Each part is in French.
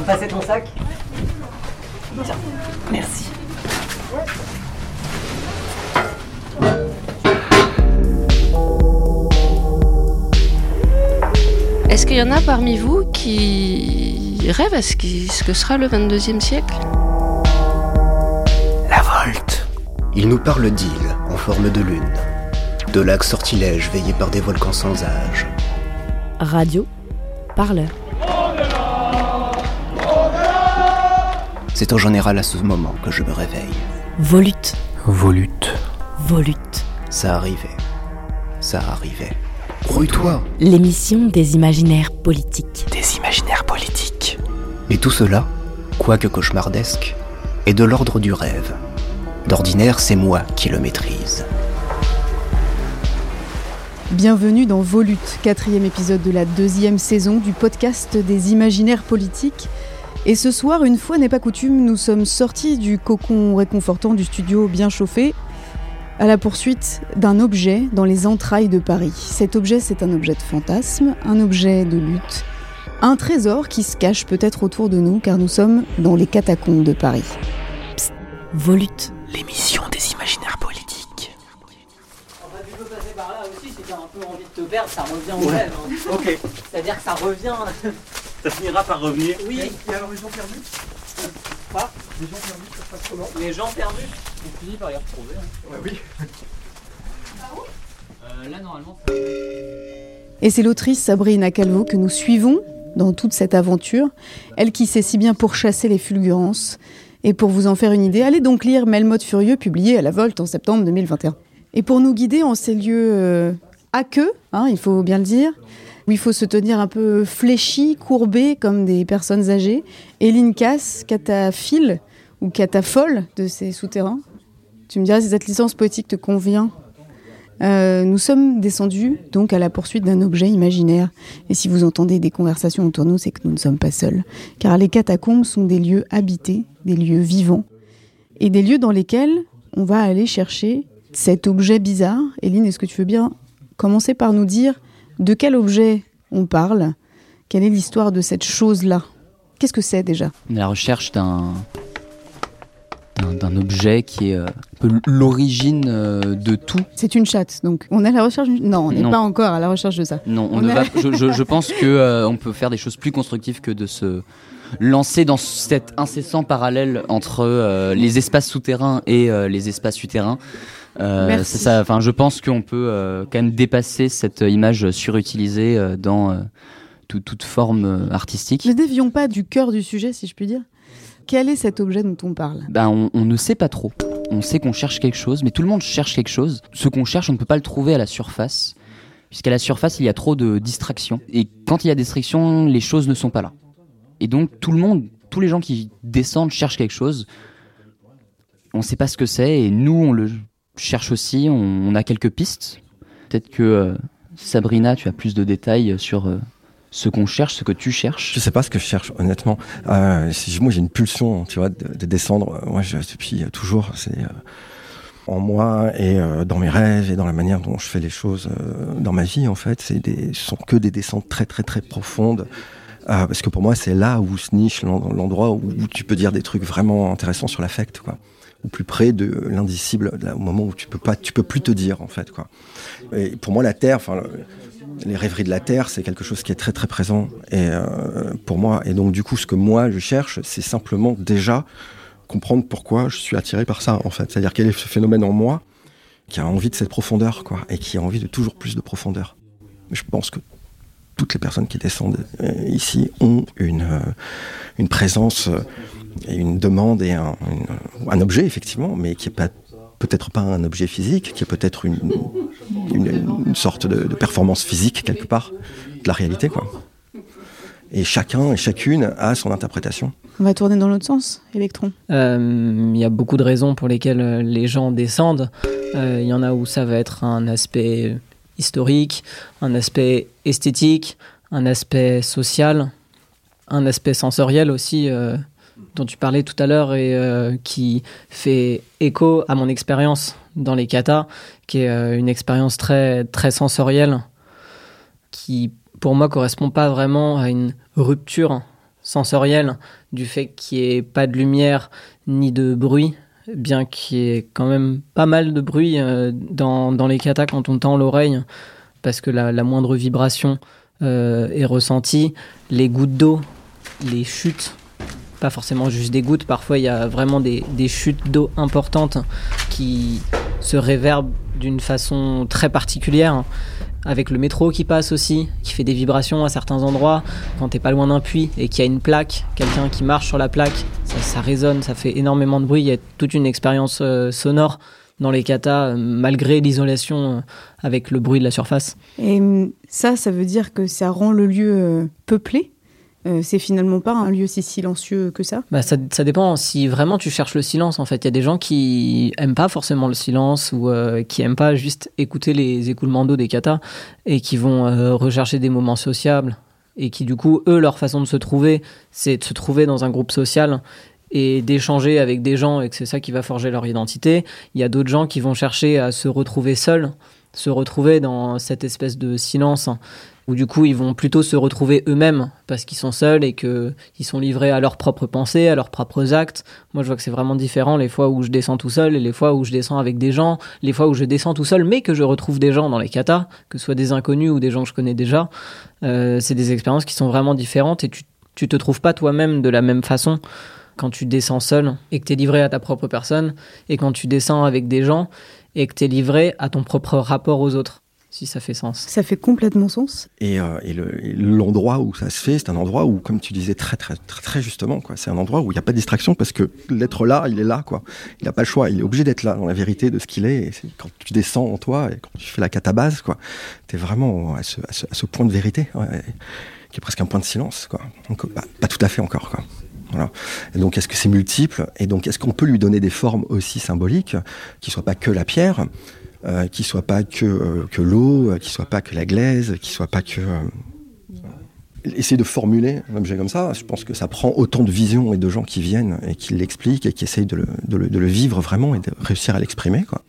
Vous passez ton sac Tiens, merci. Est-ce qu'il y en a parmi vous qui rêvent à ce, qui- ce que sera le 22e siècle? La volte. Il nous parle d'îles en forme de lune, de lacs sortilèges veillés par des volcans sans âge. Radio, parleur. C'est en général à ce moment que je me réveille. Volute, Volute. volute. Ça arrivait. Ça arrivait. Grouille-toi. L'émission des imaginaires politiques. Des imaginaires politiques. Et tout cela, quoique cauchemardesque, est de l'ordre du rêve. D'ordinaire, c'est moi qui le maîtrise. Bienvenue dans Volute, quatrième épisode de la deuxième saison du podcast des imaginaires politiques. Et ce soir, une fois n'est pas coutume, nous sommes sortis du cocon réconfortant du studio bien chauffé à la poursuite d'un objet dans les entrailles de Paris. Cet objet, c'est un objet de fantasme, un objet de lutte, un trésor qui se cache peut-être autour de nous car nous sommes dans les catacombes de Paris. Volute. L'émission des imaginaires politiques. Enfin, tu peux passer par là aussi si t'as un peu envie de te perdre, ça revient au rêve. hein. Ok, C'est-à-dire que ça revient. Ça finira par revenir. Oui, Et alors les gens perdus Quoi Les gens perdus, ça se passe comment les gens perdus, on finit par les retrouver. hein. Ouais, oui. Euh, là, normalement, Et c'est l'autrice Sabrina Calvo que nous suivons dans toute cette aventure, elle qui sait si bien pourchasser les fulgurances. Et pour vous en faire une idée, allez donc lire Melmoth Furieux, publié à la Volte en septembre 2021. Et pour nous guider en ces lieux euh, aqueux, hein, il faut bien le dire, où il faut se tenir un peu fléchi, courbé comme des personnes âgées, Eline Cass, cataphile ou catafole de ces souterrains. Tu me diras si cette licence poétique te convient. Euh, nous sommes descendus donc à la poursuite d'un objet imaginaire. Et si vous entendez des conversations autour de nous, c'est que nous ne sommes pas seuls. Car les catacombes sont des lieux habités, des lieux vivants, et des lieux dans lesquels on va aller chercher cet objet bizarre. Eline, est-ce que tu veux bien commencer par nous dire de quel objet on parle? Quelle est l'histoire de cette chose-là? Qu'est-ce que c'est déjà? La recherche d'un d'un- objet qui est euh, l'origine euh, de tout. C'est une chatte, donc on est à la recherche. Non, on n'est pas encore à la recherche de ça. Non, on, On ne va. Je, je- je pense que euh, on peut faire des choses plus constructives que de se lancer dans cet incessant parallèle entre les espaces souterrains et les espaces souterrains. Euh, c'est ça. Enfin, je pense qu'on peut euh, quand même dépasser cette image surutilisée euh, dans tout- toute forme artistique. Ne dévions pas du cœur du sujet, si je puis dire. Quel est cet objet dont on parle? Ben, on, on ne sait pas trop. On sait qu'on cherche quelque chose, mais tout le monde cherche quelque chose. Ce qu'on cherche, on ne peut pas le trouver à la surface, puisqu'à la surface, il y a trop de distractions. Et quand il y a distraction, les choses ne sont pas là. Et donc, tout le monde, tous les gens qui descendent cherchent quelque chose. On ne sait pas ce que c'est, et nous, on le cherche aussi. On, a quelques pistes. Peut-être que euh, Sabrina, tu as plus de détails sur euh, ce qu'on cherche, ce que tu cherches. Je sais pas ce que je cherche, honnêtement. Euh, moi, j'ai une pulsion, tu vois, de, de descendre. Moi, je, depuis toujours, c'est en moi et dans mes rêves et dans la manière dont je fais les choses dans ma vie, en fait. Ce sont que des descentes très, très, très profondes. Parce que pour moi, c'est là où se niche l'en- l'endroit où tu peux dire des trucs vraiment intéressants sur l'affect, quoi. Au plus près de l'indicible, au moment où tu peux pas, tu peux plus te dire, en fait, quoi. Pour moi, la Terre, enfin, le- les rêveries de la Terre, c'est quelque chose qui est très très présent et euh, pour moi. Et donc du coup, ce que moi je cherche, c'est simplement déjà comprendre pourquoi je suis attiré par ça, en fait. C'est-à-dire quel est ce phénomène en moi qui a envie de cette profondeur, quoi, et qui a envie de toujours plus de profondeur. Je pense que toutes les personnes qui descendent euh, ici ont une euh, une présence une demande et un, une- un objet effectivement, mais qui est pas peut-être pas un objet physique, qui est peut-être une, une, une sorte de, de performance physique quelque part de la réalité, quoi. Et chacun et chacune a son interprétation. On va tourner dans l'autre sens, Electron. Euh, Il y a beaucoup de raisons pour lesquelles euh, les gens descendent. Euh, Il y en a où ça va être un aspect historique, un aspect esthétique, un aspect social, un aspect sensoriel aussi, euh, dont tu parlais tout à l'heure et euh, qui fait écho à mon expérience dans les katas, qui est euh, une expérience très, très sensorielle, qui pour moi correspond pas vraiment à une rupture sensorielle du fait qu'il n'y ait pas de lumière ni de bruit, bien qu'il y ait quand même pas mal de bruit euh, dans, les katas quand on tend l'oreille, parce que la, moindre vibration est ressentie. Les gouttes d'eau, les chutes, pas forcément juste des gouttes, parfois il y a vraiment des, des chutes d'eau importantes qui se réverbent d'une façon très particulière. Avec le métro qui passe aussi, qui fait des vibrations à certains endroits, quand t'es pas loin d'un puits et qu'il y a une plaque, quelqu'un qui marche sur la plaque, ça, résonne, ça fait énormément de bruit, il y a toute une expérience euh, sonore dans les katas, euh, malgré l'isolation euh, avec le bruit de la surface. Et ça, ça veut dire que ça rend le lieu peuplé? Euh, c'est finalement pas un lieu si silencieux que ça bah ça, dépend si vraiment tu cherches le silence en fait. Il y a des gens qui aiment pas forcément le silence ou euh, qui aiment pas juste écouter les écoulements d'eau des katas et qui vont euh, rechercher des moments sociables et qui du coup eux leur façon de se trouver c'est de se trouver dans un groupe social et d'échanger avec des gens et que c'est ça qui va forger leur identité. Il y a d'autres gens qui vont chercher à se retrouver seuls, se retrouver dans cette espèce de silence où du coup ils vont plutôt se retrouver eux-mêmes parce qu'ils sont seuls et qu'ils sont livrés à leurs propres pensées, à leurs propres actes. Moi je vois que c'est vraiment différent les fois où je descends tout seul et les fois où je descends avec des gens, les fois où je descends tout seul mais que je retrouve des gens dans les katas, que ce soit des inconnus ou des gens que je connais déjà. Euh, c'est des expériences qui sont vraiment différentes et tu, tu te trouves pas toi-même de la même façon quand tu descends seul et que tu es livré à ta propre personne et quand tu descends avec des gens et que tu es livré à ton propre rapport aux autres si ça fait sens. Ça fait complètement sens. Et, euh, et l'endroit où ça se fait, c'est un endroit où, comme tu disais très très très, très justement, quoi, c'est un endroit où il n'y a pas de distraction parce que l'être là, il est là, quoi. Il n'a pas le choix, il est obligé d'être là dans la vérité de ce qu'il est. Et quand tu descends en toi et quand tu fais la catabase, quoi, t'es vraiment à ce, à, ce, à ce, point de vérité, ouais, qui est presque un point de silence, quoi. Donc, bah, pas tout à fait encore, quoi. Voilà. Et donc, est-ce que c'est multiple? Et donc, est-ce qu'on peut lui donner des formes aussi symboliques, qui soient pas que la pierre euh, qui soit pas que, euh, que l'eau, euh, qui soit pas que la glaise, qui soit pas que. Euh, essayer de formuler un objet comme ça, je pense que ça prend autant de visions et de gens qui viennent et qui l'expliquent et qui essayent de le, de, le, de le, vivre vraiment et de réussir à l'exprimer. Quoi.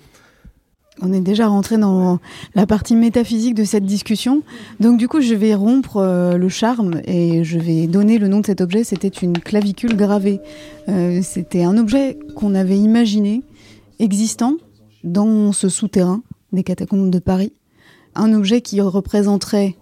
On est déjà rentré dans la partie métaphysique de cette discussion. Donc du coup, je vais rompre euh, le charme et je vais donner le nom de cet objet. C'était une clavicule gravée. Euh, C'était un objet qu'on avait imaginé existant dans ce souterrain des catacombes de Paris, un objet qui représenterait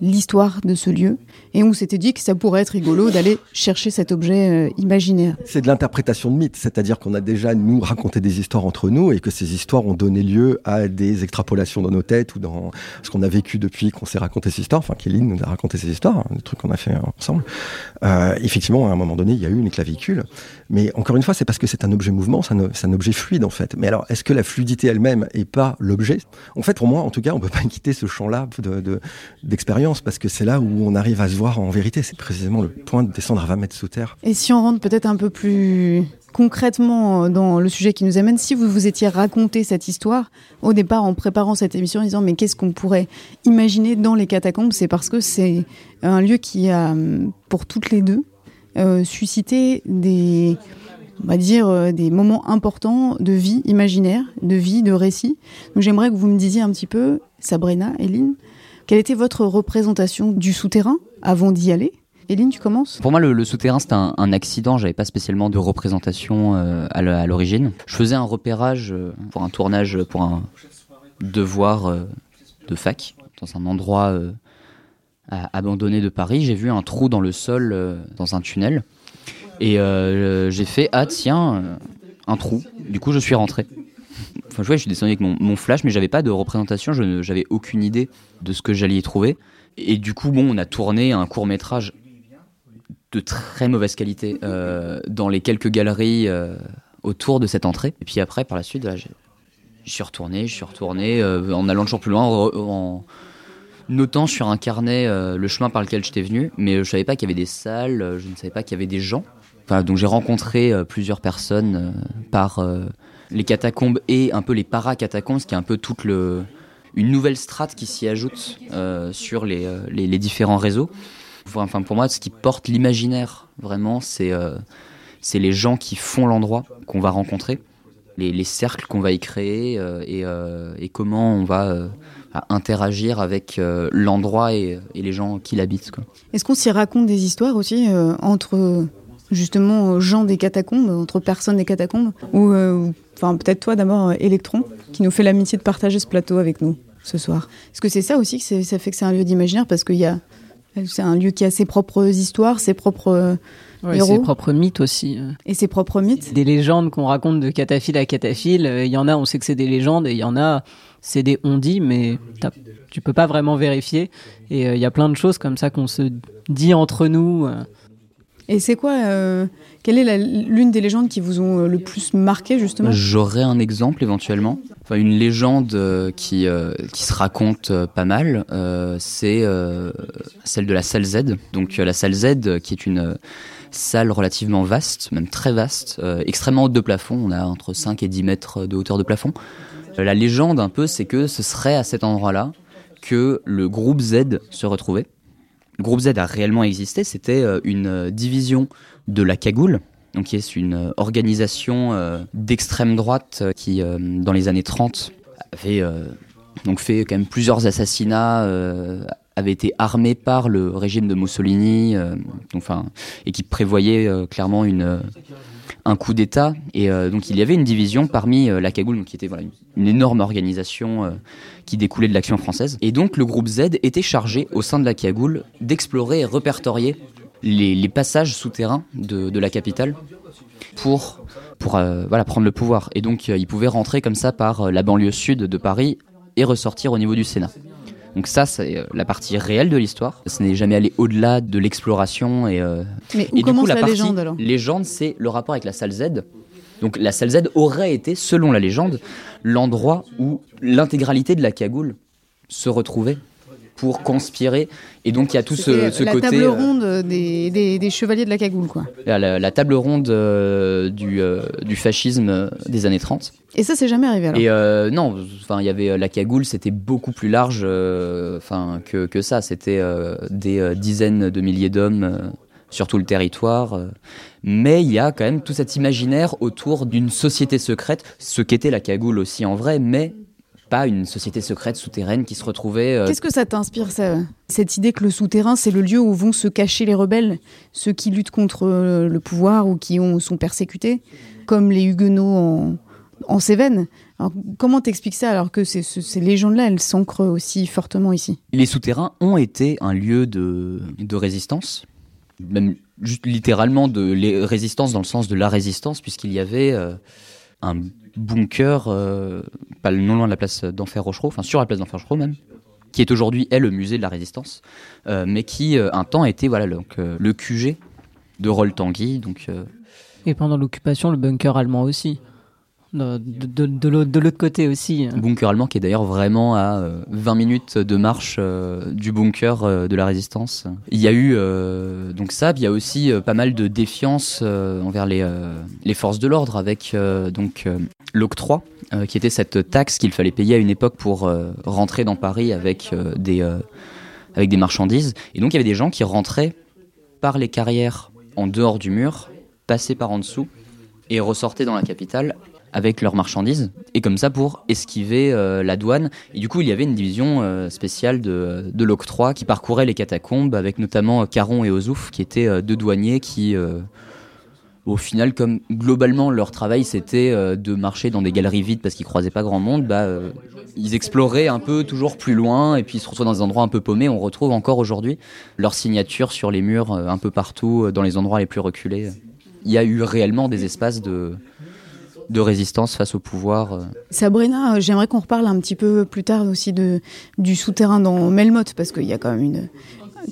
l'histoire de ce lieu et on s'était dit que ça pourrait être rigolo d'aller chercher cet objet euh, imaginaire. C'est de l'interprétation de mythes, c'est-à-dire qu'on a déjà nous raconté des histoires entre nous et que ces histoires ont donné lieu à des extrapolations dans nos têtes ou dans ce qu'on a vécu depuis qu'on s'est raconté ces histoires. Enfin, Kéline nous a raconté ces histoires, hein, des trucs qu'on a fait ensemble. Euh, effectivement, à un moment donné, il y a eu une clavicule, mais encore une fois, c'est parce que c'est un objet mouvement, c'est un, objet fluide en fait. Mais alors, est-ce que la fluidité elle-même est pas l'objet? En fait, pour moi, en tout cas, on peut pas quitter ce champ-là d'expérience de, parce que c'est là où on arrive à se voir en vérité. C'est précisément le point de descendre à 20 mètres sous terre. Et si on rentre peut-être un peu plus concrètement dans le sujet qui nous amène, si vous vous étiez raconté cette histoire au départ en préparant cette émission en disant mais qu'est-ce qu'on pourrait imaginer dans les catacombes, c'est parce que c'est un lieu qui a, pour toutes les deux, euh, suscité des, on va dire, euh, des moments importants de vie imaginaire, de vie, de récit. Donc j'aimerais que vous me disiez un petit peu, Sabrina, Eline, quelle était votre représentation du souterrain avant d'y aller? Eline, tu commences? Pour moi, le, souterrain, c'était un, accident. J'avais pas spécialement de représentation euh, à l'origine. Je faisais un repérage euh, pour un tournage, pour un devoir euh, de fac, dans un endroit euh, abandonné de Paris. J'ai vu un trou dans le sol, euh, dans un tunnel. Et euh, j'ai fait, ah tiens, un trou. Du coup, je suis rentré. Enfin, ouais, je suis descendu avec mon, mon flash, mais j'avais pas de représentation, je j'avais aucune idée de ce que j'allais y trouver. Et du coup, bon, on a tourné un court métrage de très mauvaise qualité euh, dans les quelques galeries euh, autour de cette entrée. Et puis après, par la suite, je suis retourné, je suis retourné euh, en allant toujours plus loin, en, notant sur un carnet le chemin par lequel j'étais venu, mais je savais pas qu'il y avait des salles, je ne savais pas qu'il y avait des gens. Enfin, donc j'ai rencontré plusieurs personnes par les catacombes et un peu les para-catacombes, ce qui est un peu toute le une nouvelle strate qui s'y ajoute euh, sur les, euh, les, les, différents réseaux. Enfin, pour moi, ce qui porte l'imaginaire, vraiment, c'est euh, c'est les gens qui font l'endroit qu'on va rencontrer, les, les cercles qu'on va y créer et, et, comment on va interagir avec l'endroit et, et les gens qui l'habitent. Est-ce qu'on s'y raconte des histoires aussi entre justement gens des catacombes, entre personnes des catacombes Ou enfin peut-être toi d'abord, euh, Electron, qui nous fait l'amitié de partager ce plateau avec nous ce soir. Est-ce que c'est ça aussi que ça fait que c'est un lieu d'imaginaire Parce qu'il y a. C'est un lieu qui a ses propres histoires, ses propres euh, Ouais, héros ses propres mythes aussi. euh. et ses propres mythes. Des légendes qu'on raconte de cataphile à cataphile. Il y en a, on sait que c'est des légendes, et il y en a, c'est des on-dit, mais tu peux pas vraiment vérifier. Et il y a plein de choses comme ça qu'on se dit entre nous. Et c'est quoi euh, Quelle est l'une des légendes qui vous ont euh, le plus marqué justement? J'aurais un exemple éventuellement. Enfin, une légende euh, qui, qui se raconte pas mal, c'est celle de la salle Z. Donc la salle Z, qui est une salle relativement vaste, même très vaste, extrêmement haute de plafond. On a entre 5 et 10 mètres de hauteur de plafond. La légende un peu, c'est que ce serait à cet endroit-là que le groupe Z se retrouvait. Groupe Z a réellement existé. C'était euh, une euh, division de la cagoule, donc qui est une euh, organisation d'extrême droite qui, dans les années 30, avait donc fait quand même plusieurs assassinats, avait été armé par le régime de Mussolini, enfin, et qui prévoyait clairement une, un coup d'État. Et donc il y avait une division parmi la cagoule, donc qui était voilà, une, énorme organisation qui découlait de l'action française. Et donc le groupe Z était chargé au sein de la cagoule d'explorer et répertorier les, les passages souterrains de, de la capitale pour, pour euh, voilà, prendre le pouvoir. Et donc, euh, ils pouvaient rentrer comme ça par euh, la banlieue sud de Paris et ressortir au niveau du Sénat. Donc ça, c'est la partie réelle de l'histoire. Ce n'est jamais allé au-delà de l'exploration. Et, euh, Mais où et du commence coup, la, la partie légende alors? légende, c'est le rapport avec la salle Z. Donc la salle Z aurait été, selon la légende, l'endroit où l'intégralité de la cagoule se retrouvait pour conspirer. Et donc il y a tout ce, ce la côté... table euh, ronde des, des- des chevaliers de la cagoule quoi. la, la table ronde euh, du, euh, du fascisme des années 30. Et ça c'est jamais arrivé alors. Et non, enfin il y avait la cagoule, c'était beaucoup plus large, enfin que, que ça. C'était des dizaines de milliers d'hommes sur tout le territoire. euh. mais il y a quand même tout cet imaginaire autour d'une société secrète, ce qu'était la cagoule aussi en vrai, mais pas une société secrète souterraine qui se retrouvait. euh, Qu'est-ce que ça t'inspire, ça Cette idée que le souterrain, c'est le lieu où vont se cacher les rebelles, ceux qui luttent contre euh, le pouvoir ou qui ont, sont persécutés, comme les Huguenots en, en Cévennes? Alors, comment t'expliques ça alors que ces, ces- ces légendes-là, elles s'ancrent aussi fortement ici? Les souterrains ont été un lieu de, de résistance, même juste littéralement de les- résistance dans le sens de la résistance, puisqu'il y avait euh, un bunker, euh, pas non loin de la place d'Enfer Rochereau, enfin sur la place d'Enfer Rochereau même, qui est aujourd'hui est le musée de la résistance, euh, mais qui un temps était voilà donc le QG de Roll-Tanguy, donc euh, Et pendant l'occupation, le bunker allemand aussi. De, l'autre côté aussi. bunker allemand qui est d'ailleurs vraiment à euh, 20 minutes de marche euh, du bunker euh, de la résistance. Il y a eu euh, donc ça, il y a aussi euh, pas mal de défiance euh, envers les, euh, les forces de l'ordre avec euh, donc euh, l'octroi euh, qui était cette taxe qu'il fallait payer à une époque pour euh, rentrer dans Paris avec euh, des euh, avec des marchandises et donc il y avait des gens qui rentraient par les carrières en dehors du mur, passaient par en dessous et ressortaient dans la capitale avec leurs marchandises et comme ça pour esquiver euh, la douane. Et du coup il y avait une division euh, spéciale de, de l'octroi qui parcourait les catacombes avec notamment euh, Caron et Ozouf qui étaient deux douaniers qui au final comme globalement leur travail c'était de marcher dans des galeries vides parce qu'ils croisaient pas grand monde bah ils exploraient un peu toujours plus loin et puis ils se retrouvent dans des endroits un peu paumés. On retrouve encore aujourd'hui leur signature sur les murs un peu partout dans les endroits les plus reculés. Il y a eu réellement des espaces de de résistance face au pouvoir. euh. Sabrina, euh, j'aimerais qu'on reparle un petit peu plus tard aussi de, du souterrain dans Melmoth, parce qu'il y a quand même une,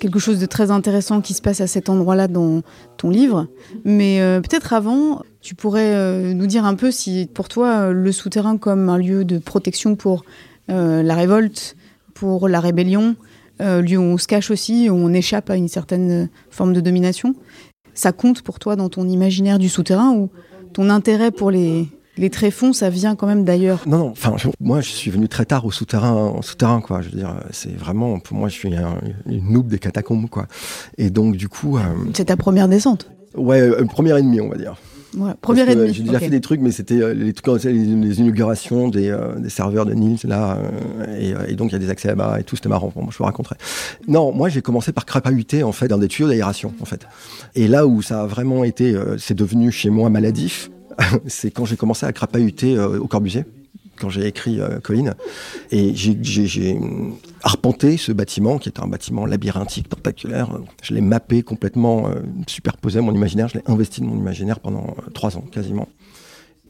quelque chose de très intéressant qui se passe à cet endroit-là dans ton livre. Mais euh, peut-être avant, tu pourrais nous dire un peu si pour toi, le souterrain comme un lieu de protection pour la révolte, pour la rébellion, lieu où on se cache aussi, où on échappe à une certaine forme de domination, ça compte pour toi dans ton imaginaire du souterrain ou ton intérêt pour les, les tréfonds, ça vient quand même d'ailleurs. Non, non, enfin, moi, je suis venu très tard au souterrain, au souterrain, quoi. Je veux dire, c'est vraiment, pour moi, je suis un- une noob des catacombes, quoi. Et donc, du coup, euh, C'est ta première descente? ouais, euh, première et demie, on va dire. Voilà, première ennemi. J'ai déjà fait des trucs, mais c'était euh, les, trucs comme ça, les, les inaugurations des, euh, des serveurs de Nils, là, euh, et, et donc il y a des accès là-bas et tout, c'était marrant. Bon, je vous raconterai. Non, moi j'ai commencé par crapahuter en fait dans des tuyaux d'aération en fait. Et là où ça a vraiment été, c'est devenu chez moi maladif, c'est quand j'ai commencé à crapahuter au Corbusier quand j'ai écrit euh, Colline. Et j'ai- arpenté ce bâtiment, qui est un bâtiment labyrinthique, tentaculaire. Je l'ai mappé complètement, euh, superposé à mon imaginaire. Je l'ai investi de mon imaginaire pendant euh, trois ans, quasiment.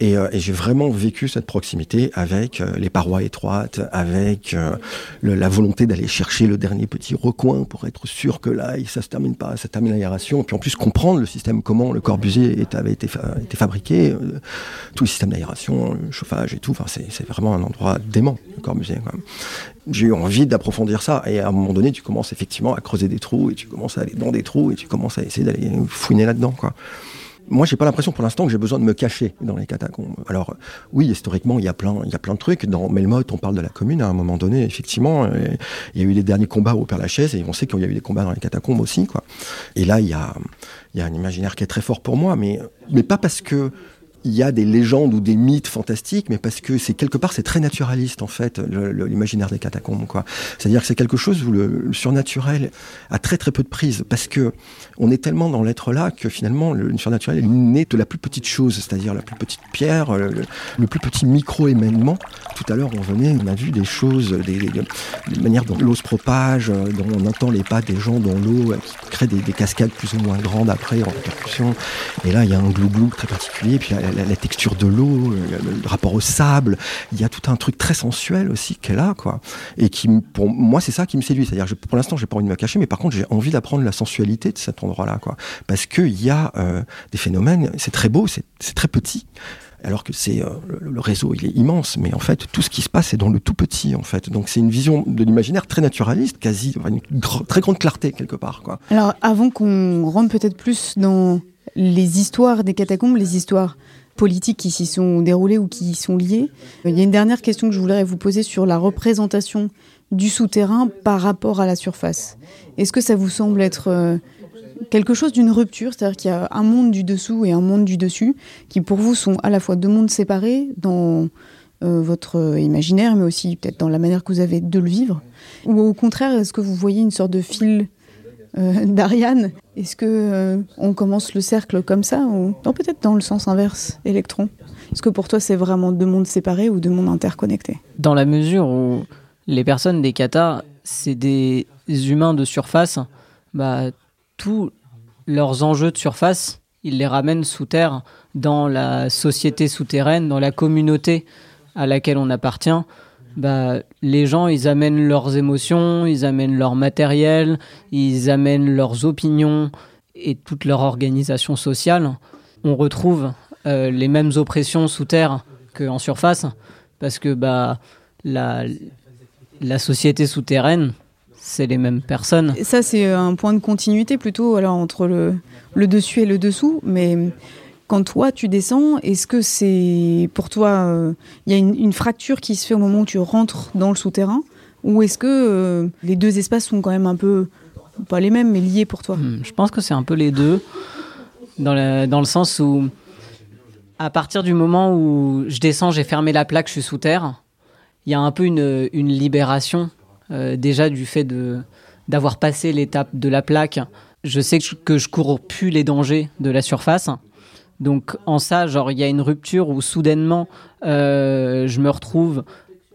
Et, euh, et j'ai vraiment vécu cette proximité avec euh, les parois étroites, avec euh, la volonté d'aller chercher le dernier petit recoin pour être sûr que là, ça se termine pas, ça termine l'aération. Et puis en plus comprendre le système, comment le Corbusier est- avait été, fa- été fabriqué, tout le système d'aération, le chauffage et tout. C'est vraiment un endroit dément, le Corbusier. J'ai eu envie d'approfondir ça. Et à un moment donné, tu commences effectivement à creuser des trous et tu commences à aller dans des trous et tu commences à essayer d'aller fouiner là-dedans. Moi, j'ai pas l'impression pour l'instant que j'ai besoin de me cacher dans les catacombes. Alors, oui, historiquement, il y a plein, il y a plein de trucs. Dans Melmoth, on parle de la commune à un moment donné, effectivement. et Il y a eu les derniers combats au Père-Lachaise et on sait qu'il y a eu des combats dans les catacombes aussi, quoi. Et là, il y a, il y a un imaginaire qui est très fort pour moi, mais, mais pas parce que il y a des légendes ou des mythes fantastiques, mais parce que c'est quelque part c'est très naturaliste en fait l'imaginaire des catacombes quoi. C'est-à-dire que c'est quelque chose où le, surnaturel a très très peu de prise parce que on est tellement dans l'être là que finalement le, surnaturel est né de la plus petite chose, c'est-à-dire la plus petite pierre, le, plus petit micro événement. Tout à l'heure on venait, on a vu des choses, des, des, des manières dont l'eau se propage, euh, dont on entend les pas des gens dans l'eau euh, qui créent des, des cascades plus ou moins grandes après en répercussion. Et là, il y a un glou-glou très particulier, puis la- texture de l'eau, le, le rapport au sable, il y a tout un truc très sensuel aussi est là, quoi. Et qui, pour moi, c'est ça qui me séduit. C'est-à-dire, pour l'instant, j'ai pas envie de me cacher, mais par contre, j'ai envie d'apprendre la sensualité de cet endroit-là, quoi. Parce qu'il y a euh, des phénomènes, c'est très beau, c'est très petit. Alors que c'est euh, le, réseau, il est immense, mais en fait, tout ce qui se passe est dans le tout petit, en fait. Donc, c'est une vision de l'imaginaire très naturaliste, quasi, enfin, une très grande clarté quelque part, quoi. Alors, avant qu'on rentre peut-être plus dans les histoires des catacombes, les histoires politiques qui s'y sont déroulées ou qui y sont liées, il y a une dernière question que je voudrais vous poser sur la représentation du souterrain par rapport à la surface. Est-ce que ça vous semble être euh, quelque chose d'une rupture, c'est-à-dire qu'il y a un monde du dessous et un monde du dessus, qui pour vous sont à la fois deux mondes séparés dans euh, votre imaginaire, mais aussi peut-être dans la manière que vous avez de le vivre? Ou au contraire, est-ce que vous voyez une sorte de fil euh, d'Ariane Est-ce que euh, on commence le cercle comme ça ou non peut-être dans le sens inverse, électron Est-ce que pour toi c'est vraiment deux mondes séparés ou deux mondes interconnectés? Dans la mesure où les personnes des katas, c'est des humains de surface, bah, tous leurs enjeux de surface, ils les ramènent sous terre, dans la société souterraine, dans la communauté à laquelle on appartient. Bah, les gens, ils amènent leurs émotions, ils amènent leur matériel, ils amènent leurs opinions et toute leur organisation sociale. On retrouve euh, les mêmes oppressions sous terre qu'en surface, parce que bah, la, la société souterraine, c'est les mêmes personnes. Ça c'est un point de continuité plutôt alors entre le, le dessus et le dessous, mais quand toi tu descends, est-ce que c'est pour toi euh, il y a une, fracture qui se fait au moment où tu rentres dans le souterrain, ou est-ce que euh, les deux espaces sont quand même un peu pas les mêmes mais liés pour toi? Hmm, Je pense que c'est un peu les deux, dans, dans le sens où, à partir du moment où je descends, j'ai fermé la plaque, je suis sous terre, il y a un peu une, une libération euh, déjà du fait de d'avoir passé l'étape de la plaque. Je sais que je, que je cours plus les dangers de la surface. Donc en ça, genre il y a une rupture où soudainement euh, je me retrouve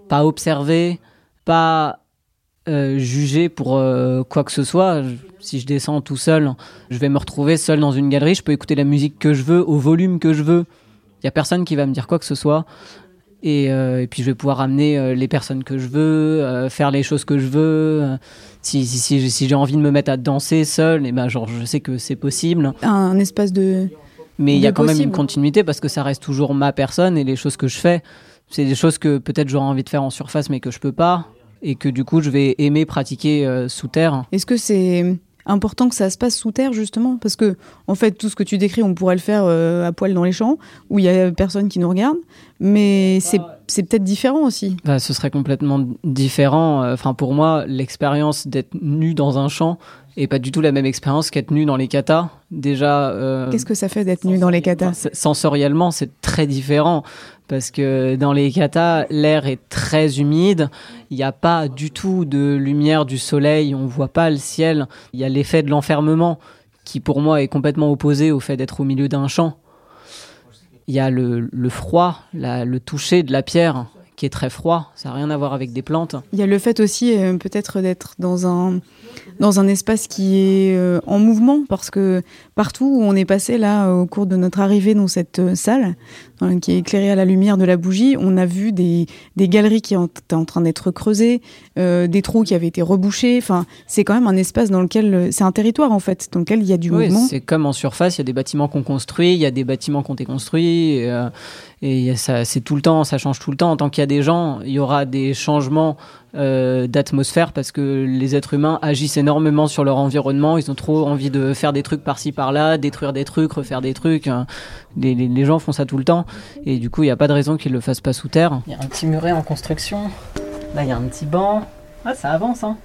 pas observé, pas euh, jugé pour euh, quoi que ce soit. Si je descends tout seul, je vais me retrouver seul dans une galerie. Je peux écouter la musique que je veux, au volume que je veux. Il y a personne qui va me dire quoi que ce soit. Et, puis je vais pouvoir amener les personnes que je veux, faire les choses que je veux. Si si, j'ai envie de me mettre à danser seul, et ben genre je sais que c'est possible. Un espace de Mais il y a quand même une continuité parce que ça reste toujours ma personne et les choses que je fais, c'est des choses que peut-être j'aurais envie de faire en surface mais que je peux pas et que du coup je vais aimer pratiquer euh, sous terre. Est-ce que c'est important que ça se passe sous terre justement Parce que en fait, tout ce que tu décris, on pourrait le faire euh, à poil dans les champs où il y a personne qui nous regarde, mais c'est c'est peut-être différent aussi. Bah, ce serait complètement différent. Enfin, pour moi, l'expérience d'être nu dans un champ est pas du tout la même expérience qu'être nu dans les katas. Déjà. euh, Qu'est-ce que ça fait d'être nu dans les katas? s- Sensoriellement, c'est très différent parce que dans les katas, l'air est très humide. Il n'y a pas du tout de lumière du soleil. On voit pas le ciel. Il y a l'effet de l'enfermement qui, pour moi, est complètement opposé au fait d'être au milieu d'un champ. Il y a le, froid, le toucher de la pierre qui est très froid. Ça n'a rien à voir avec des plantes. Il y a le fait aussi euh, peut-être d'être dans un dans un espace qui est euh, en mouvement parce que partout où on est passé là au cours de notre arrivée dans cette euh, salle hein, qui est éclairée à la lumière de la bougie, on a vu des, des galeries qui en- étaient en train d'être creusées, euh, des trous qui avaient été rebouchés. Enfin, c'est quand même un espace dans lequel euh, c'est un territoire en fait dans lequel il y a du Oui, mouvement. c'est comme en surface, il y a des bâtiments qu'on construit, il y a des bâtiments qui ont été construits, et, euh, et ça, c'est tout le temps, ça change tout le temps. Tant qu'il y a des gens, il y aura des changements euh, d'atmosphère parce que les êtres humains agissent énormément sur leur environnement. Ils ont trop envie de faire des trucs par-ci par-là, détruire des trucs, refaire des trucs. Les, les- les gens font ça tout le temps, et du coup, il n'y a pas de raison qu'ils le fassent pas sous terre. Il y a un petit muret en construction. Là, il y a un petit banc. Ah, ça avance, hein.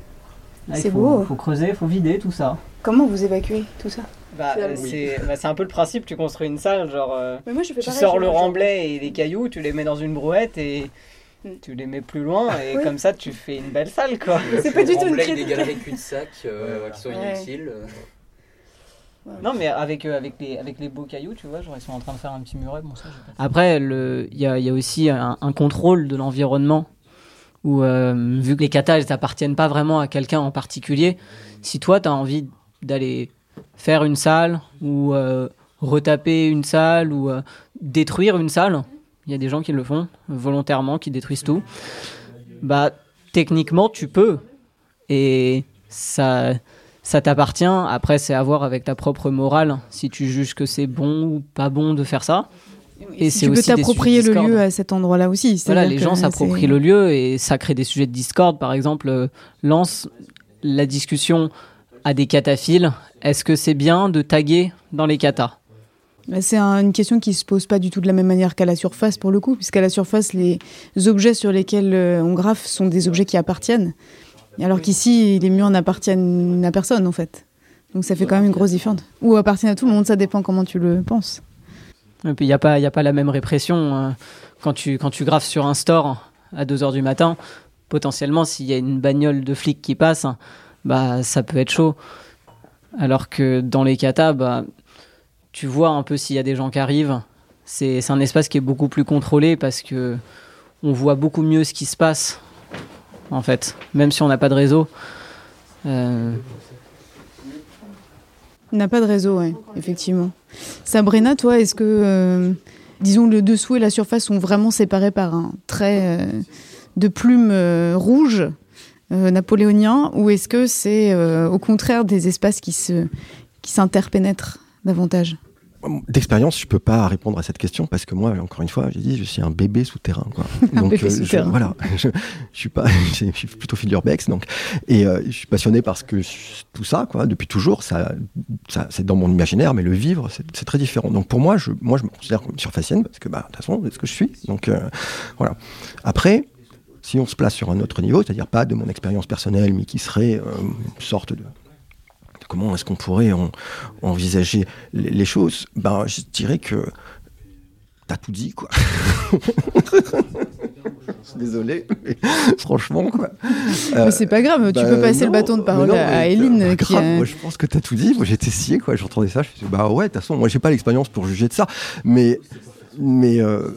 Là, il C'est faut- beau. faut creuser, faut vider tout ça. Comment vous évacuez tout ça? Bah, C'est euh, bah, un peu le principe, tu construis une salle, genre euh, Mais moi je fais tu sors le remblai et les cailloux, tu les mets dans une brouette et tu les mets plus loin et Oui. comme ça tu fais une belle salle quoi. C'est pas du tout une Remblai, critique. des galeries cul-de-sac euh, qui sont Ouais. inutiles. euh. Non mais avec, euh, avec, les, avec les beaux cailloux, tu vois, genre ils sont en train de faire un petit muret, bon ça j'ai pas Après, il y a, il y a aussi un, un contrôle de l'environnement où euh, vu que les katas elles appartiennent pas vraiment à quelqu'un en particulier, si toi tu as envie d'aller faire une salle ou euh, retaper une salle ou euh, détruire une salle, il y a des gens qui le font volontairement, qui détruisent tout. Bah techniquement tu peux et ça ça t'appartient. Après c'est à voir avec ta propre morale si tu juges que c'est bon ou pas bon de faire ça. Et si tu peux t'approprier le lieu à cet endroit-là aussi. Voilà, les gens s'approprient le lieu et ça crée des sujets de discorde. Par exemple, euh, lance la discussion à des cataphiles. Est-ce que c'est bien de taguer dans les katas Bah, C'est un- une question qui se pose pas du tout de la même manière qu'à la surface pour le coup, puisqu'à la surface, les objets sur lesquels euh, on graffe sont des objets qui appartiennent, alors qu'ici, les murs n'appartiennent à personne en fait. Donc ça fait quand même une grosse différence. Ou appartiennent à tout le monde, ça dépend comment tu le penses. Et puis il n'y a, pas- y a pas la même répression. euh, quand, tu, quand tu graffes sur un store à 2h du matin, potentiellement, s'il y a une bagnole de flics qui passe, bah, ça peut être chaud. Alors que dans les katas, bah, tu vois un peu s'il y a des gens qui arrivent. C'est c'est un espace qui est beaucoup plus contrôlé parce que on voit beaucoup mieux ce qui se passe, en fait, même si on n'a pas de réseau. Euh, On n'a pas de réseau, ouais, effectivement. Sabrina, toi, est-ce que, euh, disons, le dessous et la surface sont vraiment séparés par un trait euh, de plume rouge napoléonien, ou est-ce que c'est au contraire des espaces qui se qui s'interpénètrent davantage? D'expérience, je peux pas répondre à cette question parce que moi, encore une fois, j'ai dit, je suis un bébé souterrain, quoi. Un donc, bébé euh, je- souterrain. voilà, je, je suis pas, je suis plutôt fil d'urbex, donc, et euh, je suis passionné parce que je- tout ça, quoi, depuis toujours, ça, ça c'est dans mon imaginaire, mais le vivre, c'est c'est très différent. Donc pour moi, je, moi, je me considère comme surfacienne parce que, bah, de toute façon, c'est ce que je suis. Donc euh, voilà. Après, si on se place sur un autre niveau, c'est-à-dire pas de mon expérience personnelle, mais qui serait euh, une sorte de comment est-ce qu'on pourrait en- envisager les, choses Ben, je dirais que t'as tout dit, quoi. Je suis Désolé, mais franchement, quoi. Mais c'est pas grave, tu peux passer le bâton de parole à- à Éline, bah, qui grave, a- moi, je pense que t'as tout dit. Moi, j'étais scié, quoi. J'entendais ça. Je me suis dit, bah ouais, de toute façon, moi, j'ai pas l'expérience pour juger de ça. Mais, mais, euh,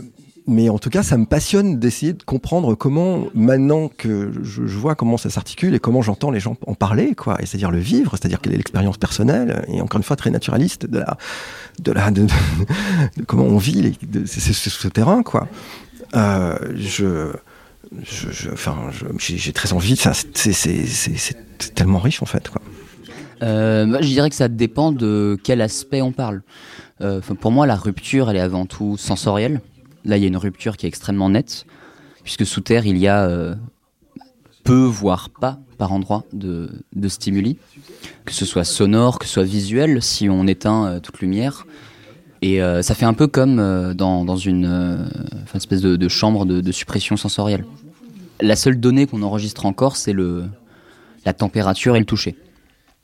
mais en tout cas, ça me passionne d'essayer de comprendre comment, maintenant que je, vois comment ça s'articule et comment j'entends les gens en parler, quoi. Et c'est-à-dire le vivre, c'est-à-dire quelle est l'expérience personnelle, et encore une fois, très naturaliste de la, de la, de, comment on vit les, de, ce terrain, quoi. Euh, je, j'ai très envie. c'est- tellement riche, en fait, quoi. Euh, je dirais que ça dépend de quel aspect on parle. Euh, pour moi, la rupture, elle est avant tout sensorielle. Là, il y a une rupture qui est extrêmement nette, puisque sous terre, il y a euh, peu, voire pas, par endroit de, stimuli, que ce soit sonore, que ce soit visuel, si on éteint euh, toute lumière. Et euh, ça fait un peu comme dans, une, espèce de, chambre de, de suppression sensorielle. La seule donnée qu'on enregistre encore, c'est le, la température et le toucher.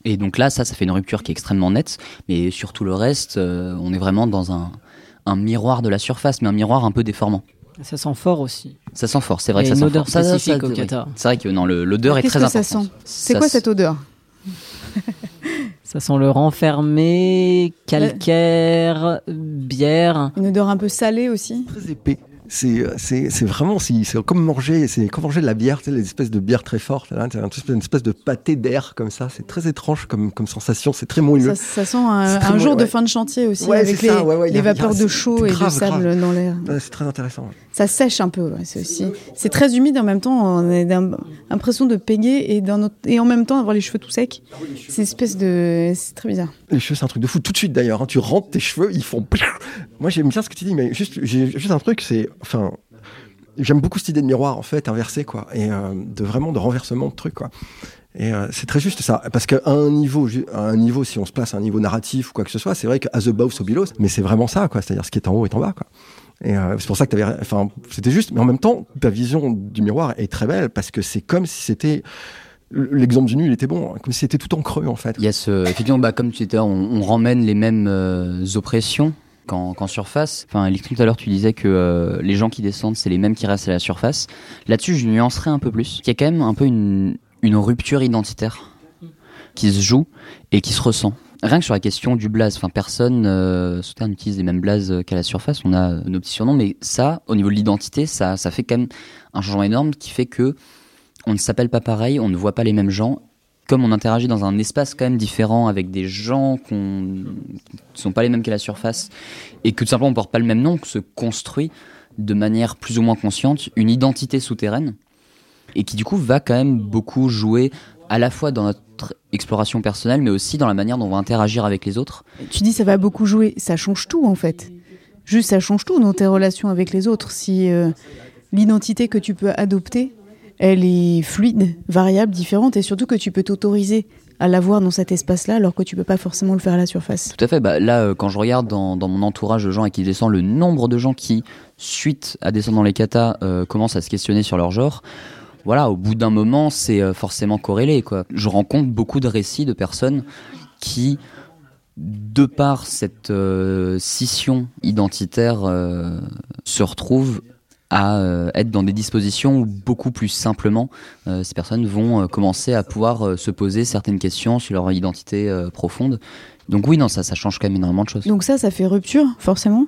Et donc là, ça, ça fait une rupture qui est extrêmement nette, mais sur tout le reste, on est vraiment dans un, un miroir de la surface, mais un miroir un peu déformant. Ça sent fort aussi. Ça sent fort, c'est vrai Il y que a ça une sent odeur fort. Spécifique oui. Qatar. C'est vrai que non, le- l'odeur est très que ça importante. sent? C'est quoi cette odeur? Ça sent le renfermé, calcaire, bière. Une odeur un peu salée aussi? Très épais. C'est, c'est, vraiment, c'est, c'est comme manger, c'est comme manger de la bière, tu sais, les espèces de bière très fortes, là, c'est une espèce, de pâté d'air comme ça. C'est très étrange comme, comme sensation, c'est très moelleux. ça, ça sent un, jour de fin de chantier aussi, Ouais, avec les, ça, ouais, ouais, les y a- y a- vapeurs de chaud et de grave, sable grave. dans l'air. C'est très intéressant. Ça sèche un peu, ouais, c'est aussi. C'est très humide en même temps, on a l'impression de péguer et, d'un autre- et en même temps avoir les cheveux tout secs. C'est une espèce de. C'est très bizarre. Les cheveux, c'est un truc de fou. Tout de suite d'ailleurs, hein, tu rentres tes cheveux, ils font. Moi, j'aime bien ce que tu dis, mais juste, j'ai juste un truc, c'est, enfin, j'aime beaucoup cette idée de miroir en fait inversé quoi, et euh, de vraiment de renversement de truc quoi. Et euh, c'est très juste ça, parce qu'à un niveau, à un niveau, si on se place à un niveau narratif ou quoi que ce soit, c'est vrai que as above so below, mais c'est vraiment ça quoi, c'est-à-dire ce qui est en haut est en bas quoi. Euh, c'est pour ça que t'avais, enfin, c'était juste, mais en même temps, ta vision du miroir est très belle parce que c'est comme si c'était l'exemple du nu, il était bon, comme si c'était tout en creux en fait. Il y a ce, effectivement, bah, comme tu disais, on, on ramène les mêmes euh, oppressions qu'en surface. Enfin, tout à l'heure, tu disais que euh, les gens qui descendent, c'est les mêmes qui restent à la surface. Là-dessus, je nuancerais un peu plus. Il y a quand même un peu une rupture identitaire qui se joue et qui se ressent. Rien que sur la question du blaze, enfin personne euh, sous terre n'utilise les mêmes blazes qu'à la surface. On a nos petits surnoms, mais ça, au niveau de l'identité, ça, ça fait quand même un changement énorme qui fait que on ne s'appelle pas pareil, on ne voit pas les mêmes gens. Comme on interagit dans un espace quand même différent avec des gens qu'on ne sont pas les mêmes qu'à la surface et que tout simplement on porte pas le même nom, que se construit de manière plus ou moins consciente une identité souterraine et qui du coup va quand même beaucoup jouer à la fois dans notre exploration personnelle mais aussi dans la manière dont on va interagir avec les autres. Tu dis ça va beaucoup jouer, ça change tout en fait. Juste ça change tout dans tes relations avec les autres. Si euh, l'identité que tu peux adopter, elle est fluide, variable, différente, et surtout que tu peux t'autoriser à l'avoir dans cet espace-là, alors que tu peux pas forcément le faire à la surface. Tout à fait. Bah, là, euh, quand je regarde dans, dans mon entourage de gens à qui je descends, le nombre de gens qui, suite à descendre dans les katas, euh, commencent à se questionner sur leur genre, voilà, au bout d'un moment, c'est euh, forcément corrélé. Quoi. Je rencontre beaucoup de récits de personnes qui, de par cette euh, scission identitaire, euh, se retrouvent à euh, être dans des dispositions où beaucoup plus simplement euh, ces personnes vont euh, commencer à pouvoir euh, se poser certaines questions sur leur identité euh, profonde. Donc oui, non, ça, ça change quand même énormément de choses. Donc ça, ça fait rupture, forcément?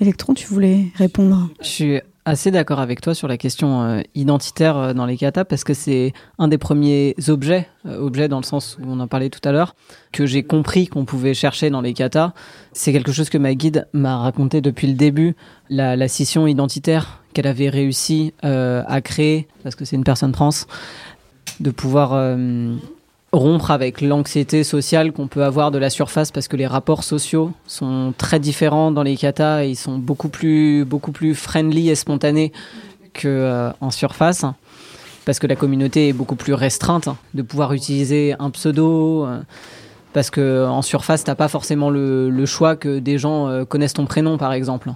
Electron, tu voulais répondre? Je suis assez d'accord avec toi sur la question euh, identitaire euh, dans les katas parce que c'est un des premiers objets, euh, objets dans le sens où on en parlait tout à l'heure, que j'ai compris qu'on pouvait chercher dans les katas. C'est quelque chose que ma guide m'a raconté depuis le début, la, la scission identitaire qu'elle avait réussi euh, à créer, parce que c'est une personne trans, de pouvoir rompre avec l'anxiété sociale qu'on peut avoir de la surface parce que les rapports sociaux sont très différents dans les katas ils sont beaucoup plus, beaucoup plus friendly et spontanés que euh, surface. Parce que la communauté est beaucoup plus restreinte de pouvoir utiliser un pseudo euh, parce que en surface t'as pas forcément le, le choix que des gens euh, connaissent ton prénom par exemple.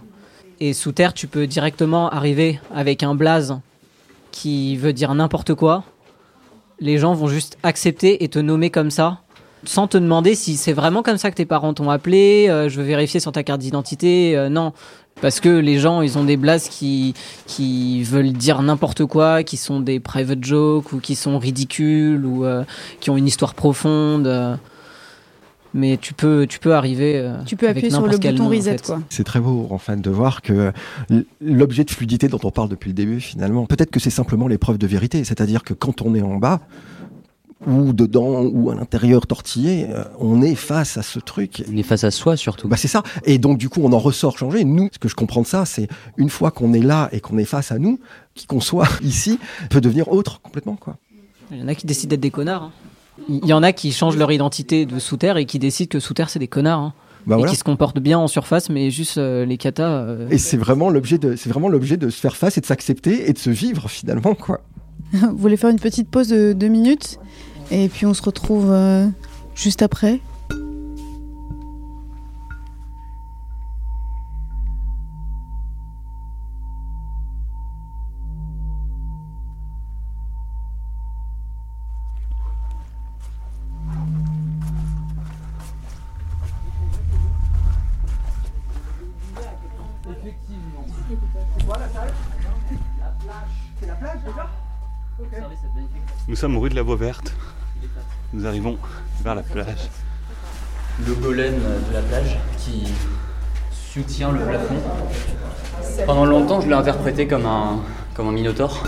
Et sous terre tu peux directement arriver avec un blaze qui veut dire n'importe quoi les gens vont juste accepter et te nommer comme ça, sans te demander si c'est vraiment comme ça que tes parents t'ont appelé, euh, je veux vérifier sur ta carte d'identité, euh, non. Parce que les gens, ils ont des blases qui, qui veulent dire n'importe quoi, qui sont des private jokes, ou qui sont ridicules, ou euh, qui ont une histoire profonde. Mais tu peux, tu peux arriver. euh, Tu peux avec appuyer sur le bouton nom, en reset, fait. quoi. C'est très beau, en fait, de voir que l'objet de fluidité dont on parle depuis le début, finalement, peut-être que c'est simplement l'épreuve de vérité. C'est-à-dire que quand on est en bas, ou dedans, ou à l'intérieur tortillé, euh, on est face à ce truc. On est face à soi surtout. Bah c'est ça. Et donc du coup, on en ressort changé. Nous, ce que je comprends de ça, c'est une fois qu'on est là et qu'on est face à nous, qui qu'on soit ici, peut devenir autre complètement, quoi. Il y en a qui décident d'être des connards. hein. Il y en a qui changent leur identité de sous terre et qui décident que sous terre c'est des connards. hein. Bah et voilà. qui se comportent bien en surface, mais juste euh, les katas. euh, Et c'est vraiment l'objet de, c'est vraiment l'objet de se faire face et de s'accepter et de se vivre finalement, quoi. Vous voulez faire une petite pause de deux minutes? Et puis on se retrouve euh, juste après sommes rue de la Voie Verte. Nous arrivons vers la plage. Le golem de la plage qui soutient le plafond. Pendant longtemps, je l'ai interprété comme un, comme un minotaure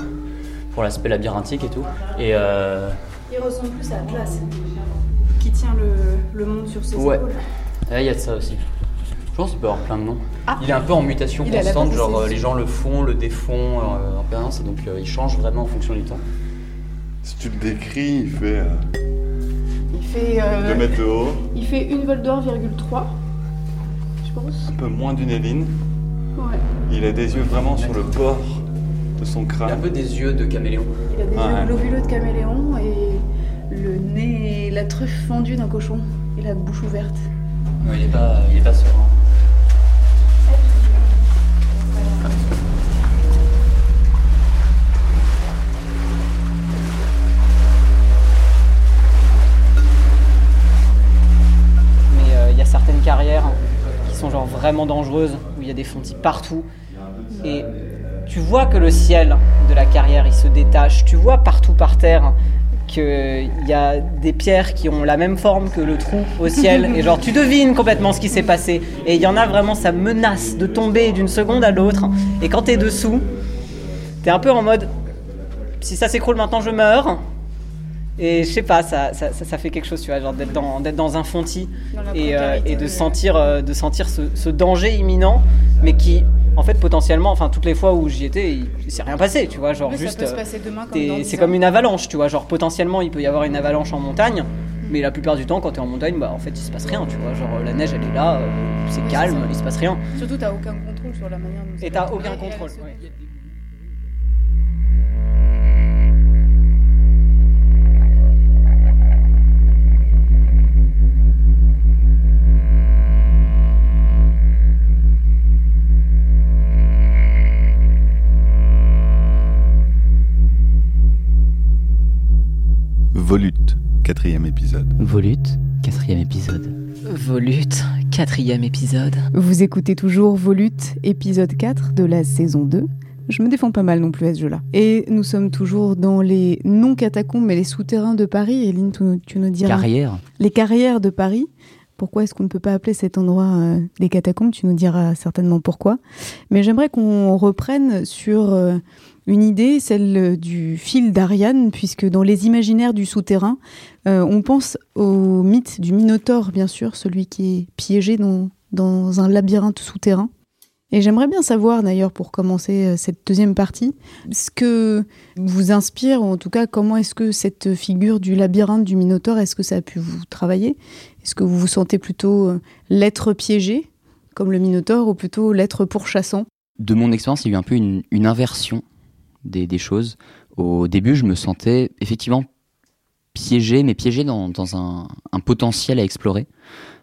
pour l'aspect labyrinthique et tout. Et euh, Il ressemble plus à Atlas qui tient le, le monde sur ses Ouais. épaules. là, il y a de ça aussi. Je pense qu'il peut avoir plein de noms. Ah. Il est un peu en mutation Il constante, genre euh, les gens le font, le défont euh, en permanence, et donc euh, il change vraiment en fonction du temps. Si tu le décris, il fait euh, Il fait, euh, 2 mètres de haut, il fait une vol d'or, virgule 3, je pense. un peu moins d'une éline. Ouais. Il a des yeux vraiment sur le bord de son Il a un crâne. peu des yeux de caméléon. Il a des Ouais. yeux globuleux de caméléon et le nez la truffe fendue d'un cochon et la bouche ouverte. Ouais, il est pas, il est pas serein. Sont genre vraiment dangereuses, où il y a des fontis partout. Et tu vois que le ciel de la carrière, il se détache. Tu vois partout par terre qu'il y a des pierres qui ont la même forme que le trou au ciel. Et genre, tu devines complètement ce qui s'est passé. Et il y en a vraiment, ça menace de tomber d'une seconde à l'autre. Et quand t'es dessous, t'es un peu en mode, si ça s'écroule maintenant, je meurs. Et je sais pas, ça, ça, ça- ça fait quelque chose, tu vois, genre d'être dans, d'être dans un fontis et, euh, et de sentir, euh, de sentir ce, ce danger imminent, mais qui, en fait, potentiellement, enfin, toutes les fois où j'y étais, il, il s'est rien passé, tu vois, genre Oui, juste. ça peut se passer demain comme dans c'est comme une avalanche, tu vois, genre potentiellement, il peut y avoir une avalanche en montagne, mais la plupart du temps, quand t'es en montagne, bah, en fait, il se passe rien, tu vois, genre la neige, elle est là, euh, c'est Oui, calme, il se passe rien. Surtout, t'as aucun contrôle sur la manière dont Et t'as aucun contrôle. ouais. Volute, quatrième épisode. Volute, quatrième épisode. Volute, quatrième épisode. Vous écoutez toujours Volute, épisode 4 de la saison 2. Je me défends pas mal non plus à ce jeu-là. Et nous sommes toujours dans les non-catacombes, mais les souterrains de Paris. Eline, tu, tu nous diras. Carrière. Les carrières de Paris. Pourquoi est-ce qu'on ne peut pas appeler cet endroit euh, des catacombes? Tu nous diras certainement pourquoi. Mais j'aimerais qu'on reprenne sur euh, une idée, celle euh, du fil d'Ariane, puisque dans les imaginaires du souterrain, euh, on pense au mythe du Minotaure, bien sûr, celui qui est piégé dans, un labyrinthe souterrain. Et j'aimerais bien savoir, d'ailleurs, pour commencer euh, cette deuxième partie, ce que vous inspire, ou en tout cas, comment est-ce que cette figure du labyrinthe du Minotaure, est-ce que ça a pu vous travailler? Est-ce que vous vous sentez plutôt l'être piégé, comme le Minotaure, ou plutôt l'être pourchassant? De mon expérience, il y a eu un peu une inversion des, des choses. Au début, je me sentais effectivement piégé, mais piégé dans, dans un, un potentiel à explorer.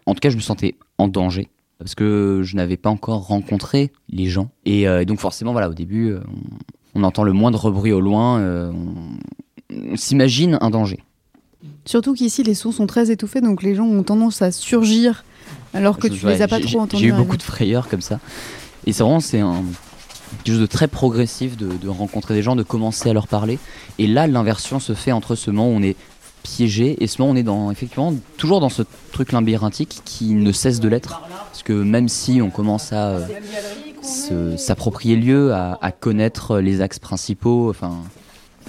En tout cas, je me sentais en danger parce que je n'avais pas encore rencontré les gens. Et, euh, et donc forcément, voilà, au début, euh, on, on entend le moindre bruit au loin, euh, on, on s'imagine un danger. Surtout qu'ici, les sons sont très étouffés, donc les gens ont tendance à surgir alors que Je- tu ouais, les as pas trop entendus. J'ai eu beaucoup de frayeurs comme ça. Et c'est vraiment c'est un quelque chose de très progressif de, de rencontrer des gens, de commencer à leur parler. Et là, l'inversion se fait entre ce moment où on est piégé et ce moment où on est dans effectivement toujours dans ce truc labyrinthique qui ne cesse de l'être. Parce que même si on commence à euh, s'approprier lieu, à, à connaître les axes principaux, enfin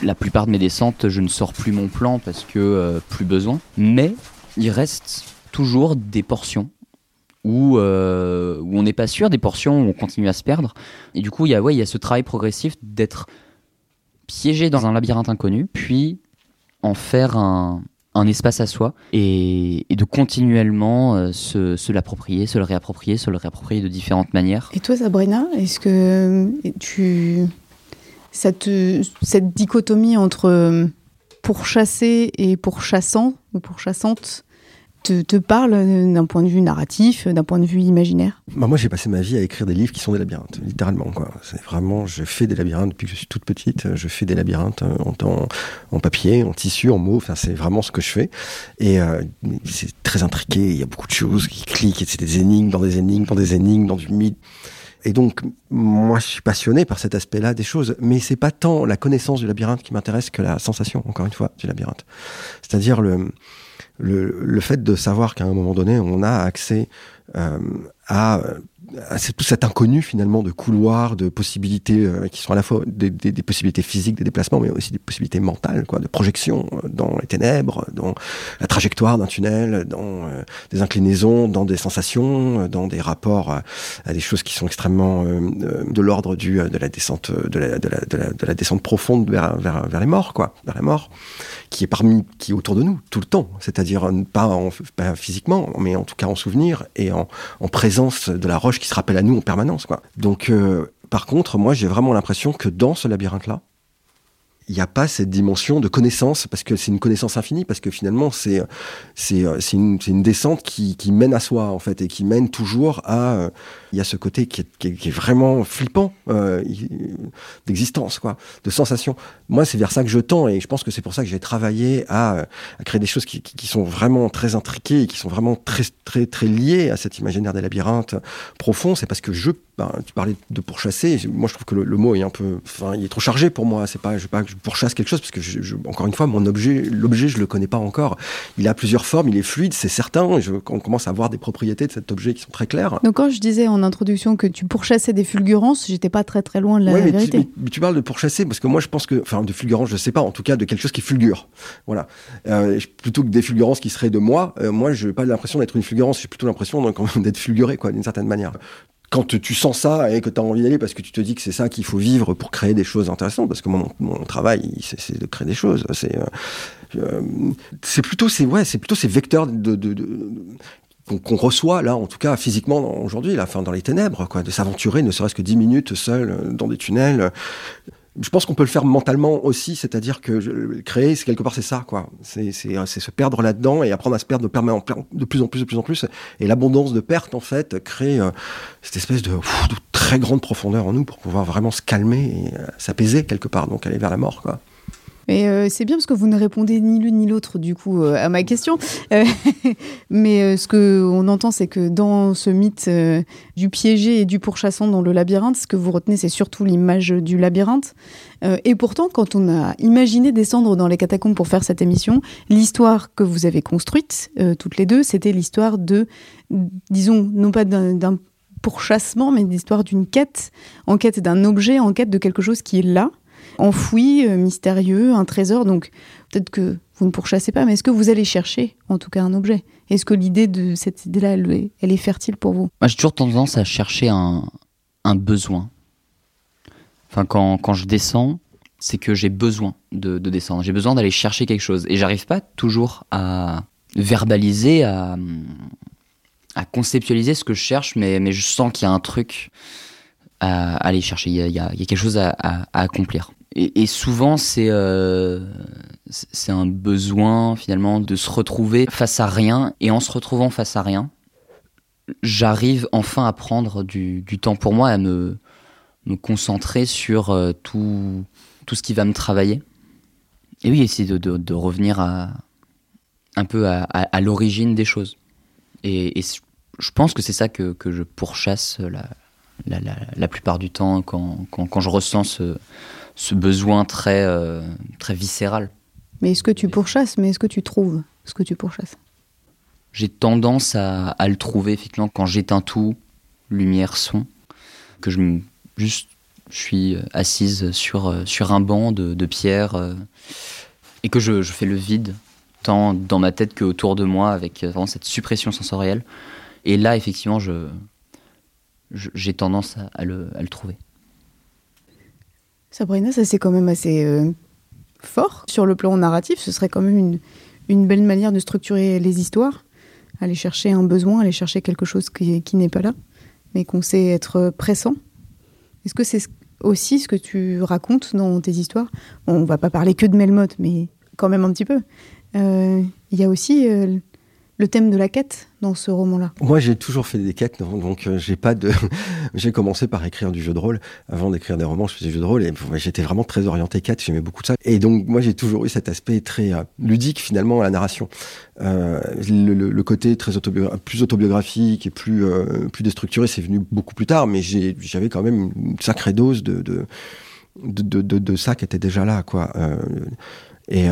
la plupart de mes descentes, je ne sors plus mon plan parce que euh, plus besoin. Mais il reste toujours des portions où, euh, où on n'est pas sûr, des portions où on continue à se perdre. Et du coup, il ouais, y a ce travail progressif d'être piégé dans un labyrinthe inconnu, puis en faire un, un espace à soi et, de continuellement euh, se, l'approprier, se le réapproprier, se le réapproprier de différentes manières. Et toi, Sabrina, est-ce que euh, tu. cette, cette dichotomie entre pourchasser et pourchassant ou pourchassante te, te parle euh, d'un point de vue narratif, d'un point de vue imaginaire Bah, moi, j'ai passé ma vie à écrire des livres qui sont des labyrinthes, littéralement. Vraiment, je fais des labyrinthes depuis que je suis toute petite. Je fais des labyrinthes en, en, papier, en tissu, en mots. Enfin, c'est vraiment ce que je fais. Et euh, c'est très intriqué. Il y a beaucoup de choses qui cliquent. C'est des énigmes dans des énigmes, dans des énigmes, dans du mythe. Et donc, moi, je suis passionné par cet aspect-là des choses, mais c'est pas tant la connaissance du labyrinthe qui m'intéresse que la sensation, encore une fois, du labyrinthe. C'est-à-dire le, le, le, fait de savoir qu'à un moment donné, on a accès euh, à, à tout cet inconnu finalement de couloirs, de possibilités euh, qui sont à la fois des, possibilités physiques, des déplacements, mais aussi des possibilités mentales, quoi, de projection euh, dans les ténèbres, dans la trajectoire d'un tunnel, dans euh, des inclinaisons, dans des sensations, dans des rapports à, des choses qui sont extrêmement de l'ordre du de la descente de la, de la, de la, de la descente profonde vers, vers, vers les morts, quoi, vers la mort, qui est parmi qui autour de nous tout le temps, c'est-à-dire pas physiquement, mais en tout cas en souvenir et en, en présence de la roche qui se rappelle à nous en permanence. Donc, euh, par contre, moi, j'ai vraiment l'impression que dans ce labyrinthe-là, il n'y a pas cette dimension de connaissance, parce que c'est une connaissance infinie, parce que finalement, c'est c'est une, une descente qui, qui mène à soi, en fait, et qui mène toujours à... Il y a ce côté qui est, qui est, vraiment flippant euh, d'existence, quoi, de sensation. Moi, c'est vers ça que je tends, et je pense que c'est pour ça que j'ai travaillé à, à, créer des choses qui, qui, sont vraiment très intriquées, et qui sont vraiment très, très, très liées à cet imaginaire des labyrinthes profonds. C'est parce que je... Ben, tu parlais de pourchasser, moi, je trouve que le, le, mot est un peu... Enfin, il est trop chargé pour moi, c'est pas... Je, pas je pourchasse quelque chose, parce que, je, je, encore une fois, mon objet, l'objet, je le connais pas encore. Il a plusieurs formes, il est fluide, c'est certain, je, on commence à avoir des propriétés de cet objet qui sont très claires. Donc quand je disais en introduction que tu pourchassais des fulgurances, j'étais pas très très loin de la ouais, mais vérité. Tu, mais, tu, parles de pourchasser parce que moi je pense que, enfin de fulgurance, je sais pas, en tout cas de quelque chose qui fulgure. Voilà. Euh, plutôt que des fulgurances qui seraient de moi, euh, moi je n'ai pas l'impression d'être une fulgurance, j'ai plutôt l'impression d'être fulguré quoi, d'une certaine manière quand tu sens ça et que tu as envie d'aller parce que tu te dis que c'est ça qu'il faut vivre pour créer des choses intéressantes, parce que mon, mon travail, c'est de créer des choses. C'est euh, c'est plutôt ces ouais, plutôt ces vecteurs de, qu'on qu reçoit là, en tout cas physiquement aujourd'hui, dans les ténèbres, quoi, de s'aventurer, ne serait-ce que dix minutes seul dans des tunnels. Je pense qu'on peut le faire mentalement aussi, c'est-à-dire que créer, c'est quelque part c'est ça, quoi. C'est se perdre là-dedans et apprendre à se perdre de, de plus en plus, de plus en plus. Et l'abondance de pertes, en fait, crée euh, cette espèce de, de, très grande profondeur en nous pour pouvoir vraiment se calmer et euh, s'apaiser quelque part, donc aller vers la mort, quoi. Mais euh, c'est bien parce que vous ne répondez ni l'une ni l'autre du coup euh, à ma question. Euh, mais euh, ce que on entend, c'est que dans ce mythe euh, du piégé et du pourchassant dans le labyrinthe, ce que vous retenez, c'est surtout l'image du labyrinthe. Euh, et pourtant, quand on a imaginé descendre dans les catacombes pour faire cette émission, l'histoire que vous avez construite toutes les deux, c'était l'histoire de, disons, non pas d'un pourchassement, mais l'histoire d'une quête, en quête d'un objet, en quête de quelque chose qui est là enfoui, euh, mystérieux, un trésor. Donc peut-être que vous ne pourchassez pas, mais est-ce que vous allez chercher en tout cas un objet? Est-ce que l'idée de cette idée-là, elle, est fertile pour vous? Moi, j'ai toujours tendance à chercher un, besoin. Enfin, quand, quand je descends, c'est que j'ai besoin de, de descendre. J'ai besoin d'aller chercher quelque chose. Et j'arrive pas toujours à verbaliser, à, conceptualiser ce que je cherche, mais, je sens qu'il y a un truc à aller chercher. Il y a, quelque chose à accomplir. Et, souvent, c'est euh, c'est un besoin finalement de se retrouver face à rien. Et en se retrouvant face à rien, j'arrive enfin à prendre du, du, temps pour moi, à me, me concentrer sur euh, tout, tout ce qui va me travailler. Et oui, essayer de, de, revenir à, un peu à, à, l'origine des choses. Et, je pense que c'est ça que, que je pourchasse la, la, la, la, plupart du temps quand, quand, quand je ressens ce, ce besoin très, euh, très viscéral. Mais est-ce que tu pourchasses, mais est-ce que tu trouves ce que tu pourchasses? J'ai tendance à, à, le trouver, effectivement, quand j'éteins tout, lumière, son, que je me, juste je suis assise sur, sur un banc de, de pierre euh, et que je, je, fais le vide, tant dans ma tête qu'autour de moi, avec vraiment cette suppression sensorielle. Et là, effectivement, je, j'ai tendance à, à, le, à le trouver. Sabrina, ça c'est quand même assez euh, fort. Sur le plan narratif, ce serait quand même une, belle manière de structurer les histoires. Aller chercher un besoin, aller chercher quelque chose qui, qui n'est pas là, mais qu'on sait être pressant. Est-ce que c'est aussi ce que tu racontes dans tes histoires? Bon, on va pas parler que de Melmoth, mais quand même un petit peu. Euh, Il y a aussi euh, le thème de la quête dans ce roman-là. Moi, j'ai toujours fait des quêtes, donc, euh, j'ai pas de. j'ai commencé par écrire du jeu de rôle. Avant d'écrire des romans, je faisais du jeu de rôle et j'étais vraiment très orienté quête. J'aimais beaucoup ça. Et donc, moi, j'ai toujours eu cet aspect très euh, ludique finalement à la narration. Euh, le, côté très plus autobiographique et plus plus déstructuré, c'est venu beaucoup plus tard. Mais j'avais quand même une sacrée dose de de de, de, ça qui était déjà là, quoi. Et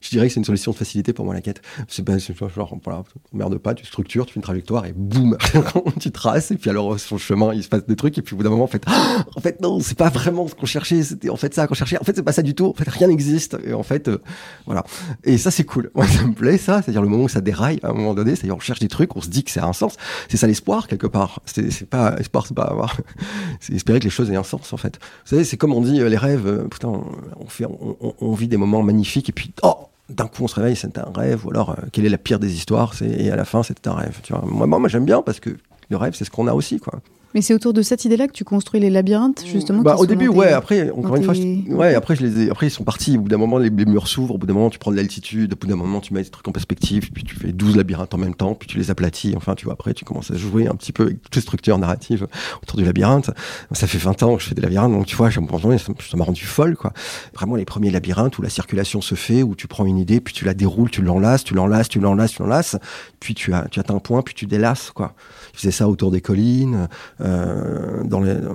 je dirais que c'est une solution de facilité pour moi la quête. C'est pas genre voilà, merde pas, tu structures, tu fais une trajectoire et boum, tu traces et puis alors sur le chemin il se passe des trucs et puis au bout d'un moment en fait, en fait non, c'est pas vraiment ce qu'on cherchait, c'était en fait ça qu'on cherchait. En fait c'est pas ça du tout. En fait rien n'existe et en fait euh, voilà. Et ça c'est cool. Moi ça me plaît ça, c'est-à-dire le moment où ça déraille à un moment donné, c'est-à-dire on cherche des trucs, on se dit que ça a un sens. C'est ça l'espoir quelque part. C'est pas espoir, c'est pas avoir, c'est espérer que les choses aient un sens en fait. Vous savez, c'est comme on dit euh, les rêves. euh, putain, on fait, on vit des moments magnifiques et puis oh d'un coup on se réveille, c'est un rêve, ou alors euh, quelle est la pire des histoires, et à la fin c'était un rêve. Moi, moi, moi, j'aime bien parce que le rêve c'est ce qu'on a aussi quoi. Mais c'est autour de cette idée-là que tu construis les labyrinthes, justement. Bah, au début, ouais. Après, encore une fois, je- ouais. Après, je les ai, après ils sont partis. Au bout d'un moment, les, les murs s'ouvrent. Au bout d'un moment, tu prends de l'altitude. Au bout d'un moment, tu mets des trucs en perspective. Puis tu fais 12 labyrinthes en même temps. Puis tu les aplatis. Enfin, tu vois. Après, tu commences à jouer un petit peu avec toutes les structures narratives autour du labyrinthe. Ça fait 20 ans que je fais des labyrinthes. Donc, tu vois, ça m'a ça m'a rendu folle, quoi. Vraiment, les premiers labyrinthes où la circulation se fait, où tu prends une idée, puis tu la déroules, tu l'enlaces, tu l'enlaces, tu l'enlaces, tu l'enlaces. Puis tu as, tu atteins un point, puis tu délasses, quoi. Je faisais ça autour des collines, euh, dans les, euh,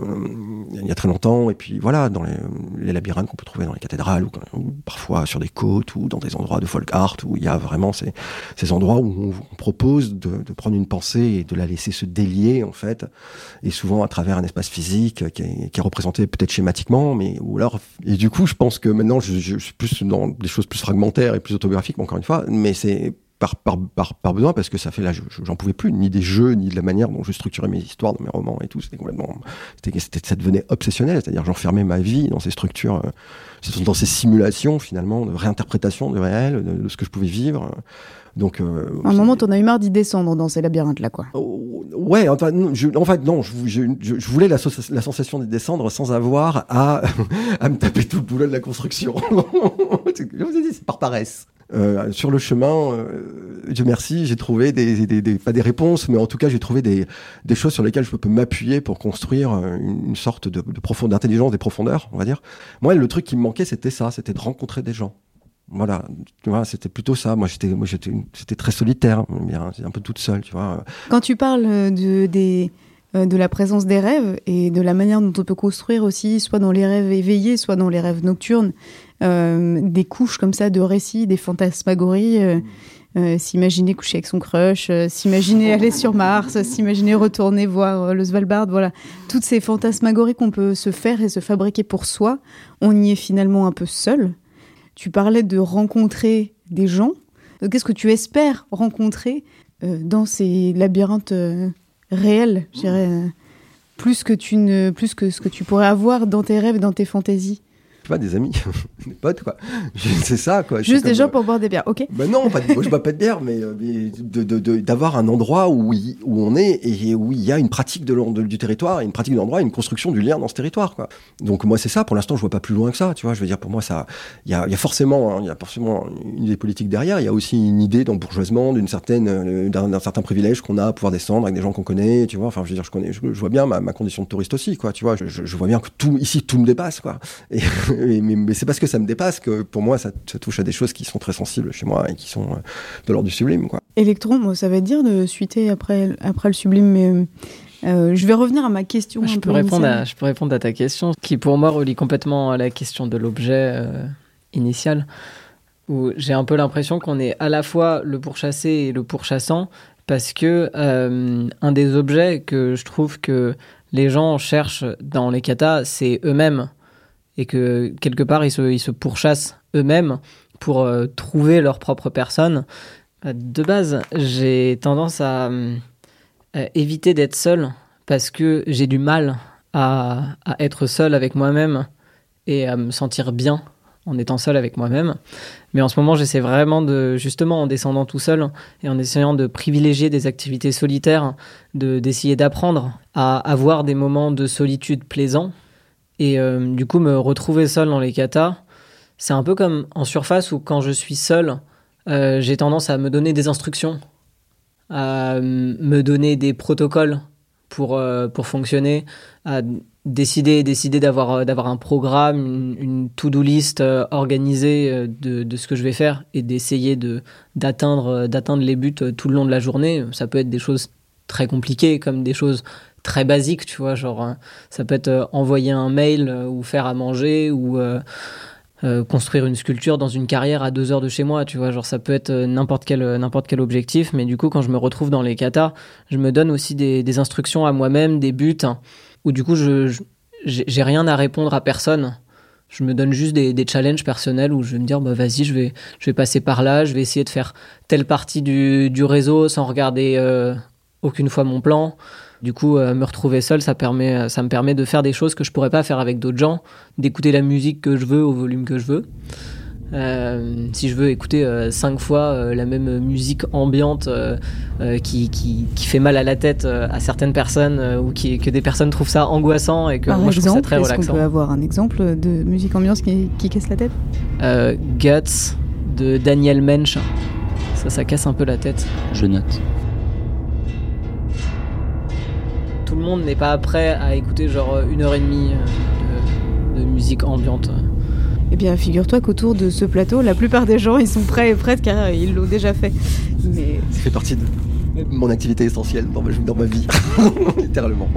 il y a très longtemps, et puis voilà, dans les, labyrinthes qu'on peut trouver dans les cathédrales, ou, parfois sur des côtes, ou dans des endroits de folk art, où il y a vraiment ces, ces endroits où on, on propose de, de prendre une pensée et de la laisser se délier, en fait, et souvent à travers un espace physique qui est, qui est représenté peut-être schématiquement, mais ou alors, et du coup, je pense que maintenant, je, je suis plus dans des choses plus fragmentaires et plus autobiographiques, encore une fois, mais c'est par, par, par, par besoin parce que ça fait là je- je- j'en pouvais plus ni des jeux ni de la manière dont je structurais mes histoires dans mes romans et tout c'était complètement c'était c'était- ça devenait obsessionnel c'est-à-dire j'enfermais ma vie dans ces structures euh, dans ces simulations finalement de réinterprétation du réel de, de ce que je pouvais vivre donc euh, À un moment, t'en as eu marre d'y descendre dans ces labyrinthes-là, quoi. Ouais, enfin, je, en fait, non, je, je, voulais la, so- la sensation de descendre sans avoir à, à me taper tout le boulot de la construction. je vous ai dit, c'est par paresse. Euh, sur le chemin, euh, Dieu merci, j'ai trouvé des, pas des réponses, mais en tout cas, j'ai trouvé des, des choses sur lesquelles je peux m'appuyer pour construire euh, une, sorte de, de profondeur, d'intelligence, des profondeurs, on va dire. Moi, le truc qui me manquait, c'était ça, c'était de rencontrer des gens. Voilà, tu vois, c'était plutôt ça. Moi, j'étais, moi, j'étais, très solitaire, un peu toute seule, tu vois. Quand tu parles de, des, de la présence des rêves et de la manière dont on peut construire aussi, soit dans les rêves éveillés, soit dans les rêves nocturnes, des couches comme ça de récits, des fantasmagories, euh, euh, s'imaginer coucher avec son crush, euh, s'imaginer aller sur Mars, s'imaginer retourner voir euh, le Svalbard, voilà. Toutes ces fantasmagories qu'on peut se faire et se fabriquer pour soi, on y est finalement un peu seul. Tu parlais de rencontrer des gens. Euh, Qu'est-ce que tu espères rencontrer euh, dans ces labyrinthes euh, réels, je dirais, euh, plus que tu ne, plus que ce que tu pourrais avoir dans tes rêves, dans tes fantaisies? Vois, des amis, des potes, quoi. C'est ça, quoi. Juste des comme, gens pour boire des bières, ok Ben non, pas de, moi, je bois pas de bière, mais, euh, mais de- d'avoir un endroit où, il- où on est et où il y a une pratique de, de- du territoire, une pratique de l'endroit, une construction du lien dans ce territoire. Quoi. Donc moi c'est ça. Pour l'instant, je vois pas plus loin que ça. Tu vois, je veux dire, pour moi ça, il y a, il y a forcément, hein, y a forcément une idée politique derrière. Il y a aussi une idée d'embourgeoisement, d'une certaine, euh, d'un, certain privilège qu'on a à pouvoir descendre avec des gens qu'on connaît. Tu vois, enfin je veux dire, je connais, je, je vois bien ma, ma condition de touriste aussi. Quoi. Tu vois, je, je- vois bien que tout ici tout me dépasse. Quoi. Et- mais, mais c'est parce que ça me dépasse que pour moi ça, ça touche à des choses qui sont très sensibles chez moi et qui sont euh, de l'ordre du sublime. Quoi. Électron, moi, ça va dire de suiter après, après le sublime, mais euh, je vais revenir à ma question. Je un peux, peu répondre à, je peux répondre à ta question, qui pour moi relie complètement à la question de l'objet euh, initial, où j'ai un peu l'impression qu'on est à la fois le pourchassé et le pourchassant, parce que euh, un des objets que je trouve que les gens cherchent dans les katas, c'est eux-mêmes, et que quelque part ils se, pourchassent eux-mêmes pour euh, trouver leur propre personne. Euh, De base, j'ai tendance à euh, éviter d'être seul parce que j'ai du mal à, à être seul avec moi-même et à me sentir bien en étant seul avec moi-même. Mais en ce moment, j'essaie vraiment de, justement, en descendant tout seul et en essayant de privilégier des activités solitaires, de d'essayer d'apprendre à avoir des moments de solitude plaisants. Et euh, du coup, me retrouver seul dans les katas, c'est un peu comme en surface où quand je suis seul, euh, j'ai tendance à me donner des instructions, à me donner des protocoles pour, euh, pour fonctionner, à décider, décider d'avoir, d'avoir un programme, une, une to-do list euh, organisée euh, de, de ce que je vais faire et d'essayer de, d'atteindre, euh, d'atteindre les buts euh, tout le long de la journée. Ça peut être des choses très compliquées comme des choses très basiques, tu vois, genre euh, ça peut être euh, envoyer un mail euh, ou faire à manger ou euh, construire une sculpture dans une carrière à deux heures de chez moi, tu vois, genre ça peut être n'importe quel, n'importe quel objectif, mais du coup quand je me retrouve dans les katas, je me donne aussi des, instructions à moi-même, des buts, hein, où du coup je, j'ai rien à répondre à personne. Je me donne juste des, des challenges personnels où je vais me dire, bah vas-y, je vais, je vais passer par là, je vais essayer de faire telle partie du, du réseau sans regarder aucune fois mon plan. Du coup, euh, me retrouver seul, ça, permet, ça me permet de faire des choses que je pourrais pas faire avec d'autres gens, d'écouter la musique que je veux au volume que je veux. Euh, si je veux écouter euh, cinq fois euh, la même musique ambiante euh, euh, qui, qui, qui fait mal à la tête euh, à certaines personnes euh, ou qui, que des personnes trouvent ça angoissant et que Par moi je trouve ça exemple, très est-ce qu'on relaxant. peut avoir un exemple de musique ambiance qui, qui casse la tête? Euh, Guts de Daniel Mensch. Ça, ça casse un peu la tête. Je note. Tout le monde n'est pas prêt à écouter genre une heure et demie euh, de, de musique ambiante. Eh bien, figure-toi qu'autour de ce plateau, la plupart des gens, ils sont prêts et prêtes car ils l'ont déjà fait. Mais Ça fait partie de mon activité essentielle dans ma, dans ma vie, littéralement.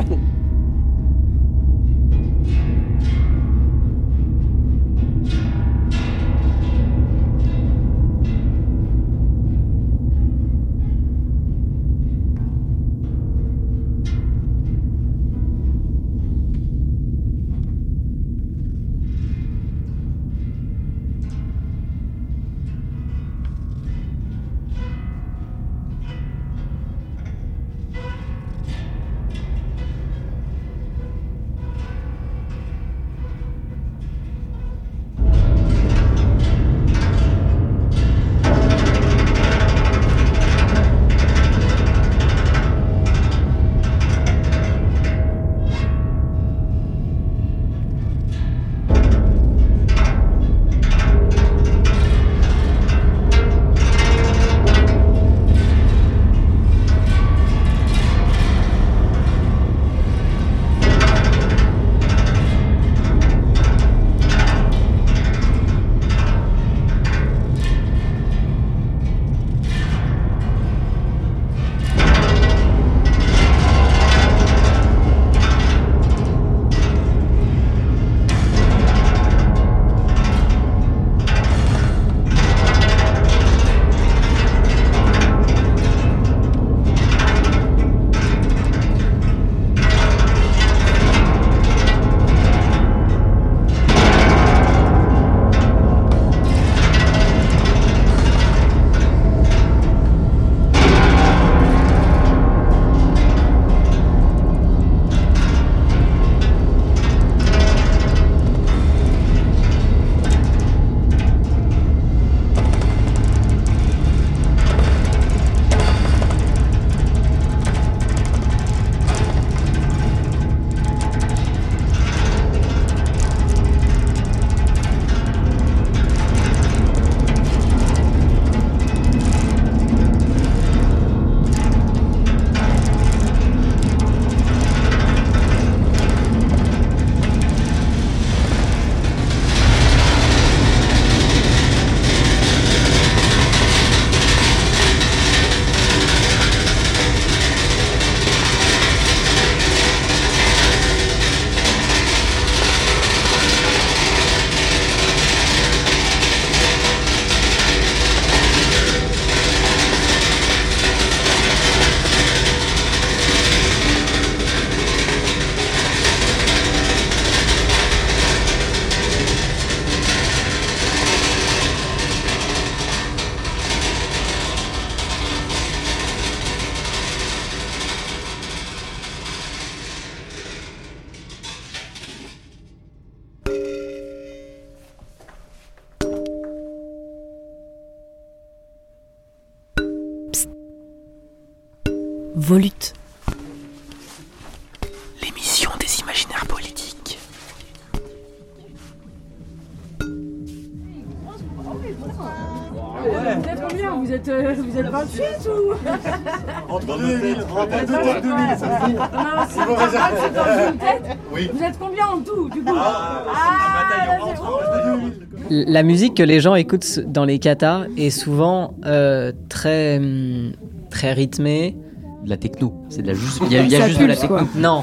La musique que les gens écoutent dans les katas est souvent euh, très, hum, très rythmée. De la techno, c'est de la juste. Il y a, y juste de la techno. quoi. Non,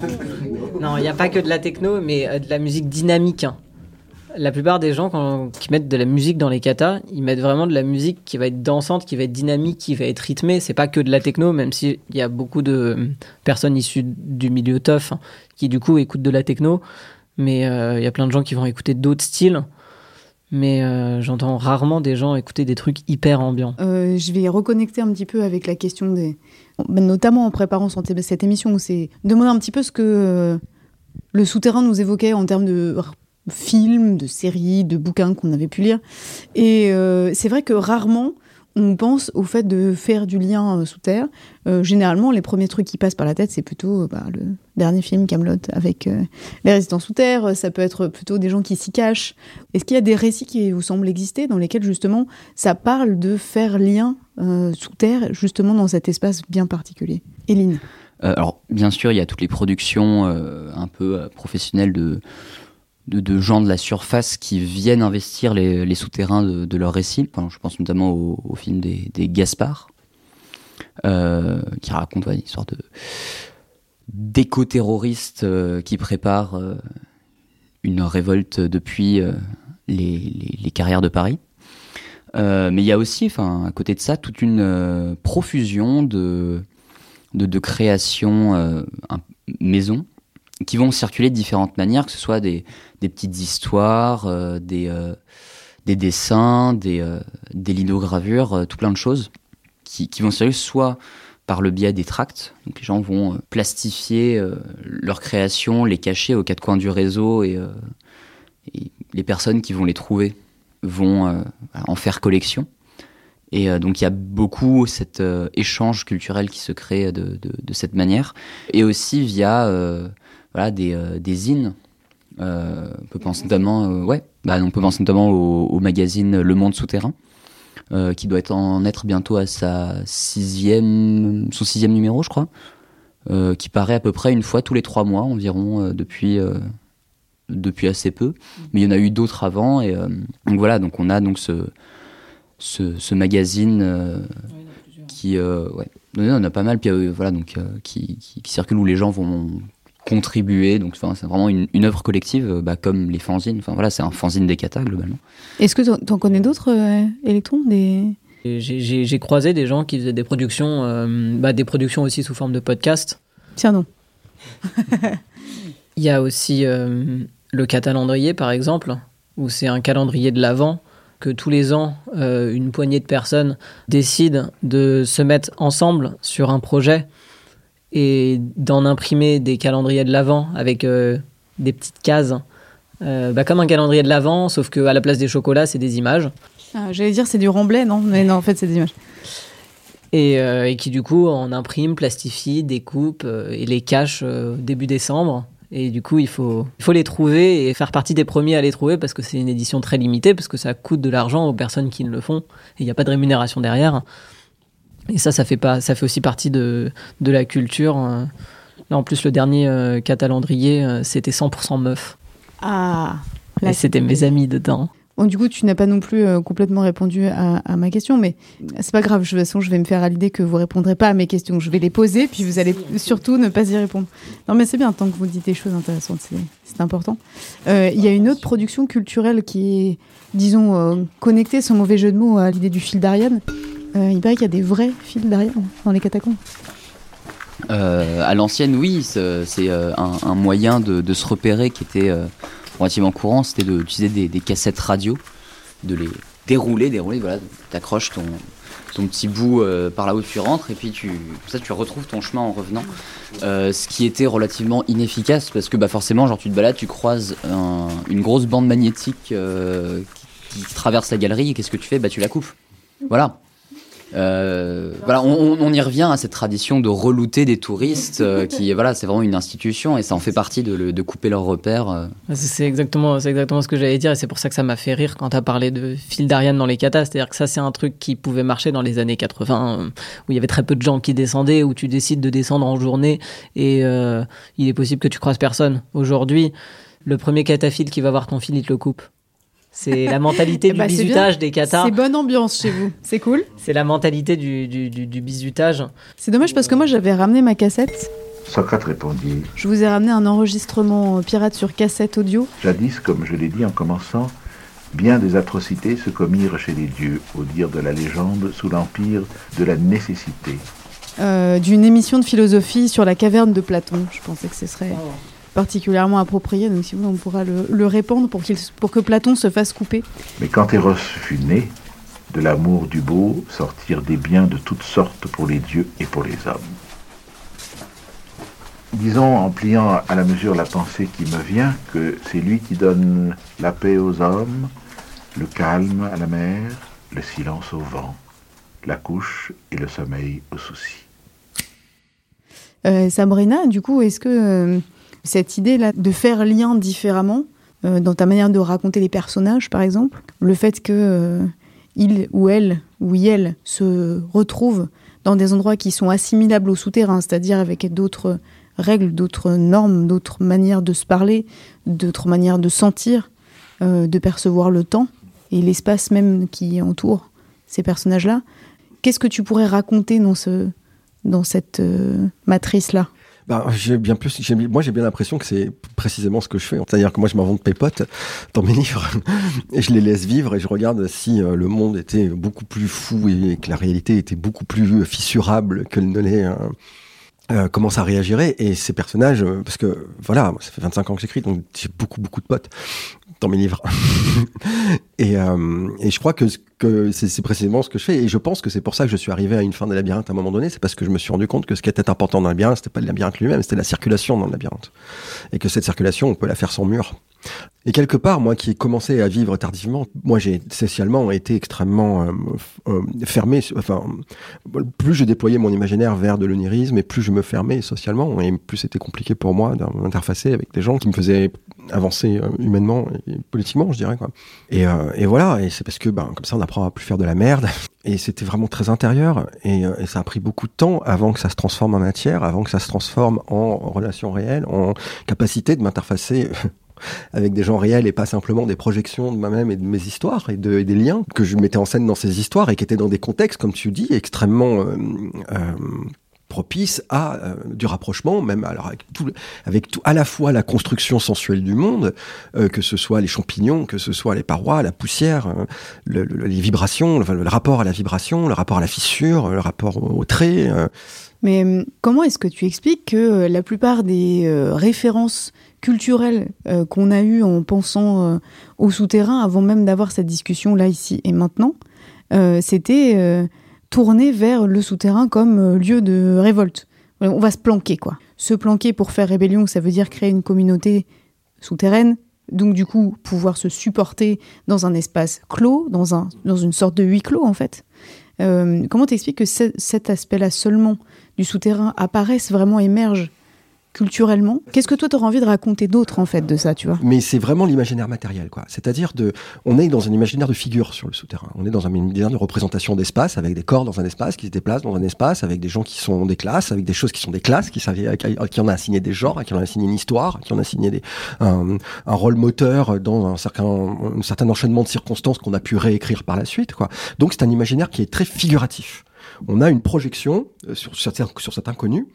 non, il n'y a pas que de la techno, mais euh, de la musique dynamique. hein. La plupart des gens quand, qui mettent de la musique dans les katas, ils mettent vraiment de la musique qui va être dansante, qui va être dynamique, qui va être rythmée. C'est pas que de la techno, même s'il y a beaucoup de euh, personnes issues du milieu tough hein, qui du coup écoutent de la techno. Mais euh, il y a plein de gens qui vont écouter d'autres styles. Mais euh, j'entends rarement des gens écouter des trucs hyper ambiants. Euh, je vais reconnecter un petit peu avec la question des. Notamment en préparant cette émission, où c'est demander un petit peu ce que le souterrain nous évoquait en termes de films, de séries, de bouquins qu'on avait pu lire. Et c'est vrai que rarement on pense au fait de faire du lien euh, sous terre. Euh, généralement, les premiers trucs qui passent par la tête, c'est plutôt euh, bah, le dernier film Camelot avec les résistants sous terre. Ça peut être plutôt des gens qui s'y cachent. Est-ce qu'il y a des récits qui vous semblent exister dans lesquels justement ça parle de faire lien sous terre, justement dans cet espace bien particulier? Éline? Alors, bien sûr, il y a toutes les productions un peu professionnelles de, de, gens de la surface qui viennent investir les, souterrains de, de leurs récits. Enfin, je pense notamment au, film des, des Gaspard, euh, qui raconte ouais, une sorte de d'éco-terroristes euh, qui préparent euh, une révolte depuis euh, les, carrières de Paris. Euh, mais il y a aussi, à côté de ça, toute une profusion de, de, de créations maison qui vont circuler de différentes manières, que ce soit des, des petites histoires, euh, des, euh, des dessins, des, euh, des linogravures, tout plein de choses qui, qui vont circuler soit par le biais des tracts, donc les gens vont plastifier leurs créations, les cacher aux quatre coins du réseau et, les personnes qui vont les trouver vont en faire collection. Et donc il y a beaucoup cet échange culturel qui se crée de, de, cette manière. Et aussi via voilà, des, euh, des. Euh, on peut penser notamment, euh, ouais, bah, on peut penser notamment au, au magazine Le Monde Souterrain, euh, qui doit être en être bientôt à sa sixième, son sixième numéro, je crois, qui paraît à peu près une fois tous les trois mois environ depuis depuis assez peu. Mais il y en a eu d'autres avant, et donc voilà, donc on a donc ce ce, ce magazine qui ouais on a pas mal puis voilà donc qui, qui, qui circule où les gens vont contribuer donc c'est vraiment une, une œuvre collective euh, bah, comme les fanzines enfin voilà c'est un fanzine des katas globalement Est-ce que t'en- t'en connais d'autres euh, électrons des... J'ai croisé des gens qui faisaient des productions, euh, bah, des productions aussi sous forme de podcast. Tiens non. Il y a aussi euh, le catalendrier, par exemple, où c'est un calendrier de l'Avent que tous les ans, euh, une poignée de personnes décident de se mettre ensemble sur un projet et d'en imprimer des calendriers de l'Avent avec euh, des petites cases. Euh, bah, comme un calendrier de l'Avent, sauf qu'à la place des chocolats, c'est des images. Ah, J'allais dire c'est du remblai, non? Mais non, en fait c'est des images. Et, euh, et qui du coup en imprime, plastifie, découpe et les cache début décembre. Et du coup, il faut, il faut les trouver et faire partie des premiers à les trouver parce que c'est une édition très limitée, parce que ça coûte de l'argent aux personnes qui ne le font. Et il n'y a pas de rémunération derrière. Et ça, ça fait, pas, ça fait aussi partie de, de la culture. euh. Là, en plus, le dernier euh, catalandrier, euh, c'était 100% meuf. Ah et c'était mes amis dedans. Bon, du coup, tu n'as pas non plus euh, complètement répondu à, à ma question, mais c'est pas grave. De toute façon, je vais me faire à l'idée que vous répondrez pas à mes questions. Je vais les poser, puis vous allez surtout ne pas y répondre. Non, mais c'est bien, tant que vous dites des choses intéressantes, c'est- c'est important. Euh, Il y a une autre production culturelle qui est, disons, euh, connectée, sans mauvais jeu de mots, à l'idée du fil d'Ariane. Euh, il paraît qu'il y a des vrais fils d'Ariane dans les catacombes. Euh, à l'ancienne, oui, c'est euh, un, moyen de, se repérer qui était relativement courant, c'était d'utiliser des, cassettes radio, de les dérouler, dérouler, voilà, t'accroches ton, petit bout par là où tu rentres et puis tu, ça tu retrouves ton chemin en revenant. Ce qui était relativement inefficace parce que bah, forcément, genre tu te balades, tu croises un- une grosse bande magnétique qui, qui traverse la galerie et qu'est-ce que tu fais? Bah tu la coupes. Voilà. Euh, voilà, on, on y revient à cette tradition de relouter des touristes, euh, qui voilà, c'est vraiment une institution et ça en fait partie de, le- de couper leurs repères. euh. C'est exactement, c'est exactement ce que j'allais dire et c'est pour ça que ça m'a fait rire quand tu as parlé de fil d'Ariane dans les catas. C'est-à-dire que ça, c'est un truc qui pouvait marcher dans les années 80 euh, où il y avait très peu de gens qui descendaient, où tu décides de descendre en journée et euh, il est possible que tu croises personne. Aujourd'hui, le premier catafile qui va voir ton fil, il te le coupe. C'est la mentalité Eh du bah, bizutage des catas. C'est bonne ambiance chez vous. C'est cool. C'est la mentalité du, du, du, du bizutage. C'est dommage parce que moi j'avais ramené ma cassette. Socrate répondit Je vous ai ramené un enregistrement pirate sur cassette audio. Jadis, comme je l'ai dit en commençant, bien des atrocités se commirent chez les dieux, au dire de la légende, sous l'empire de la nécessité. euh, d'une émission de philosophie sur la caverne de Platon. Je pensais que ce serait Oh. Particulièrement approprié, donc si vous on pourra le, le répandre pour, qu'il- pour que Platon se fasse couper. Mais quand Eros fut né, de l'amour du beau sortirent des biens de toutes sortes pour les dieux et pour les hommes. Disons, en pliant à la mesure la pensée qui me vient, que c'est lui qui donne la paix aux hommes, le calme à la mer, le silence au vent, la couche et le sommeil aux soucis. Euh, Sabrina, du coup, est-ce que euh, cette idée-là de faire lien différemment euh, dans ta manière de raconter les personnages, par exemple, le fait que euh, il ou elle ou elle se retrouvent dans des endroits qui sont assimilables au souterrain, c'est-à-dire avec d'autres règles, d'autres normes, d'autres manières de se parler, d'autres manières de sentir, euh, de percevoir le temps et l'espace même qui entoure ces personnages-là. Qu'est-ce que tu pourrais raconter dans ce dans cette matrice-là? Bah, j'ai bien plus, moi j'ai bien l'impression que c'est précisément ce que je fais. C'est-à-dire que moi je m'invente mes potes dans mes livres et je les laisse vivre et je regarde si euh, le monde était beaucoup plus fou et que la réalité était beaucoup plus fissurable qu'elle ne l'est. euh, euh, comment ça réagirait et ces personnages euh, parce que voilà moi, ça fait 25 ans que j'écris donc j'ai beaucoup beaucoup de potes dans mes livres et, euh, et je crois que, ce- que c'est précisément ce que je fais et je pense que c'est pour ça que je suis arrivé à une fin des labyrinthes à un moment donné c'est parce que je me suis rendu compte que ce qui était important dans le labyrinthe c'était pas le labyrinthe lui-même c'était la circulation dans le labyrinthe et que cette circulation on peut la faire sans mur et quelque part, moi qui ai commencé à vivre tardivement, moi j'ai socialement été extrêmement euh, euh, fermé. Enfin, plus je déployais mon imaginaire vers de l'onirisme, et plus je me fermais socialement, et plus c'était compliqué pour moi d'interfacer avec des gens qui me faisaient avancer euh, humainement et politiquement, je dirais quoi. Et, et voilà, et c'est parce que ben, comme ça on apprend à plus faire de la merde. Et c'était vraiment très intérieur, et, euh, et ça a pris beaucoup de temps avant que ça se transforme en matière, avant que ça se transforme en relation réelle, en capacité de m'interfacer avec des gens réels et pas simplement des projections de moi-même et de mes histoires et, de, et des liens que je mettais en scène dans ces histoires et qui étaient dans des contextes, comme tu dis, extrêmement euh, euh, propices à euh, du rapprochement, même avec tout, à la fois la construction sensuelle du monde, euh, que ce soit les champignons, que ce soit les parois, la poussière, euh, le- le- les vibrations, le, rapport à la vibration, le rapport à la fissure, le rapport au, au trait. euh, Mais hum, comment est-ce que tu expliques que euh, la plupart des références culturelles qu'on a eues en pensant au souterrain, avant même d'avoir cette discussion là, ici et maintenant, c'était euh, tourné vers le souterrain comme euh, lieu de révolte. On va se planquer, quoi. Se planquer pour faire rébellion, ça veut dire créer une communauté souterraine, donc du coup pouvoir se supporter dans un espace clos, dans, un, dans une sorte de huis clos en fait. Euh, comment t'expliques que ce- cet aspect-là seulement du souterrain apparaisse vraiment, émerge culturellement Qu'est-ce que toi t'aurais envie de raconter d'autre en fait de ça, tu vois? Mais c'est vraiment l'imaginaire matériel, quoi. C'est-à-dire de, on est dans un imaginaire de figure sur le souterrain. On est dans un imaginaire de représentation d'espace, avec des corps dans un espace qui se déplacent dans un espace, avec des gens qui sont des classes, avec des choses qui sont des classes, qui on a assigné des genres, qui on a assigné une histoire, qui on a assigné un, rôle moteur dans un certain, enchaînement de circonstances qu'on a pu réécrire par la suite, quoi. Donc c'est un imaginaire qui est très figuratif. On a une projection euh, sur, sur, sur cet inconnu,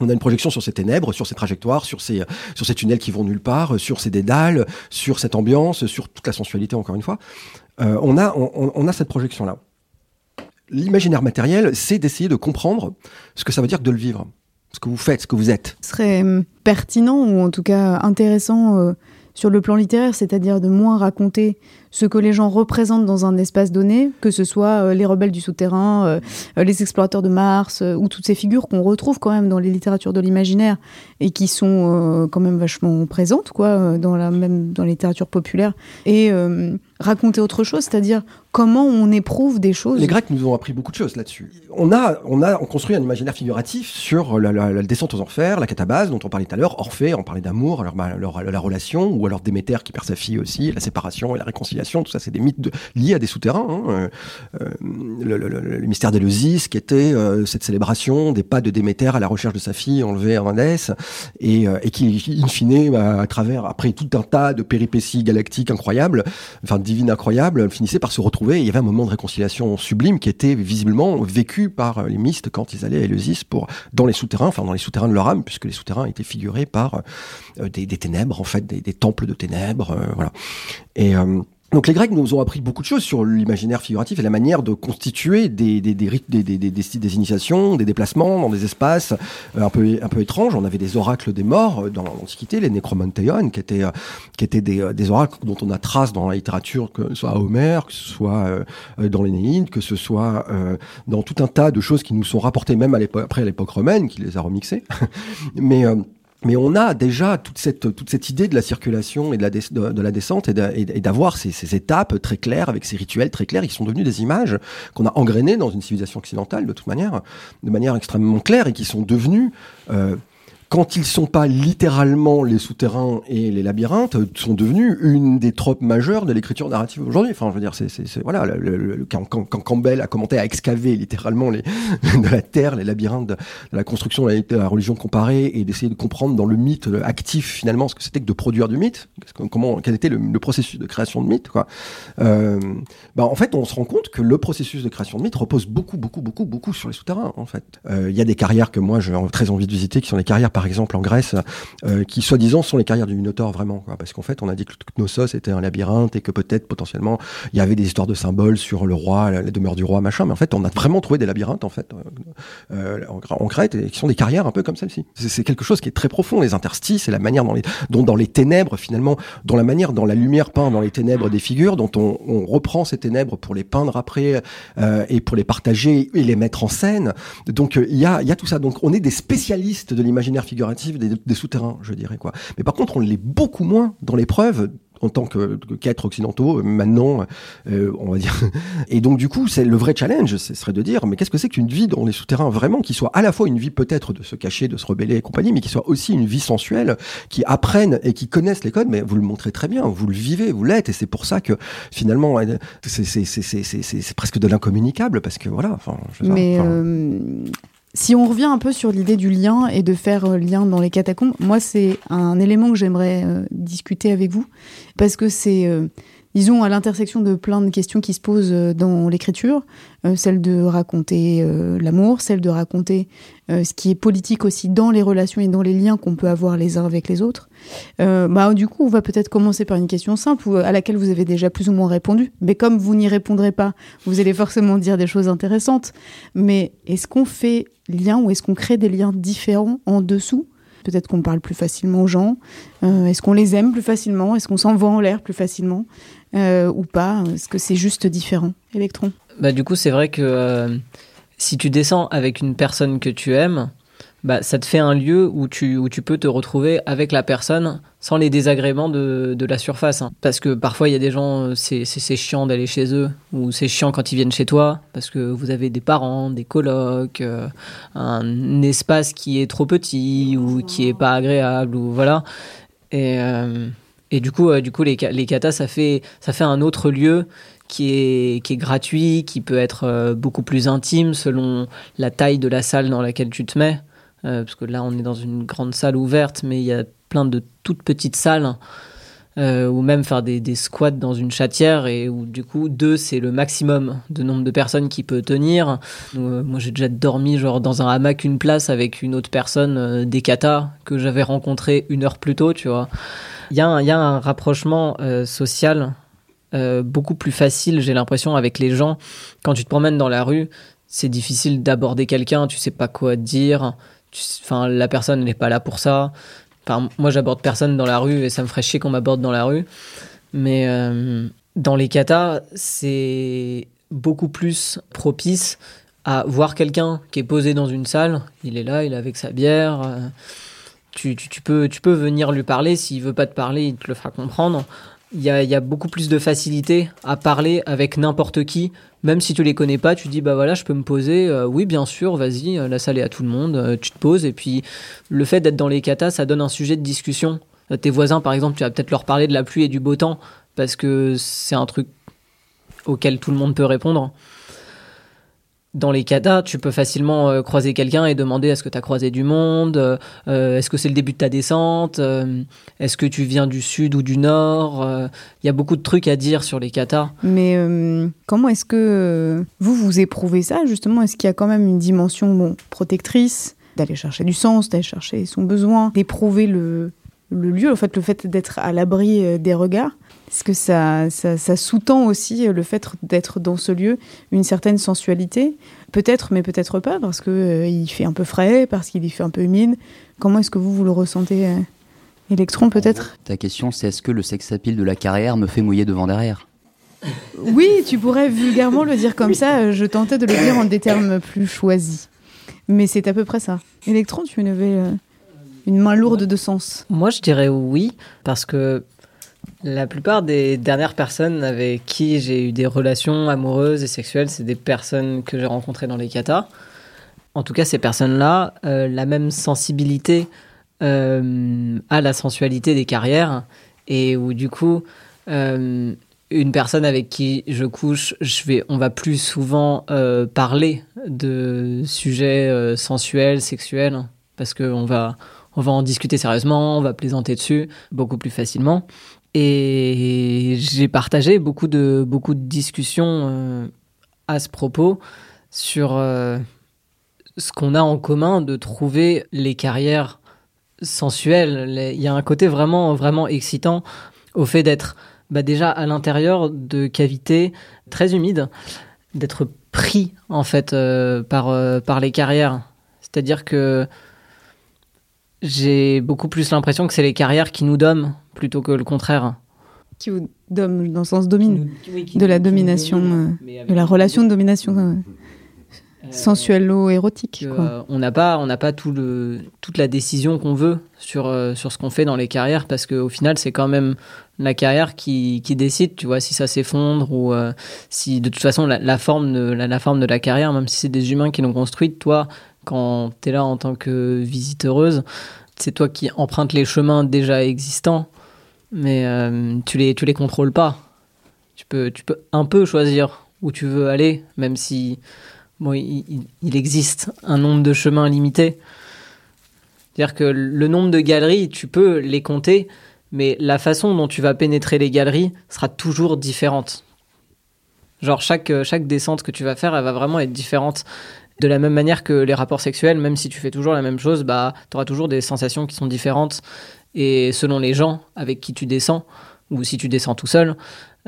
on a une projection sur ces ténèbres, sur ces trajectoires, sur ces, sur ces tunnels qui vont nulle part, sur ces dédales, sur cette ambiance, sur toute la sensualité, encore une fois. Euh, on, a, on, a cette projection-là. L'imaginaire matériel, c'est d'essayer de comprendre ce que ça veut dire que de le vivre. Ce que vous faites, ce que vous êtes. Ce serait hum, pertinent ou en tout cas intéressant euh, sur le plan littéraire, c'est-à-dire de moins raconter ce que les gens représentent dans un espace donné, que ce soit euh, les rebelles du souterrain, euh, euh, les explorateurs de Mars, ou toutes ces figures qu'on retrouve quand même dans les littératures de l'imaginaire et qui sont quand même vachement présentes, quoi, dans la même dans la littérature populaire, et raconter autre chose, c'est-à-dire comment on éprouve des choses. Les Grecs nous ont appris beaucoup de choses là-dessus. On a, on a, on construit un imaginaire figuratif sur la, descente aux enfers, la catabase dont on parlait tout à l'heure, Orphée, on parlait d'amour, leur, leur- la relation, ou alors Déméter qui perd sa fille aussi, la séparation et la réconciliation, tout ça c'est des mythes liés à des souterrains. hein. Euh, euh, le, le- le- le mystère d'Éleusis qui était euh, cette célébration des pas de Déméter à la recherche de sa fille enlevée en Hadès, et, euh, et qui, in fine, bah, à travers, après tout un tas de péripéties galactiques incroyables, enfin divines incroyables, finissait par se retrouver. Et il y avait un moment de réconciliation sublime qui était visiblement vécu par euh, les mystes quand ils allaient à Éleusis pour dans les souterrains, enfin dans les souterrains de leur âme, puisque les souterrains étaient figurés par des, des ténèbres, en fait, des, des temples de ténèbres, euh, voilà. Et euh, donc les Grecs nous ont appris beaucoup de choses sur l'imaginaire figuratif et la manière de constituer des, des, des des, des, initiations, des déplacements dans des espaces euh, un peu, un peu étranges. On avait des oracles des morts euh, dans l'Antiquité, les Necromantéon, qui étaient, euh, qui étaient des, oracles dont on a trace dans la littérature, que ce soit à Homère, que ce soit dans l'Énéide, que ce soit dans tout un tas de choses qui nous sont rapportées même à l'époque, après l'époque romaine, qui les a remixées. Mais mais on a déjà toute cette, toute cette idée de la circulation et de la, des- de, de la descente et d'a- et d'avoir ces, ces étapes très claires, avec ces rituels très clairs, qui sont devenus des images qu'on a engrainées dans une civilisation occidentale, de toute manière, de manière extrêmement claire, et qui sont devenues... euh, quand ils sont pas littéralement les souterrains et les labyrinthes, sont devenus une des tropes majeures de l'écriture narrative aujourd'hui. Enfin, je veux dire, c'est, voilà, le, le- quand, Campbell a commenté à excaver littéralement les, de la terre, les labyrinthes de, la construction de la, religion comparée et d'essayer de comprendre dans le mythe euh, actif finalement ce que c'était que de produire du mythe, comment, quel était le, le processus de création de mythe, quoi. Euh, bah, en fait, on se rend compte que le processus de création de mythe repose beaucoup, beaucoup, beaucoup, beaucoup sur les souterrains, en fait. Euh, Il y a des carrières que moi j'ai très envie de visiter, qui sont les carrières, par exemple, en Grèce, euh, qui soi-disant sont les carrières du Minotaure, vraiment. Parce qu'en fait, on a dit que Knossos était un labyrinthe et que peut-être, potentiellement, il y avait des histoires de symboles sur le roi, la, demeure du roi, machin. Mais en fait, on a vraiment trouvé des labyrinthes, en fait, euh, Gr- en Crète, et qui sont des carrières un peu comme celle-ci. C'est quelque chose qui est très profond, les interstices et la manière dont dans les ténèbres, finalement, dans la manière, dans la lumière peinte dans les ténèbres des figures, dont on, reprend ces ténèbres pour les peindre après euh, et pour les partager et les mettre en scène. Donc euh, il y, a, y a tout ça. Donc on est des spécialistes de l'imaginaire des, des souterrains, je dirais quoi. Mais par contre, on l'est beaucoup moins dans l'épreuve en tant que qu'êtres occidentaux euh, maintenant euh, on va dire et donc du coup c'est le vrai challenge ce serait de dire mais qu'est-ce que c'est qu'une vie dans les souterrains vraiment qui soit à la fois une vie peut-être de se cacher de se rebeller et compagnie mais qui soit aussi une vie sensuelle qui apprennent et qui connaissent les codes mais vous le montrez très bien vous le vivez vous l'êtes et c'est pour ça que finalement c'est presque de l'incommunicable parce que voilà enfin je sais pas, Mais enfin, euh, si on revient un peu sur l'idée du lien et de faire euh, lien dans les catacombes, moi c'est un élément que j'aimerais euh, discuter avec vous parce que c'est, euh, disons, à l'intersection de plein de questions qui se posent euh, dans l'écriture, euh, celle de raconter euh, l'amour, celle de raconter ce qui est politique aussi dans les relations et dans les liens qu'on peut avoir les uns avec les autres. Bah, du coup, on va peut-être commencer par une question simple à laquelle vous avez déjà plus ou moins répondu. Mais comme vous n'y répondrez pas, vous allez forcément dire des choses intéressantes. Mais est-ce qu'on fait lien ou est-ce qu'on crée des liens différents en dessous? Peut-être qu'on parle plus facilement aux gens. Est-ce qu'on les aime plus facilement? Est-ce qu'on s'envoie en l'air plus facilement? Euh, Ou pas Est-ce que c'est juste différent Électron Bah, du coup, c'est vrai que euh, si tu descends avec une personne que tu aimes, bah, ça te fait un lieu où tu, où tu peux te retrouver avec la personne sans les désagréments de, de la surface. hein. Parce que parfois, il y a des gens, euh, c'est chiant d'aller chez eux, ou c'est chiant quand ils viennent chez toi, parce que vous avez des parents, des colocs, un espace qui est trop petit, ou qui est pas agréable, ou voilà. Et, et du coup, euh, du coup les, les katas, ça fait, ça fait un autre lieu qui est, qui est gratuit, qui peut être euh, beaucoup plus intime selon la taille de la salle dans laquelle tu te mets. Euh, parce que là, on est dans une grande salle ouverte, mais il y a plein de toutes petites salles. euh, ou même faire des, squats dans une chatière et où du coup deux c'est le maximum de nombre de personnes qui peut tenir. Moi j'ai déjà dormi genre dans un hamac une place avec une autre personne des katas que j'avais rencontré une heure plus tôt, tu vois. Il y, a un- rapprochement euh, social euh, beaucoup plus facile, j'ai l'impression, avec les gens. Quand tu te promènes dans la rue, c'est difficile d'aborder quelqu'un, tu sais pas quoi dire. Tu- Enfin, la personne n'est pas là pour ça. Enfin, moi, j'aborde personne dans la rue et ça me ferait chier qu'on m'aborde dans la rue. Mais, euh, Dans les katas, c'est beaucoup plus propice à voir quelqu'un qui est posé dans une salle. Il est là, il est avec sa bière. Tu, tu- tu peux, tu peux venir lui parler. S'il veut pas te parler, il te le fera comprendre. Il y a, y a beaucoup plus de facilité à parler avec n'importe qui. Même si tu les connais pas, tu dis bah voilà, je peux me poser. Euh, oui, bien sûr, vas-y. euh, La salle est à tout le monde. euh, tu te poses et puis le fait d'être dans les katas, ça donne un sujet de discussion. Tes voisins, par exemple, tu vas peut-être leur parler de la pluie et du beau temps parce que c'est un truc auquel tout le monde peut répondre. Dans les katas, tu peux facilement euh, croiser quelqu'un et demander est-ce que tu as croisé du monde, euh, est-ce que c'est le début de ta descente, euh, est-ce que tu viens du sud ou du nord. Il y a beaucoup de trucs à dire sur les katas. Mais comment est-ce que vous, vous éprouvez ça, justement? Est-ce qu'il y a quand même une dimension bon, protectrice, d'aller chercher du sens, d'aller chercher son besoin, d'éprouver le, le lieu, en fait, le fait d'être à l'abri euh, des regards Est-ce que ça, ça, ça sous-tend aussi euh, le fait d'être dans ce lieu une certaine sensualité? Peut-être, mais peut-être pas, parce que euh, il fait un peu frais, parce qu'il y fait un peu humide. Comment est-ce que vous, vous le ressentez euh, Électron, peut-être? Ta question, c'est est-ce que le sex appeal de la carrière me fait mouiller devant derrière? Oui, tu pourrais vulgairement le dire comme ça. Je tentais de le dire en des termes plus choisis. Mais c'est à peu près ça. Électron, tu avais euh, une main lourde de sens. Moi, je dirais oui, parce que la plupart des dernières personnes avec qui j'ai eu des relations amoureuses et sexuelles, c'est des personnes que j'ai rencontrées dans les katas. En tout cas, ces personnes-là, euh, la même sensibilité euh, à la sensualité des carrières, et où du coup, euh, une personne avec qui je couche, je vais, on va plus souvent parler de sujets sensuels, sexuels, parce qu'on va, on va en discuter sérieusement, on va plaisanter dessus beaucoup plus facilement. Et j'ai partagé beaucoup de, beaucoup de discussions euh, à ce propos sur euh, ce qu'on a en commun de trouver les carrières sensuelles. Les- Il y a un côté vraiment, vraiment excitant au fait d'être bah, déjà à l'intérieur de cavités très humides, d'être pris en fait euh, par, par les carrières. C'est-à-dire que j'ai beaucoup plus l'impression que c'est les carrières qui nous dominent plutôt que le contraire. Qui vous dom- dans le sens domine. oui, qui de la domination, domine, euh, de la relation de domination euh, Euh, sensuello-érotique. que, quoi. euh, on n'a pas, on n'a pas tout le, toute la décision qu'on veut sur, euh, sur ce qu'on fait dans les carrières parce qu'au final, c'est quand même la carrière qui, qui décide, tu vois, si ça s'effondre ou euh, si de toute façon la, la forme de, la, la forme de la carrière, même si c'est des humains qui l'ont construite, toi, quand tu es là en tant que visiteuse, c'est toi qui empruntes les chemins déjà existants, mais euh, tu les, tu les contrôles pas. Tu peux, tu peux un peu choisir où tu veux aller, même si bon, il, il- existe un nombre de chemins limité. C'est-à-dire que le nombre de galeries, tu peux les compter, mais la façon dont tu vas pénétrer les galeries sera toujours différente. Genre chaque, chaque descente que tu vas faire, elle va vraiment être différente. De la même manière que les rapports sexuels, même si tu fais toujours la même chose, bah, tu auras toujours des sensations qui sont différentes. Et selon les gens avec qui tu descends, ou si tu descends tout seul,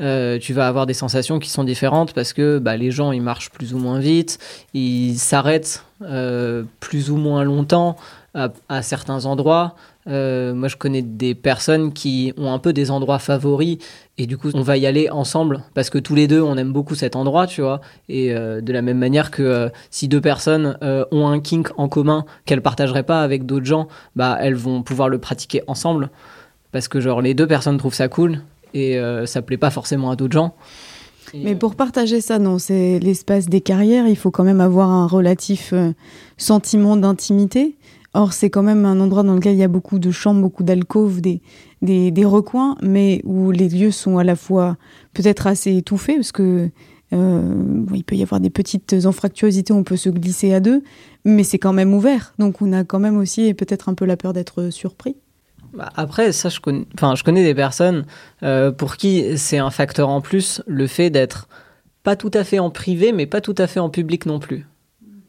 euh, tu vas avoir des sensations qui sont différentes parce que bah, les gens ils marchent plus ou moins vite, ils s'arrêtent euh, plus ou moins longtemps à, à certains endroits. Euh, moi je connais des personnes qui ont un peu des endroits favoris et du coup on va y aller ensemble parce que tous les deux on aime beaucoup cet endroit, tu vois. Et euh, de la même manière que euh, si deux personnes ont un kink en commun qu'elles partageraient pas avec d'autres gens, bah elles vont pouvoir le pratiquer ensemble parce que genre les deux personnes trouvent ça cool et ça plaît pas forcément à d'autres gens. Mais pour partager ça dans c'est l'espace des carrières, il faut quand même avoir un relatif sentiment d'intimité. Or, c'est quand même un endroit dans lequel il y a beaucoup de chambres, beaucoup d'alcôves, des, des, recoins, mais où les lieux sont à la fois peut-être assez étouffés, parce que euh, il peut y avoir des petites anfractuosités, on peut se glisser à deux, mais c'est quand même ouvert. Donc, on a quand même aussi peut-être un peu la peur d'être surpris. Bah, Après, ça, je connais, enfin, je connais des personnes euh, pour qui c'est un facteur en plus, le fait d'être pas tout à fait en privé, mais pas tout à fait en public non plus.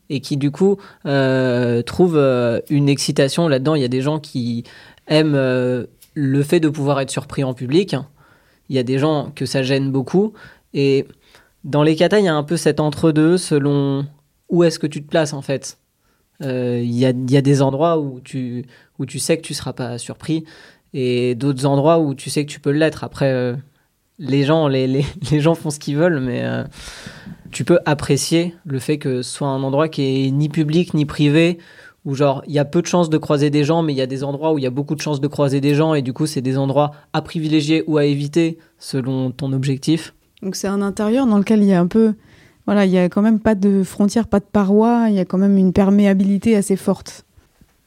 Et qui, du coup, euh, trouvent euh, une excitation là-dedans. Il y a des gens qui aiment euh, le fait de pouvoir être surpris en public. Il y a des gens que ça gêne beaucoup. Et dans les katas, il y a un peu cet entre-deux selon où est-ce que tu te places, en fait. Euh, Il y, a, il y a des endroits où tu, où tu sais que tu seras pas surpris et d'autres endroits où tu sais que tu peux l'être. Après, les gens, les, les, les gens font ce qu'ils veulent, mais tu peux apprécier le fait que ce soit un endroit qui est ni public ni privé, où genre il y a peu de chances de croiser des gens, mais il y a des endroits où il y a beaucoup de chances de croiser des gens, et du coup c'est des endroits à privilégier ou à éviter selon ton objectif. Donc c'est un intérieur dans lequel il y a un peu, voilà, il y a quand même pas de frontières, pas de parois, il y a quand même une perméabilité assez forte.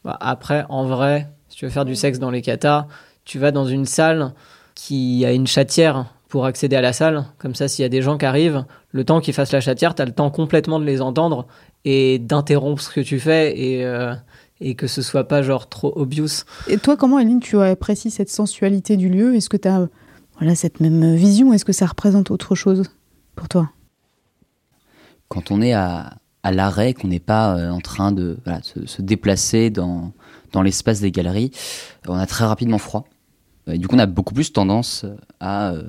Bah, après, en vrai, si tu veux faire du sexe dans les katas, tu vas dans une salle qui a une chatière pour accéder à la salle. Comme ça, s'il y a des gens qui arrivent, le temps qu'ils fassent la chatière, tu as le temps complètement de les entendre et d'interrompre ce que tu fais et, euh, et que ce soit pas genre trop obvious. Et toi, comment, Eline, tu apprécies cette sensualité du lieu? Est-ce que tu as voilà, cette même vision? Est-ce que ça représente autre chose pour toi? Quand on est à, à l'arrêt, qu'on n'est pas euh, en train de voilà, se, se déplacer dans, dans l'espace des galeries, on a très rapidement froid. Et du coup, on a beaucoup plus tendance à euh,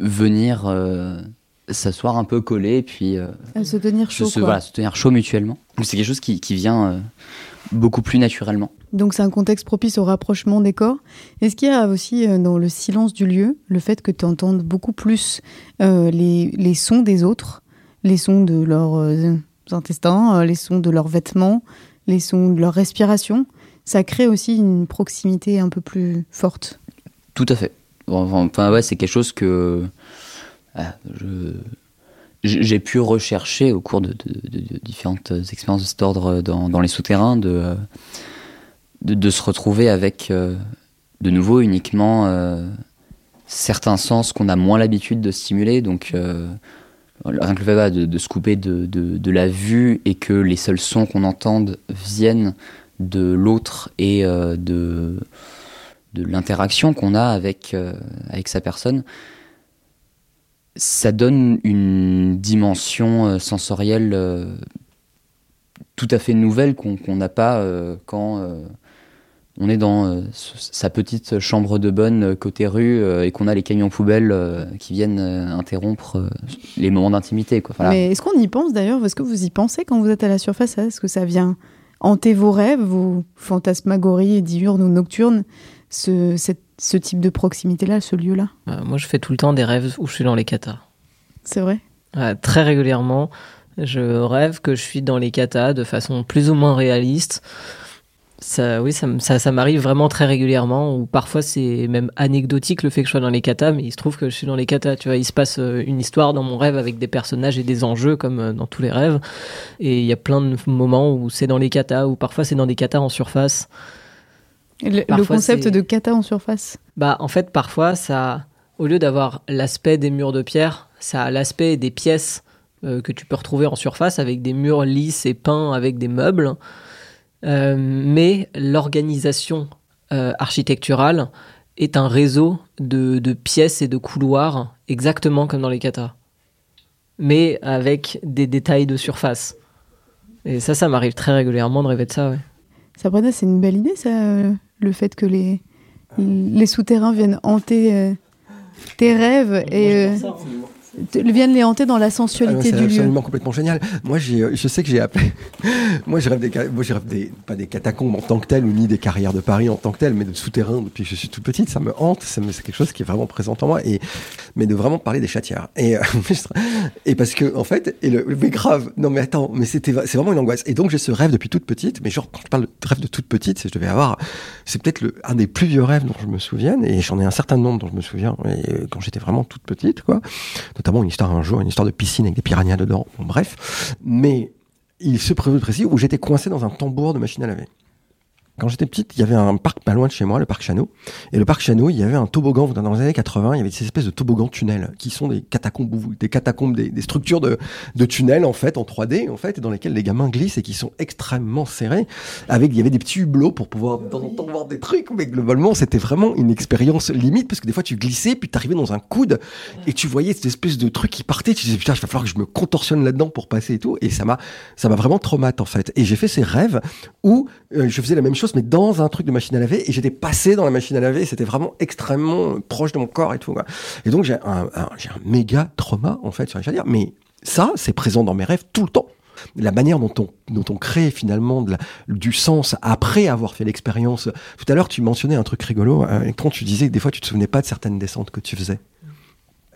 venir euh, s'asseoir un peu collé, puis euh, À se tenir chaud, se, quoi. voilà, se tenir chaud mutuellement. C'est quelque chose qui, qui vient euh, beaucoup plus naturellement. Donc c'est un contexte propice au rapprochement des corps. Est-ce qu'il y a aussi euh, dans le silence du lieu le fait que tu entendes beaucoup plus euh, les, les sons des autres, les sons de leurs euh, intestins, euh, les sons de leurs vêtements, les sons de leur respiration? Ça crée aussi une proximité un peu plus forte. Tout à fait. Enfin, ouais, c'est quelque chose que ah, j'ai pu rechercher au cours de, de- différentes expériences de cet ordre dans, les souterrains, de, de, se retrouver avec euh, de nouveau uniquement euh, certains sens qu'on a moins l'habitude de stimuler. Donc, euh, rien que le fait de, se couper de, la vue et que les seuls sons qu'on entende viennent de l'autre et de de l'interaction qu'on a avec, euh, avec sa personne, ça donne une dimension euh, sensorielle euh, tout à fait nouvelle qu'on n'a pas quand on est dans sa petite chambre de bonne côté rue et qu'on a les camions poubelles qui viennent interrompre les moments d'intimité. Mais est-ce qu'on y pense d'ailleurs? Est-ce que vous y pensez quand vous êtes à la surface? Est-ce que ça vient hanter vos rêves, vos fantasmagories diurnes ou nocturnes, ce, cette- ce type de proximité-là, ce lieu-là? Euh, moi, je fais tout le temps des rêves où je suis dans les katas. C'est vrai? Très régulièrement, je rêve que je suis dans les katas de façon plus ou moins réaliste. Ça, oui, ça, m- ça, ça m'arrive vraiment très régulièrement, ou parfois c'est même anecdotique le fait que je sois dans les katas, mais il se trouve que je suis dans les katas. Tu vois, il se passe euh, une histoire dans mon rêve avec des personnages et des enjeux comme euh, dans tous les rêves. Et il y a plein de moments où c'est dans les katas, ou parfois c'est dans des katas en surface. Le, concept de kata en surface Bah, en fait, parfois, ça, au lieu d'avoir l'aspect des murs de pierre, ça a l'aspect des pièces euh, que tu peux retrouver en surface avec des murs lisses et peints avec des meubles. Euh, mais l'organisation euh, architecturale est un réseau de, de pièces et de couloirs, exactement comme dans les katas. Mais avec des détails de surface. Et ça, ça m'arrive très régulièrement de rêver de ça, ouais. Sabrina, c'est une belle idée, ça, le fait que les, les souterrains viennent hanter euh, tes rêves et viennent les hanter dans la Ah sensualité c'est du lieu. absolument complètement génial. Moi, euh, je sais que j'ai appelé. moi, je rêve des, moi, je rêve des, pas des catacombes en tant que telles ou ni des carrières de Paris en tant que telles, mais de souterrains depuis que je suis toute petite. Ça me hante. C'est quelque chose qui est vraiment présent en moi. Et, mais de vraiment parler des chatières. Et, euh, et parce que, en fait, et le, mais grave. Non, mais attends, mais c'était, c'est vraiment une angoisse. Et donc, j'ai ce rêve depuis toute petite. Mais genre, quand je parle de rêve de toute petite, c'est je devais avoir, c'est peut-être le, un des plus vieux rêves dont je me souviens. Et j'en ai un certain nombre dont je me souviens. Et, euh, quand j'étais vraiment toute petite, quoi notamment une histoire un jour, une histoire de piscine avec des piranhas dedans, bref. Mais il se prévu précis où j'étais coincé dans un tambour de machine à laver. Quand j'étais petite, il y avait un parc pas loin de chez moi, le parc Chano. Et le parc Chano, il y avait un toboggan, dans les années 80, il y avait ces espèces de toboggans tunnels, qui sont des catacombes, des structures de, tunnels, en fait, en 3D, en fait, dans lesquels les gamins glissent et qui sont extrêmement serrés. Avec, il y avait des petits hublots pour pouvoir, de temps en temps, voir des trucs, mais globalement, c'était vraiment une expérience limite, parce que des fois, tu glissais, puis t'arrivais dans un coude, et tu voyais cette espèce de truc qui partait, tu disais, putain, il va falloir que je me contorsionne là-dedans pour passer et tout, et ça m'a, ça m'a vraiment traumatisé, en fait. Et j'ai fait ces rêves où euh, je faisais la même chose, mais dans un truc de machine à laver, et j'étais passé dans la machine à laver, c'était vraiment extrêmement proche de mon corps et tout. Et donc, j'ai un, j'ai un méga trauma, en fait, sur les chatières. Mais ça, c'est présent dans mes rêves tout le temps. La manière dont on, dont on crée finalement du sens après avoir fait l'expérience. Tout à l'heure, tu mentionnais un truc rigolo, euh, quand tu disais que des fois, tu te souvenais pas de certaines descentes que tu faisais.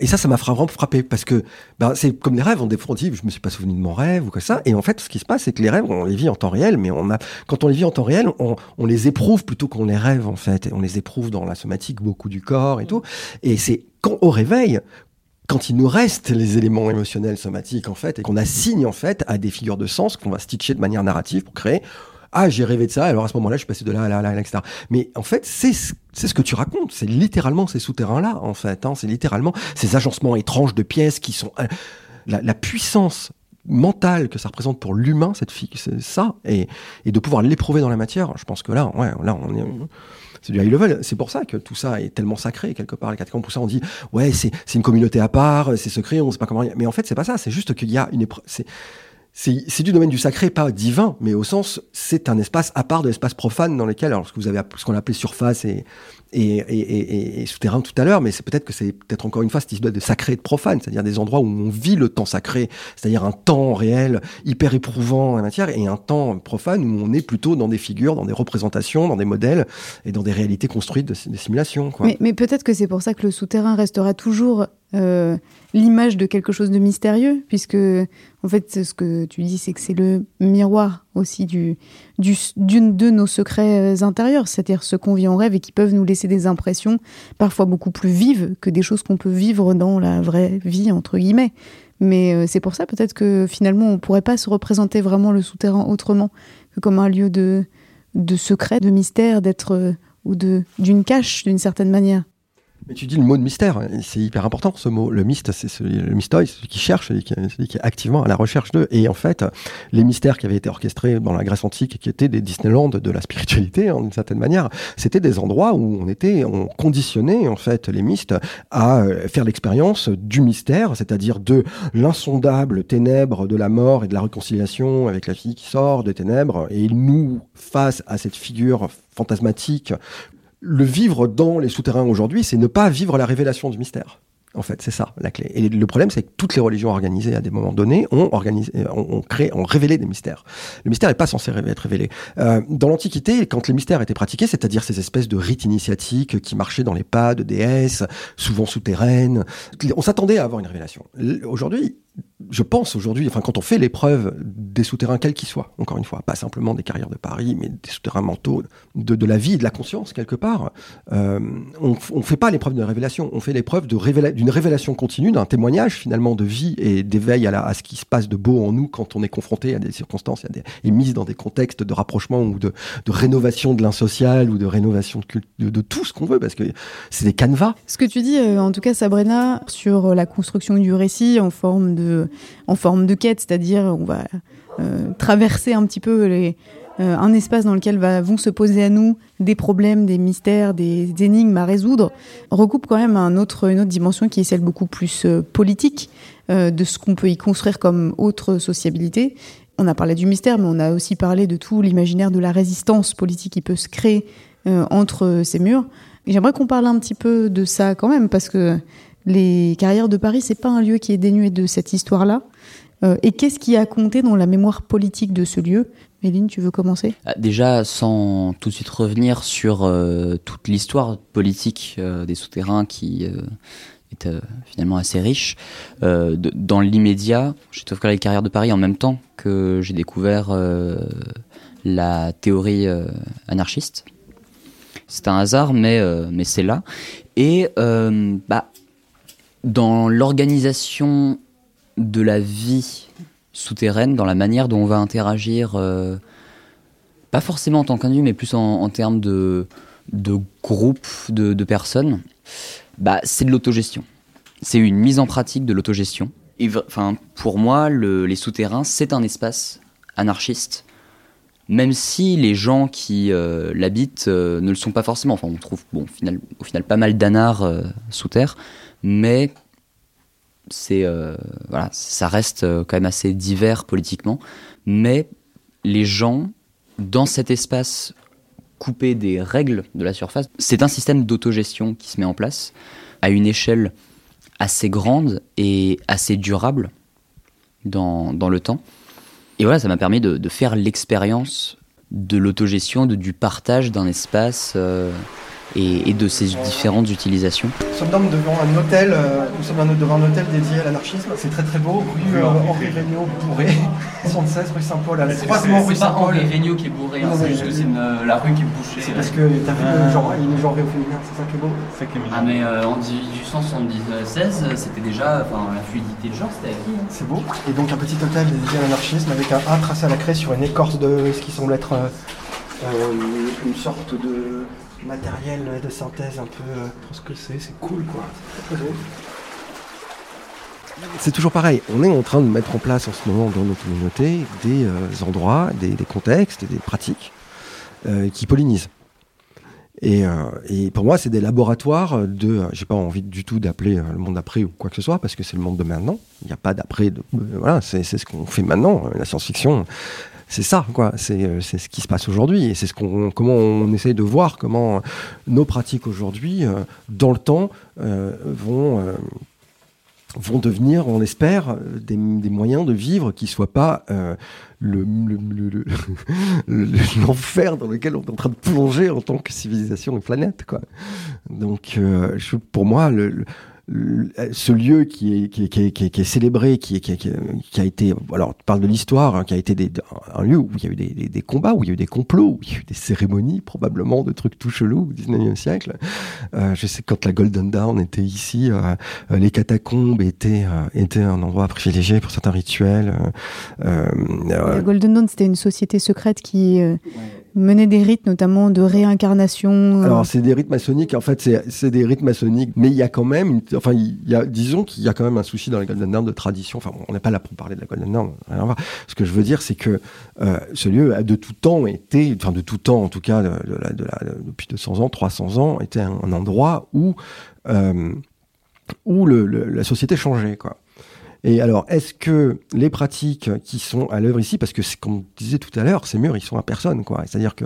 Et ça, ça m'a vraiment frappé parce que ben, c'est comme des rêves. On, on dit, je me suis pas souvenu de mon rêve ou quoi ça. Et en fait, ce qui se passe, c'est que les rêves, on les vit en temps réel, mais on a, quand on les vit en temps réel, on, on les éprouve plutôt qu'on les rêve en fait. Et on les éprouve dans la somatique, beaucoup du corps et tout. Et c'est quand au réveil quand il nous reste les éléments émotionnels somatiques en fait et qu'on assigne en fait à des figures de sens qu'on va stitcher de manière narrative pour créer ah j'ai rêvé de ça alors à ce moment-là je suis passé de là à là à là etc mais en fait c'est c'est ce que tu racontes c'est littéralement ces souterrains là en fait hein. c'est littéralement ces agencements étranges de pièces qui sont euh, la, puissance mentale que ça représente pour l'humain cette fille c'est ça et, et de pouvoir l'éprouver dans la matière je pense que là ouais là on est c'est du high level. C'est pour ça que tout ça est tellement sacré quelque part. Les catacombes, pour ça on dit ouais c'est c'est une communauté à part, c'est secret, on sait pas comment. Mais en fait c'est pas ça. C'est juste qu'il y a une épreuve. C'est du domaine du sacré, pas divin, mais au sens, c'est un espace à part de l'espace profane dans lequel, alors ce que vous avez, ce qu'on appelait surface et, souterrain tout à l'heure, mais c'est peut-être que c'est peut-être encore une fois cette histoire de sacré et de profane, c'est-à-dire des endroits où on vit le temps sacré, c'est-à-dire un temps réel hyper éprouvant en matière, et un temps profane où on est plutôt dans des figures, dans des représentations, dans des modèles et dans des réalités construites de, des simulations. Quoi. Mais, mais peut-être que c'est pour ça que le souterrain restera toujours euh, l'image de quelque chose de mystérieux, puisque en fait ce que tu dis c'est que c'est le miroir aussi du, du, d'une de nos secrets euh, intérieurs, c'est-à-dire ce qu'on vit en rêve et qui peuvent nous laisser des impressions parfois beaucoup plus vives que des choses qu'on peut vivre dans la vraie vie entre guillemets. Mais euh, c'est pour ça peut-être que finalement on pourrait pas se représenter vraiment le souterrain autrement que comme un lieu de, de secret, de mystère, d'être ou de d'une cache d'une certaine manière. Mais tu dis le mot de mystère, c'est hyper important ce mot. Le myste, c'est celui, le mystoï, celui qui cherche, celui qui, qui, est activement à la recherche d'eux. Et en fait, les mystères qui avaient été orchestrés dans la Grèce antique, qui étaient des Disneyland de la spiritualité, hein, d'une certaine manière, c'était des endroits où on était, on conditionnait en fait les mystes à euh, faire l'expérience du mystère, c'est-à-dire de l'insondable ténèbre de la mort et de la réconciliation avec la fille qui sort des ténèbres. Et nous, face à cette figure fantasmatique le vivre dans les souterrains aujourd'hui, c'est ne pas vivre la révélation du mystère. En fait, c'est ça la clé. Et le problème, c'est que toutes les religions organisées à des moments donnés ont organisé, ont, ont créé, ont révélé des mystères. Le mystère n'est pas censé être révélé. Euh, dans l'Antiquité, quand les mystères étaient pratiqués, c'est-à-dire ces espèces de rites initiatiques qui marchaient dans les pas de déesses, souvent souterraines, on s'attendait à avoir une révélation. Aujourd'hui, je pense aujourd'hui, enfin quand on fait l'épreuve des souterrains quels qu'ils soient, encore une fois, pas simplement des carrières de Paris, mais des souterrains mentaux de, de la vie et de la conscience quelque part, euh, on ne fait pas l'épreuve de révélation, on fait l'épreuve d'une révéla révélation continue, d'un témoignage finalement de vie et d'éveil à, à, ce qui se passe de beau en nous quand on est confronté à des circonstances, à des, et mise dans des contextes de rapprochement ou de, de rénovation de l'insocial ou de rénovation de, de tout ce qu'on veut, parce que c'est des canevas. Ce que tu dis, euh, en tout cas Sabrina, sur la construction du récit en forme de en forme de quête, c'est-à-dire on va euh, traverser un petit peu euh, un espace dans lequel va, vont se poser à nous des problèmes, des mystères, des, énigmes à résoudre, recoupe quand même un autre, une autre dimension qui est celle beaucoup plus euh, politique de ce qu'on peut y construire comme autre sociabilité. On a parlé du mystère, mais on a aussi parlé de tout l'imaginaire de la résistance politique qui peut se créer entre ces murs. J'aimerais qu'on parle un petit peu de ça quand même, parce que les carrières de Paris, c'est pas un lieu qui est dénué de cette histoire-là. Euh, et qu'est-ce qui a compté dans la mémoire politique de ce lieu? Méline, tu veux commencer? Déjà, sans tout de suite revenir sur euh, toute l'histoire politique euh, des souterrains qui est finalement assez riche, dans l'immédiat, j'ai découvert les carrières de Paris en même temps que j'ai découvert la théorie anarchiste. C'est un hasard, mais, mais c'est là. Et bah, dans l'organisation de la vie souterraine, dans la manière dont on va interagir, euh, pas forcément en tant qu'individu, mais plus en, termes de, de groupe de, de personnes, bah, c'est de l'autogestion. C'est une mise en pratique de l'autogestion. Enfin, pour moi, le, les souterrains, c'est un espace anarchiste, même si les gens qui euh, l'habitent euh, ne le sont pas forcément. Enfin, on trouve, bon, au final, au final pas mal d'anards euh, sous terre, mais c'est euh, voilà, ça reste euh, quand même assez divers politiquement, mais les gens dans cet espace coupé des règles de la surface, c'est un système d'autogestion qui se met en place à une échelle assez grande et assez durable dans, dans le temps. Et voilà, ça m'a permis de, de faire l'expérience de l'autogestion, du partage d'un espace euh, et, et de ses différentes utilisations. Nous sommes donc devant un hôtel, euh, nous sommes devant un hôtel dédié à l'anarchisme. C'est très très beau, rue euh, Henri Regnault bourré, 76 rue Saint-Paul, à la croisement rue Saint-Paul. Regnault qui est bourré, Non, mais- la rue qui est bouchée. C'est parce que t'as vu le genre, il est genré au féminin, c'est ça qui est beau. C'est ça qui est mignon. Ah mais euh, en 1876, c'était déjà, enfin la fluidité de genre, c'était acquis. hein. C'est beau. Et donc un petit hôtel dédié à l'anarchisme avec un A tracé à la craie sur une écorce de ce qui semble être euh, euh, une sorte de matériel de synthèse un peu. euh, trop ce que c'est, c'est cool quoi. C'est très beau. C'est toujours pareil, on est en train de mettre en place en ce moment dans nos communautés des euh, endroits, des, des contextes, des pratiques euh, qui pollinisent. Et, euh, et pour moi, c'est des laboratoires de. euh, J'ai pas envie du tout d'appeler euh, le monde d'après ou quoi que ce soit, parce que c'est le monde de maintenant. Il n'y a pas d'après. De, euh, voilà, c'est c'est ce qu'on fait maintenant. La science-fiction, c'est ça, quoi. C'est euh, c'est ce qui se passe aujourd'hui. Et c'est ce qu'on, comment on essaye de voir comment euh, nos pratiques aujourd'hui, euh, dans le temps, vont. vont devenir, on l'espère, des, des moyens de vivre qui soient pas euh, le, le- le- le- le- l'enfer dans lequel on est en train de plonger en tant que civilisation et planète. Quoi. Donc, je- pour moi, le- ce lieu qui est, qui est, qui est, qui est- qui est célébré, qui, est, qui, est- qui est- qui a été, alors tu parles de l'histoire, hein, qui a été des- un lieu où il y a eu des, des- des combats, où il y a eu des complots, où il y a eu des cérémonies, probablement de trucs tout chelous au 19e siècle. Euh, je sais que quand la Golden Dawn était ici, euh, les catacombes étaient, euh, étaient un endroit privilégié pour certains rituels. euh, euh, La Golden Dawn, c'était une société secrète qui euh, menait des rites, notamment de réincarnation. euh, Alors c'est des rites maçonniques, en fait c'est des rites maçonniques, mais il y a quand même, enfin y a, disons qu'il y a quand même un souci dans la Golden Dawn de tradition, enfin bon, on n'est pas là pour parler de la Golden Dawn. Ce que je veux dire c'est que euh, ce lieu a de tout temps été, enfin de tout temps en tout cas, de, de de depuis 200 ans, 300 ans, était un, endroit où, euh, où la société changeait quoi. Et alors, est-ce que les pratiques qui sont à l'œuvre ici, parce que comme on disait tout à l'heure, ces murs, ils sont à personne, quoi. C'est-à-dire que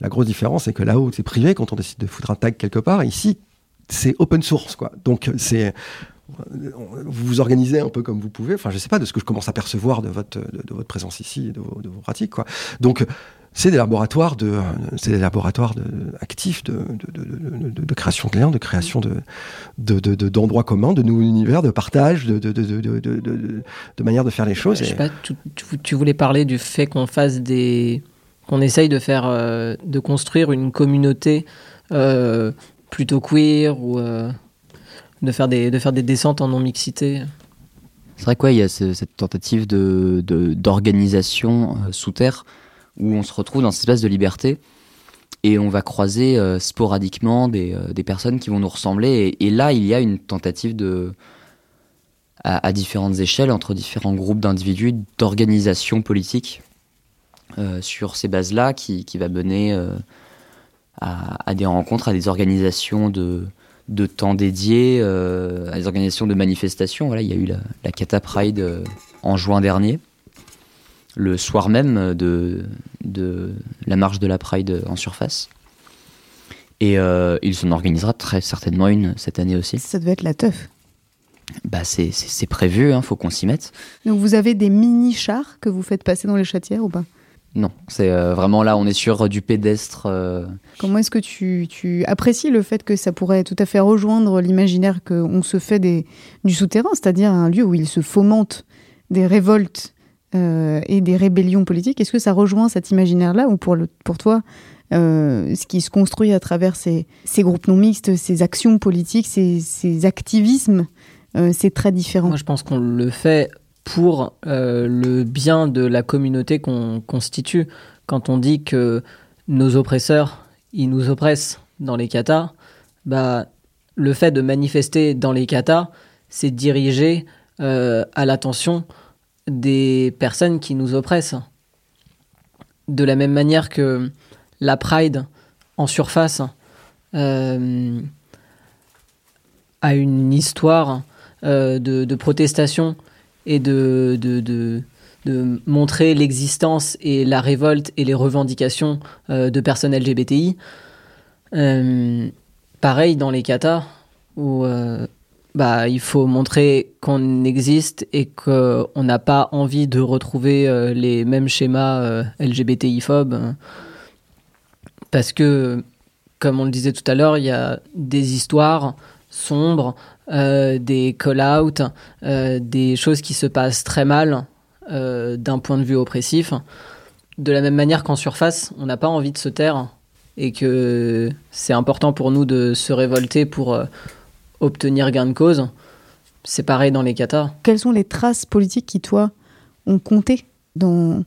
la grosse différence, c'est que là-haut, c'est privé quand on décide de foutre un tag quelque part. Ici, c'est open source, quoi. Donc, c'est vous vous organisez un peu comme vous pouvez. Enfin, je sais pas de ce que je commence à percevoir de votre de, votre présence ici, et de de vos pratiques, quoi. Donc, c'est des laboratoires de, c'est des laboratoires de, actifs de, de, de, de, de création de liens, de création de, de, de- de- d'endroits communs, de nouveaux univers, de partage, de, de, de, de, de, de, de- de manière de faire les choses. Je sais Et- pas, tu, tu- voulais parler du fait qu'on fasse des. qu'on essaye de faire. euh, de construire une communauté euh, plutôt queer ou. euh, de, faire des, de faire des descentes en non-mixité. C'est vrai quoi, il y a ce- cette tentative de de- d'organisation euh, sous terre où on se retrouve dans cette espèce de liberté et on va croiser euh, sporadiquement des, euh, des personnes qui vont nous ressembler. Et, là, il y a une tentative de à, différentes échelles entre différents groupes d'individus d'organisation politique euh, sur ces bases-là qui, qui va mener à, des rencontres, à des organisations de, temps dédiés, euh, à des organisations de manifestations. Voilà, il y a eu la, la en juin dernier, le soir même de, de la marche de la Pride en surface. Et euh, il s'en organisera très certainement une cette année aussi. Ça devait être la teuf. Bah c'est- c'est c'est prévu, hein, faut qu'on s'y mette. Donc vous avez des mini-chars que vous faites passer dans les chatières ou pas? Non, c'est euh, vraiment là, on est sur du pédestre. euh, Comment est-ce que tu, tu apprécies le fait que ça pourrait tout à fait rejoindre l'imaginaire qu'on se fait des, du souterrain, c'est-à-dire un lieu où il se fomente des révoltes euh, et des rébellions politiques Est-ce que ça rejoint cet imaginaire-là ou pour, pour toi, euh, ce qui se construit à travers ces, groupes non mixtes, ces actions politiques, ces, activismes, euh, c'est très différent? Moi, je pense qu'on le fait pour le bien de la communauté qu'on constitue. Quand on dit que nos oppresseurs, ils nous oppressent dans les katas, bah, le fait de manifester dans les katas, c'est diriger euh, à l'attention des personnes qui nous oppressent. De la même manière que la Pride en surface euh, a une histoire euh, de, protestation et de, montrer l'existence et la révolte et les revendications euh, de personnes LGBTI. Pareil dans les katas, où bah, il faut montrer qu'on existe et qu'on n'a pas envie de retrouver euh, les mêmes schémas euh, LGBTI-phobes. parce que Comme on le disait tout à l'heure, il y a des histoires sombres, euh, des call-out, euh, des choses qui se passent très mal d'un point de vue oppressif. De la même manière qu'en surface, on n'a pas envie de se taire et que c'est important pour nous de se révolter pour obtenir gain de cause. C'est pareil dans les katas. Quelles sont les traces politiques qui, toi, ont compté dans,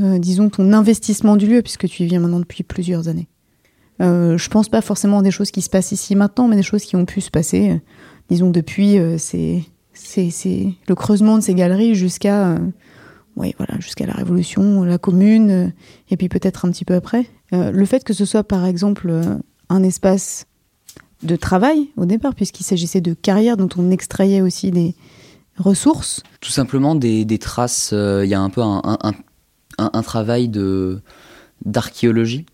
euh, disons, ton investissement du lieu, puisque tu y viens maintenant depuis plusieurs années? Euh, Je pense pas forcément à des choses qui se passent ici maintenant, mais des choses qui ont pu se passer, euh, disons, depuis euh, ces- ces- ces- le creusement de ces galeries jusqu'à ouais, voilà, jusqu'à la Révolution, la Commune, et puis peut-être un petit peu après. Le fait que ce soit, par exemple, un espace de travail au départ, puisqu'il s'agissait de carrière dont on extrayait aussi des ressources. Tout simplement des, traces. euh, Il y a un peu un, travail de d'archéologie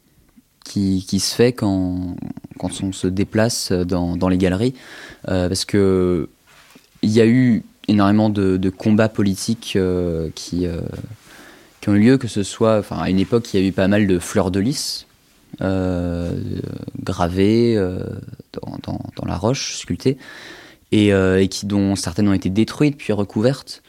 qui, qui se fait quand, quand on se déplace dans, dans les galeries, euh, parce que il y a eu énormément de, combats politiques euh, qui, qui ont eu lieu, que ce soit, à une époque, il y a eu pas mal de fleurs de lys gravées euh, dans, dans- dans la roche, sculptées, et, euh, et qui, dont certaines ont été détruites puis recouvertes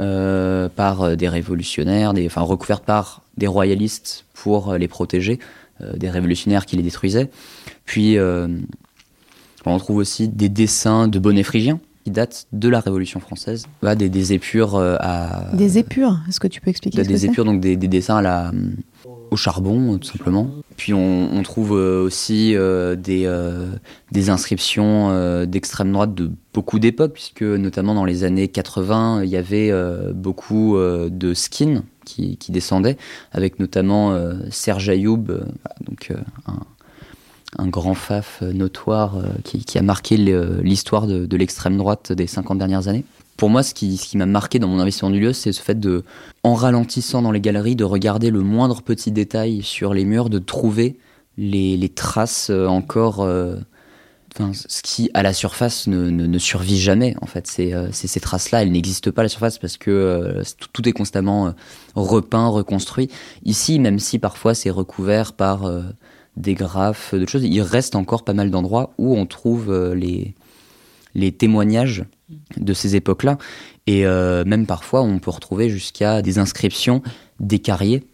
euh, par euh, des révolutionnaires, des, enfin recouvertes par des royalistes pour euh, les protéger, euh, des révolutionnaires qui les détruisaient. Puis euh, on trouve aussi des dessins de bonnets phrygiens qui datent de la Révolution française, des, des épures euh, à Des épures, est-ce que tu peux expliquer ce que des épures, donc des, des dessins à la, au charbon, tout simplement. Puis on, trouve euh, aussi euh, des, euh, des inscriptions d'extrême droite de beaucoup d'époques, puisque notamment dans les années 80, il y avait beaucoup de skins qui, qui descendaient, avec notamment Serge Ayoub, donc un, un grand faf notoire qui, qui a marqué l'histoire de l'extrême droite des 50 dernières années. Pour moi, ce qui, m'a marqué dans mon investissement du lieu, c'est ce fait de, en ralentissant dans les galeries, de regarder le moindre petit détail sur les murs, de trouver les, traces euh, encore, euh, enfin, ce qui à la surface ne, survit jamais. En fait, euh, c'est ces traces-là, elles n'existent pas à la surface parce que tout, est constamment repeint, reconstruit. Ici, même si parfois c'est recouvert par des graphes, de choses, il reste encore pas mal d'endroits où on trouve les, les témoignages de ces époques-là. Et euh, même parfois, on peut retrouver jusqu'à des inscriptions des carriers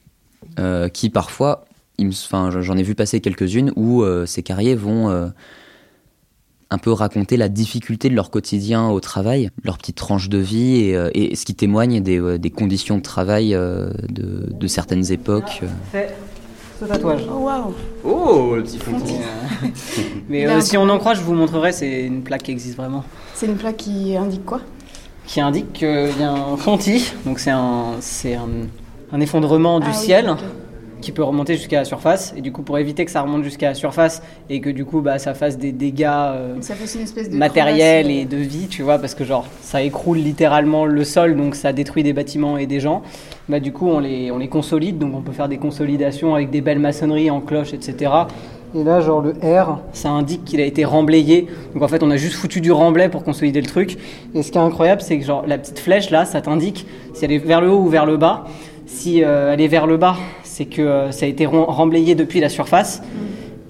euh, qui parfois, j'en ai vu passer quelques-unes où euh, ces carriers vont un peu raconter la difficulté de leur quotidien au travail, leur petite tranche de vie et, ce qui témoigne des, conditions de travail de certaines époques. Fait ce tatouage. Oh waouh Oh, le petit fontis. Mais euh, si on en croit, je vous montrerai, c'est une plaque qui existe vraiment. C'est une plaque qui indique quoi? Qui indique qu'il y a un fontis, donc c'est un, c'est un, un effondrement du Ah oui, ciel. Qui peut remonter jusqu'à la surface. Et du coup, pour éviter que ça remonte jusqu'à la surface et que du coup, bah, ça fasse des dégâts euh, Ça fait une espèce de matériels crevasse, et de vie, tu vois, parce que genre, ça écroule littéralement le sol, donc ça détruit des bâtiments et des gens. Bah, du coup, on les, on les consolide, donc on peut faire des consolidations avec des belles maçonneries en cloche, etc. Et là, genre le R, ça indique qu'il a été remblayé. Donc en fait, on a juste foutu du remblai pour consolider le truc. Et ce qui est incroyable, c'est que genre la petite flèche là, ça t'indique si elle est vers le haut ou vers le bas. Si euh, elle est vers le bas, c'est que euh, ça a été remblayé depuis la surface.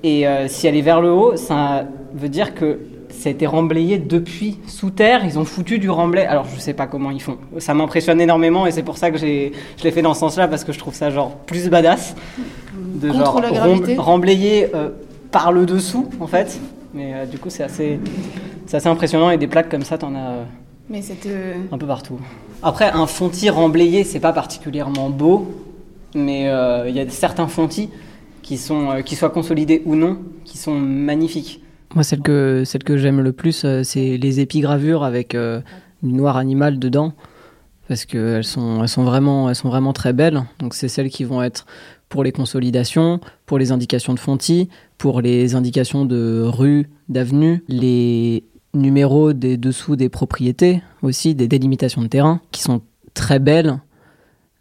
Et euh, si elle est vers le haut, ça veut dire que ça a été remblayé depuis sous terre. Ils ont foutu du remblai. Alors je sais pas comment ils font. Ça m'impressionne énormément et c'est pour ça que j'ai, je l'ai fait dans ce sens-là parce que je trouve ça genre plus badass. De Contre genre la gravité. rem- remblayé euh, par le dessous en fait. Mais euh, du coup c'est assez, c'est assez impressionnant et des plaques comme ça t'en as. euh, Mais un peu partout. Après, un fontis remblayé, c'est pas particulièrement beau, mais euh, il y a certains fontis qui sont, euh, soient consolidés ou non, qui sont magnifiques. Moi, celle que, celle que j'aime le plus, euh, c'est les épigravures avec euh, du noir animal dedans, parce qu'elles sont, elles sont, elles sont vraiment très belles. Donc, c'est celles qui vont être pour les consolidations, pour les indications de fontis, pour les indications de rue, d'avenue, les numéros des dessous des propriétés aussi, des délimitations de terrain, qui sont très belles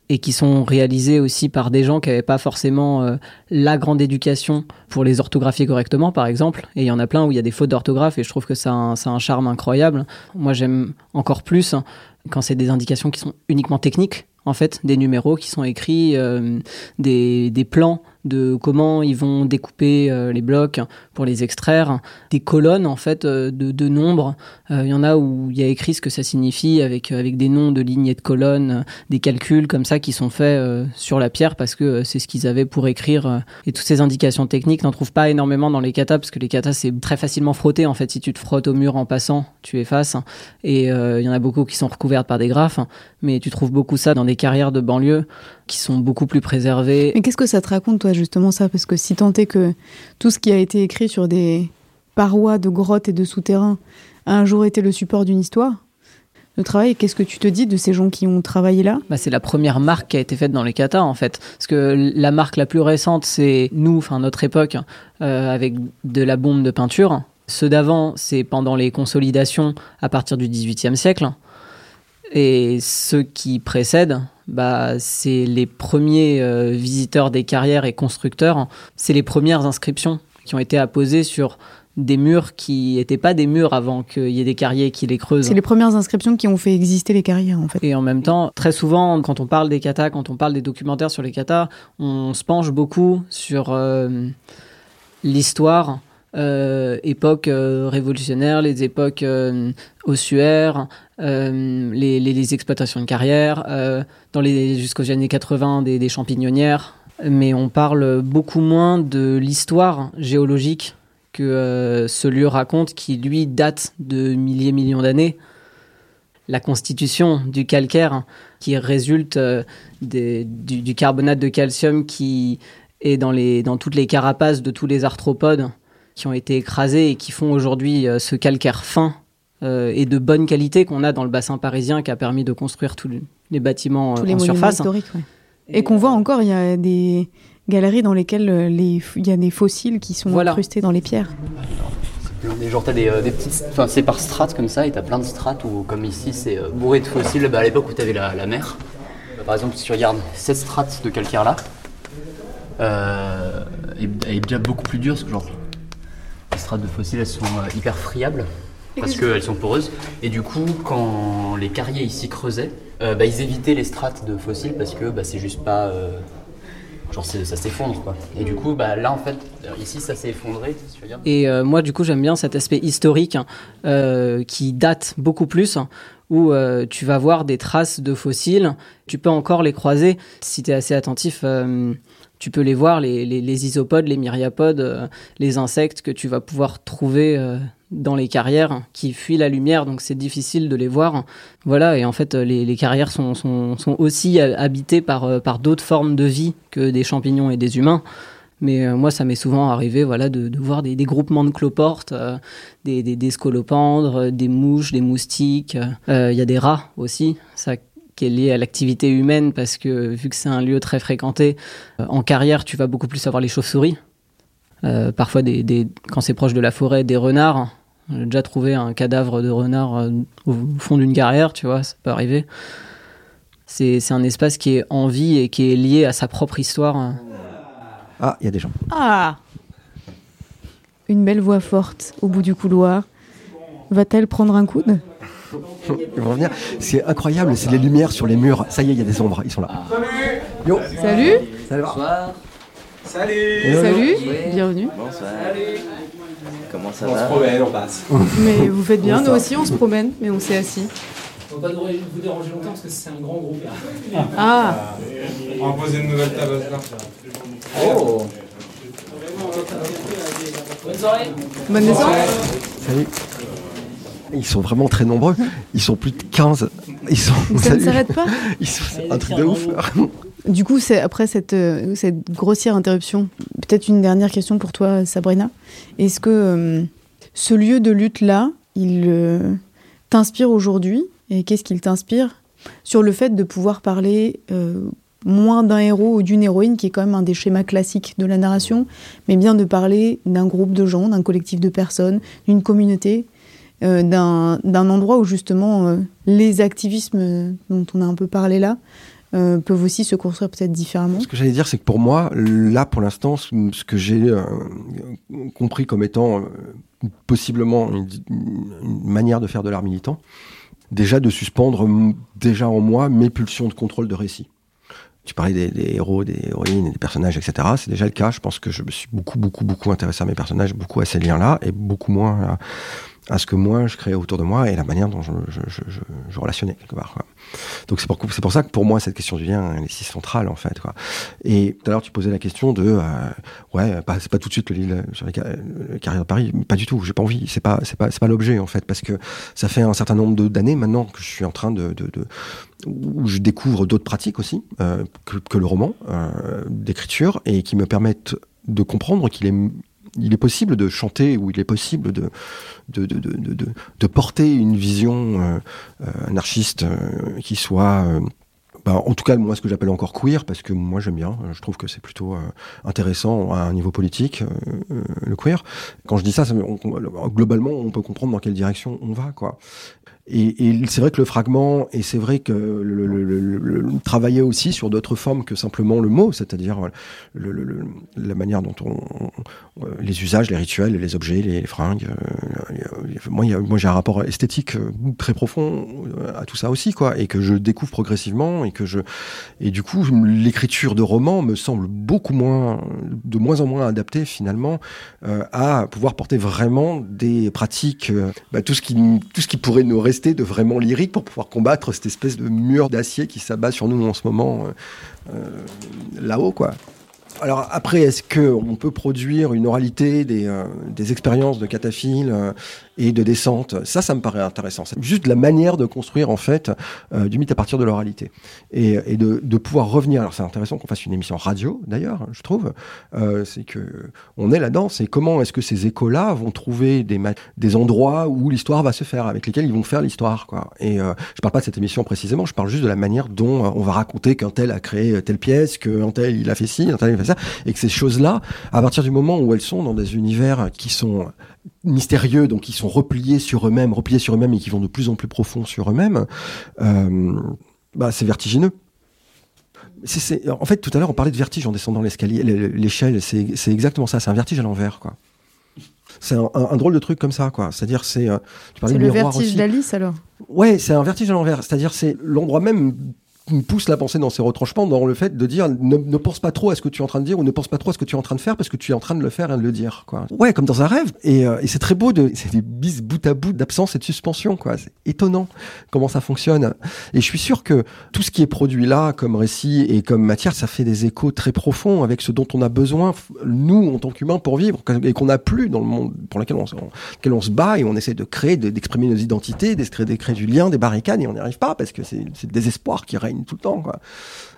et qui sont réalisées aussi par des gens qui n'avaient pas forcément euh, la grande éducation pour les orthographier correctement, par exemple. Et il y en a plein où il y a des fautes d'orthographe et je trouve que ça a un, ça a un charme incroyable. Moi, j'aime encore plus hein, quand c'est des indications qui sont uniquement techniques, en fait, des numéros qui sont écrits, euh, des, des plans de comment ils vont découper euh, les blocs pour les extraire, des colonnes en fait euh, de, nombres. Euh, Il y en a où il y a écrit ce que ça signifie avec, avec des noms de lignes et de colonnes, des calculs comme ça qui sont faits sur la pierre parce que c'est ce qu'ils avaient pour écrire. et toutes ces indications techniques, n'en trouves pas énormément dans les katas parce que les katas c'est très facilement frotté en fait. Si tu te frottes au mur en passant, tu effaces. Et il y en a beaucoup qui sont recouvertes par des graphes, mais tu trouves beaucoup ça dans des carrières de banlieue qui sont beaucoup plus préservées. Mais qu'est-ce que ça te raconte, toi, justement, ça? Parce que si tant est que tout ce qui a été écrit sur des parois de grottes et de souterrains a un jour été le support d'une histoire, le travail, qu'est-ce que tu te dis de ces gens qui ont travaillé là? Bah, c'est la première marque qui a été faite dans les katas en fait. Parce que la marque la plus récente, c'est nous, enfin notre époque, euh, avec de la bombe de peinture. Ceux d'avant, c'est pendant les consolidations à partir du XVIIIe siècle. Et ceux qui précèdent, bah, c'est les premiers euh, visiteurs des carrières et constructeurs. C'est les premières inscriptions qui ont été apposées sur des murs qui n'étaient pas des murs avant qu'il y ait des carriers qui les creusent. C'est les premières inscriptions qui ont fait exister les carrières, en fait. Et en même temps, très souvent, quand on parle des katas, quand on parle des documentaires sur les katas, on se penche beaucoup sur euh, l'histoire, euh, époque euh, révolutionnaire, les époques euh, ossuaires, les, les- exploitations de carrière, dans jusqu'aux années 80 des, champignonnières. Mais on parle beaucoup moins de l'histoire géologique que euh, ce lieu raconte, qui lui date de milliers, millions d'années la constitution du calcaire qui résulte du, du carbonate de calcium qui est dans, les, dans toutes les carapaces de tous les arthropodes qui ont été écrasés et qui font aujourd'hui euh, ce calcaire fin euh, et de bonne qualité qu'on a dans le bassin parisien qui a permis de construire tous les- bâtiments Tous euh, les en surface. historiques, ouais. Et qu'on voit encore, il y a des galeries dans lesquelles les- il y a des fossiles qui sont Voilà. incrustés dans les pierres. Genre t'as des, euh, des petites, enfin c'est par strates comme ça et t'as plein de strates où comme ici c'est euh, bourré de fossiles. Bah, à l'époque où t'avais la, la mer, bah, par exemple si tu regardes cette strate de calcaire là, euh, elle elle est déjà beaucoup plus dure parce que genre les strates de fossiles elles sont euh, hyper friables parce qu'elles sont poreuses et du coup quand les carriers ici creusaient, euh, bah, ils évitaient les strates de fossiles parce que bah, c'est juste pas euh, genre ça s'effondre quoi. Et du coup bah là en fait ici ça s'est effondré. si. Et euh, moi, du coup, j'aime bien cet aspect historique hein, qui date beaucoup plus, où euh, tu vas voir des traces de fossiles. Tu peux encore les croiser. Si tu es assez attentif, tu peux les voir, les, les- les isopodes, les myriapodes, euh, les insectes que tu vas pouvoir trouver euh, dans les carrières qui fuient la lumière, donc c'est difficile de les voir. Voilà, et en fait, euh, les, les carrières sont, sont, sont aussi habitées par, par d'autres formes de vie que des champignons et des humains. Mais moi, ça m'est souvent arrivé voilà, de, de voir des, groupements de cloportes, des, des, des scolopendres, des mouches, des moustiques. Il y a des rats aussi, ça qui est lié à l'activité humaine parce que vu que c'est un lieu très fréquenté, euh, en carrière, tu vas beaucoup plus avoir les chauves-souris. Euh, parfois, des, des- quand c'est proche de la forêt, des renards. J'ai déjà trouvé un cadavre de renard euh, au fond d'une carrière, tu vois, ça peut arriver. C'est c'est un espace qui est en vie et qui est lié à sa propre histoire. Ah, il y a des gens. Ah Une belle voix forte au bout du couloir. Va-t-elle prendre un coude? Ils vont venir. C'est incroyable, c'est les lumières sur les murs. Ça y est, il y a des ombres, ils sont là. Yo Salut Salut Bonsoir Salut Hello, Salut. Bienvenue. Bonsoir. Comment ça On va se promène, on passe. Mais vous faites bien, nous aussi on se promène, mais on s'est assis. On va pas vous déranger longtemps parce que c'est un grand groupe. Ah On va poser une nouvelle table là. Oh Bonne soirée Bonne naissance Salut. Ils sont vraiment très nombreux. Ils sont plus de 15. Ils sont. Ça ne s'arrête pas Ils sont c'est un truc de ouf. Du coup, c'est après cette, euh, cette grossière interruption, peut-être une dernière question pour toi, Sabrina. Est-ce que euh, ce lieu de lutte-là, il euh, t'inspire aujourd'hui Et qu'est-ce qu'il t'inspire sur le fait de pouvoir parler euh, moins d'un héros ou d'une héroïne, qui est quand même un des schémas classiques de la narration, mais bien de parler d'un groupe de gens, d'un collectif de personnes, d'une communauté, euh, d'un endroit où justement euh, les activismes dont on a un peu parlé là euh, peuvent aussi se construire peut-être différemment. Ce que j'allais dire, c'est que pour moi, là, pour l'instant, ce que j'ai euh, compris comme étant euh, possiblement une, manière de faire de l'art militant, déjà de suspendre déjà en moi mes pulsions de contrôle de récit. Tu parlais des, des héros, des héroïnes, des personnages, etc. C'est déjà le cas. Je pense que je me suis beaucoup, beaucoup, beaucoup intéressé à mes personnages, beaucoup à ces liens-là, et beaucoup moins à, à ce que moi je créais autour de moi et la manière dont je, relationnais quelque part. Donc c'est pour, ça que pour moi cette question du lien est si centrale en fait. Quoi. Et tout à l'heure tu posais la question de euh, ouais c'est pas tout de suite le livre sur les le carrières de Paris, pas du tout. J'ai pas envie. C'est pas c'est pas c'est pas l'objet en fait parce que ça fait un certain nombre d'années maintenant que je suis en train de, de, où je découvre d'autres pratiques aussi euh, que, que, le roman euh, d'écriture et qui me permettent de comprendre qu'il est il est possible de chanter ou il est possible de, de, de, de, de, porter une vision euh, anarchiste euh, qui soit, euh, bah, en tout cas, moi, ce que j'appelle encore queer, parce que moi, j'aime bien, je trouve que c'est plutôt euh, intéressant à un niveau politique, euh, le queer. Quand je dis ça, globalement, on peut comprendre dans quelle direction on va, quoi. Et, c'est vrai que le fragment, et c'est vrai que le, le, aussi sur d'autres formes que simplement le mot, c'est-à-dire la manière dont on, on, les usages, les rituels, les objets, les, fringues. Euh, moi, moi, j'ai un rapport esthétique très profond à tout ça aussi, quoi, et que je découvre progressivement, et que je, et du coup, l'écriture de romans me semble beaucoup moins, de moins en moins adaptée finalement euh, à pouvoir porter vraiment des pratiques, euh, bah, tout ce qui, tout ce qui pourrait nous rester de vraiment lyrique pour pouvoir combattre cette espèce de mur d'acier qui s'abat sur nous en ce moment euh, euh, là-haut, quoi. Alors après, est-ce qu'on peut produire une oralité des, euh, des expériences de cataphile euh, et de descente Ça, ça me paraît intéressant. C'est juste la manière de construire en fait euh, du mythe à partir de l'oralité et, et de, pouvoir revenir. Alors c'est intéressant qu'on fasse une émission radio d'ailleurs, je trouve. Euh, c'est que on est là-dedans. C'est comment est-ce que ces échos-là vont trouver des, endroits où l'histoire va se faire, avec lesquels ils vont faire l'histoire. Quoi. Et euh, je parle pas de cette émission précisément. Je parle juste de la manière dont on va raconter qu'un tel a créé telle pièce, qu'un tel il a fait ci, un tel il a fait ça, et que ces choses-là, à partir du moment où elles sont dans des univers qui sont mystérieux, donc qui sont repliés sur eux-mêmes, repliés sur eux-mêmes et qui vont de plus en plus profond sur eux-mêmes, euh, bah, c'est vertigineux. C est, c est, en fait, tout à l'heure, on parlait de vertige en descendant l'escalier, l'échelle, c'est exactement ça, c'est un vertige à l'envers, quoi. C'est un, un, un, drôle de truc comme ça, quoi. C'est-à-dire, c'est. Tu parlais de le vertige d'Alice, alors? Ouais, c'est un vertige à l'envers. C'est-à-dire, c'est l'endroit même me pousse la pensée dans ses retranchements, dans le fait de dire ne, pense pas trop à ce que tu es en train de dire ou ne pense pas trop à ce que tu es en train de faire parce que tu es en train de le faire et de le dire. Quoi. Ouais, comme dans un rêve. Et, euh, et c'est très beau, de, c'est des bis bout à bout d'absence et de suspension. Quoi. C'est étonnant comment ça fonctionne. Et je suis sûr que tout ce qui est produit là, comme récit et comme matière, ça fait des échos très profonds avec ce dont on a besoin, nous, en tant qu'humains, pour vivre et qu'on n'a plus dans le monde pour lequel on, se bat et on essaie de créer, d'exprimer nos identités, de du lien, des barricades et on n'y arrive pas parce que c'est le désespoir qui règne tout le temps, quoi.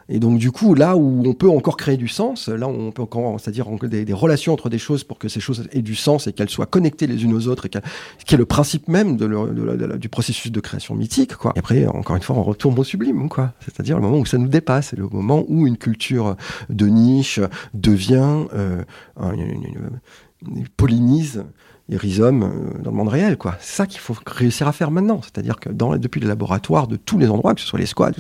Et donc, du coup, là où on peut encore créer du sens, là où on peut encore, c'est-à-dire des, relations entre des choses pour que ces choses aient du sens et qu'elles soient connectées les unes aux autres, et qu qui est le principe même du processus de création mythique, quoi. Et après, encore une fois, on retourne au sublime, quoi. C'est-à-dire le moment où ça nous dépasse, le moment où une culture de niche devient euh, une, une, une, pollinise les rhizomes euh, dans le monde réel, quoi. C'est ça qu'il faut réussir à faire maintenant. C'est-à-dire que dans, depuis les laboratoires de tous les endroits, que ce soit les squats,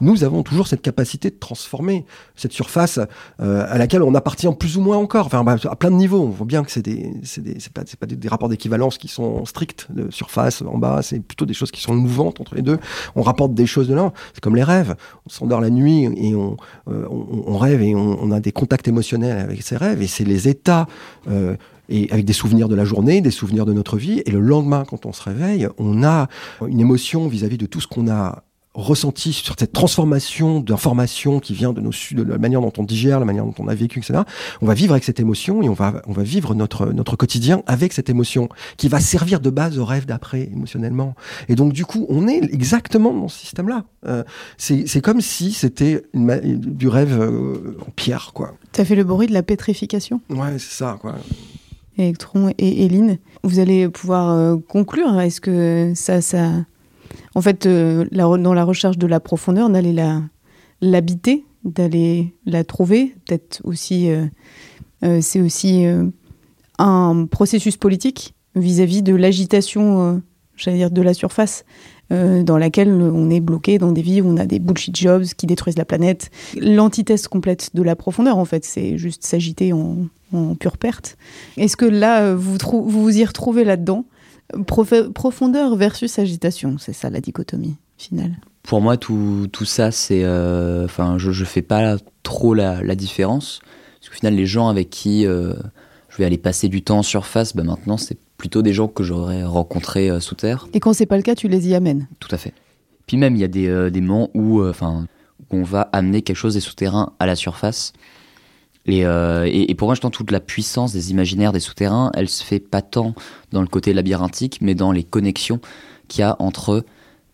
nous avons toujours cette capacité de transformer cette surface euh, à laquelle on appartient plus ou moins encore. Enfin, bah, à plein de niveaux. On voit bien que c'est des, c'est des, c'est pas, c'est pas des, des rapports d'équivalence qui sont stricts de surface en bas. C'est plutôt des choses qui sont mouvantes entre les deux. On rapporte des choses de là. C'est comme les rêves. On s'endort la nuit et on, euh, on, on, rêve et on, on, a des contacts émotionnels avec ces rêves. Et c'est les états euh, et avec des souvenirs de la journée, des souvenirs de notre vie. Et le lendemain, quand on se réveille, on a une émotion vis-à-vis -vis de tout ce qu'on a ressenti sur cette transformation d'informations qui vient de, nos, de la manière dont on digère, la manière dont on a vécu, etc. On va vivre avec cette émotion et on va, on va vivre notre, notre quotidien avec cette émotion qui va servir de base au rêve d'après émotionnellement. Et donc du coup, on est exactement dans ce système-là. Euh, c'est comme si c'était du rêve euh, en pierre, quoi. Ça fait le bruit de la pétrification? Ouais, c'est ça, quoi. Electron et Eline. Vous allez pouvoir euh, conclure. Est-ce que ça, ça, en fait, euh, dans la recherche de la profondeur, d'aller l'habiter, d'aller la trouver, peut-être aussi, euh, c'est aussi un processus politique vis-à-vis -vis de l'agitation, j'allais dire, de la surface dans laquelle on est bloqué dans des vies où on a des bullshit jobs qui détruisent la planète. L'antithèse complète de la profondeur, en fait, c'est juste s'agiter en, pure perte. Est-ce que là, vous vous, y retrouvez là-dedans? Prof profondeur versus agitation, c'est ça la dichotomie finale. Pour moi, tout, ça, c'est. euh, Enfin, je, je fais pas trop la, la différence. Parce qu'au final, les gens avec qui euh, je vais aller passer du temps en surface, bah, maintenant, c'est plutôt des gens que j'aurais rencontrés euh, sous terre. Et quand c'est pas le cas, tu les y amènes? Tout à fait. Puis même, il y a des, euh, des moments où, euh, enfin, on va amener quelque chose des souterrains à la surface. Et, et, et pour moi, je toute la puissance des imaginaires des souterrains, elle se fait pas tant dans le côté labyrinthique, mais dans les connexions qu'il y a entre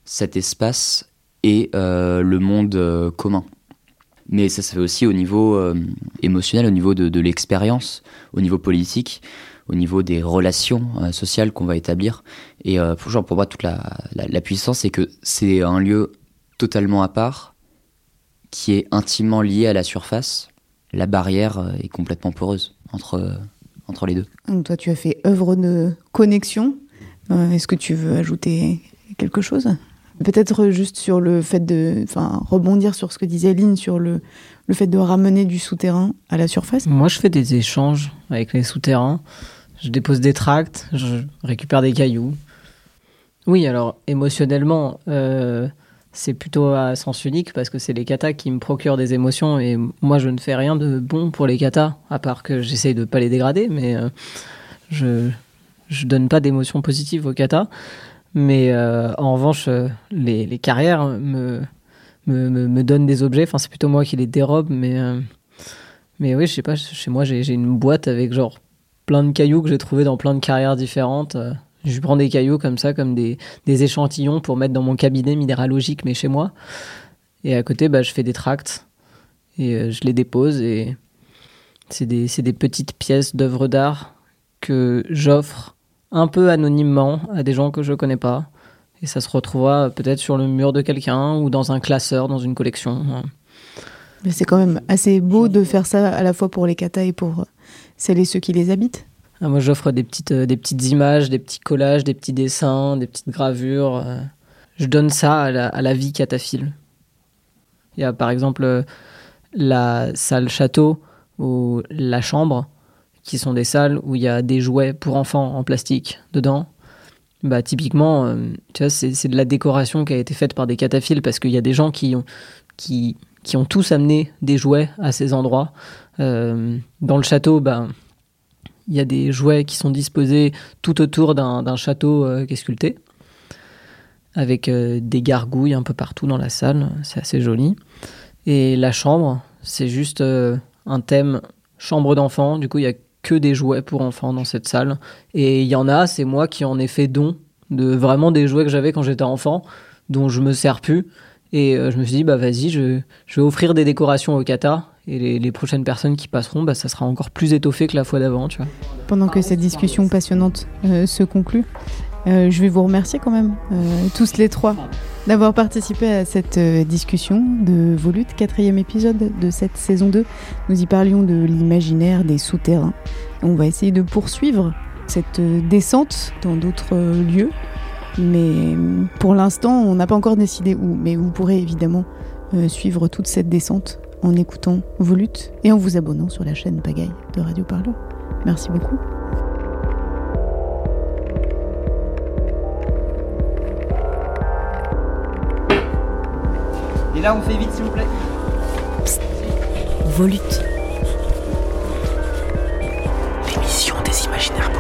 cet espace et le monde commun. Mais ça se fait aussi au niveau euh, émotionnel, au niveau de, de l'expérience, au niveau politique, au niveau des relations euh, sociales qu'on va établir. Et euh, pour, genre, pour moi, toute la, la, la puissance, c'est que c'est un lieu totalement à part, qui est intimement lié à la surface. La barrière euh, est complètement poreuse entre, entre les deux. Donc toi, tu as fait œuvre de connexion. Euh, Est-ce que tu veux ajouter quelque chose? Peut-être juste sur le fait de, enfin, rebondir sur ce que disait Lynn sur le, le fait de ramener du souterrain à la surface. Moi, je fais des échanges avec les souterrains. Je dépose des tracts, je récupère des cailloux. Oui, alors émotionnellement, euh, c'est plutôt à sens unique parce que c'est les katas qui me procurent des émotions et moi, je ne fais rien de bon pour les katas, à part que j'essaye de pas les dégrader, mais euh, je je donne pas d'émotions positives aux katas. Mais euh, en revanche, les, les carrières me, me, me, me donnent des objets. Enfin, c'est plutôt moi qui les dérobe, mais mais oui, je sais pas, chez moi, j'ai une boîte avec genre plein de cailloux que j'ai trouvés dans plein de carrières différentes. Euh, Je prends des cailloux comme ça, comme des, échantillons pour mettre dans mon cabinet minéralogique, mais chez moi. Et à côté, bah, je fais des tracts et euh, je les dépose. Et c'est des, des petites pièces d'œuvres d'art que j'offre un peu anonymement à des gens que je connais pas. Et ça se retrouvera peut-être sur le mur de quelqu'un ou dans un classeur, dans une collection. C'est quand même assez beau de faire ça à la fois pour les katas et pour celles et ceux qui les habitent. Ah, moi, j'offre des petites, euh, des petites images, des petits collages, des petits dessins, des petites gravures. euh. Je donne ça à la, vie cataphile. Il y a par exemple euh, la salle château ou la chambre, qui sont des salles où il y a des jouets pour enfants en plastique dedans. Bah, typiquement, tu vois, c'est c'est de la décoration qui a été faite par des cataphiles parce qu'il y a des gens qui ont, qui, qui ont tous amené des jouets à ces endroits. Euh, dans le château, ben, il y a des jouets qui sont disposés tout autour d'un château euh, qui est sculpté, avec euh, des gargouilles un peu partout dans la salle. C'est assez joli. Et la chambre, c'est juste un thème chambre d'enfant. Du coup, il y a que des jouets pour enfants dans cette salle. Et il y en a, c'est moi qui en ai fait don de vraiment des jouets que j'avais quand j'étais enfant, dont je me sers plus. Et euh, je me suis dit, bah vas-y, je, vais offrir des décorations au kata. Et les, prochaines personnes qui passeront, bah, ça sera encore plus étoffé que la fois d'avant, tu vois. Pendant que cette discussion passionnante euh, se conclut, euh, je vais vous remercier quand même, tous les trois, d'avoir participé à cette discussion de Volute, quatrième épisode de cette saison 2. Nous y parlions de l'imaginaire des souterrains. On va essayer de poursuivre cette descente dans d'autres lieux. Mais euh, pour l'instant, on n'a pas encore décidé où. Mais vous pourrez évidemment euh, suivre toute cette descente en écoutant Volute et en vous abonnant sur la chaîne Pagaille de Radio Parleur. Merci beaucoup. Et là, on fait vite, s'il vous plaît. Volute. L'émission des imaginaires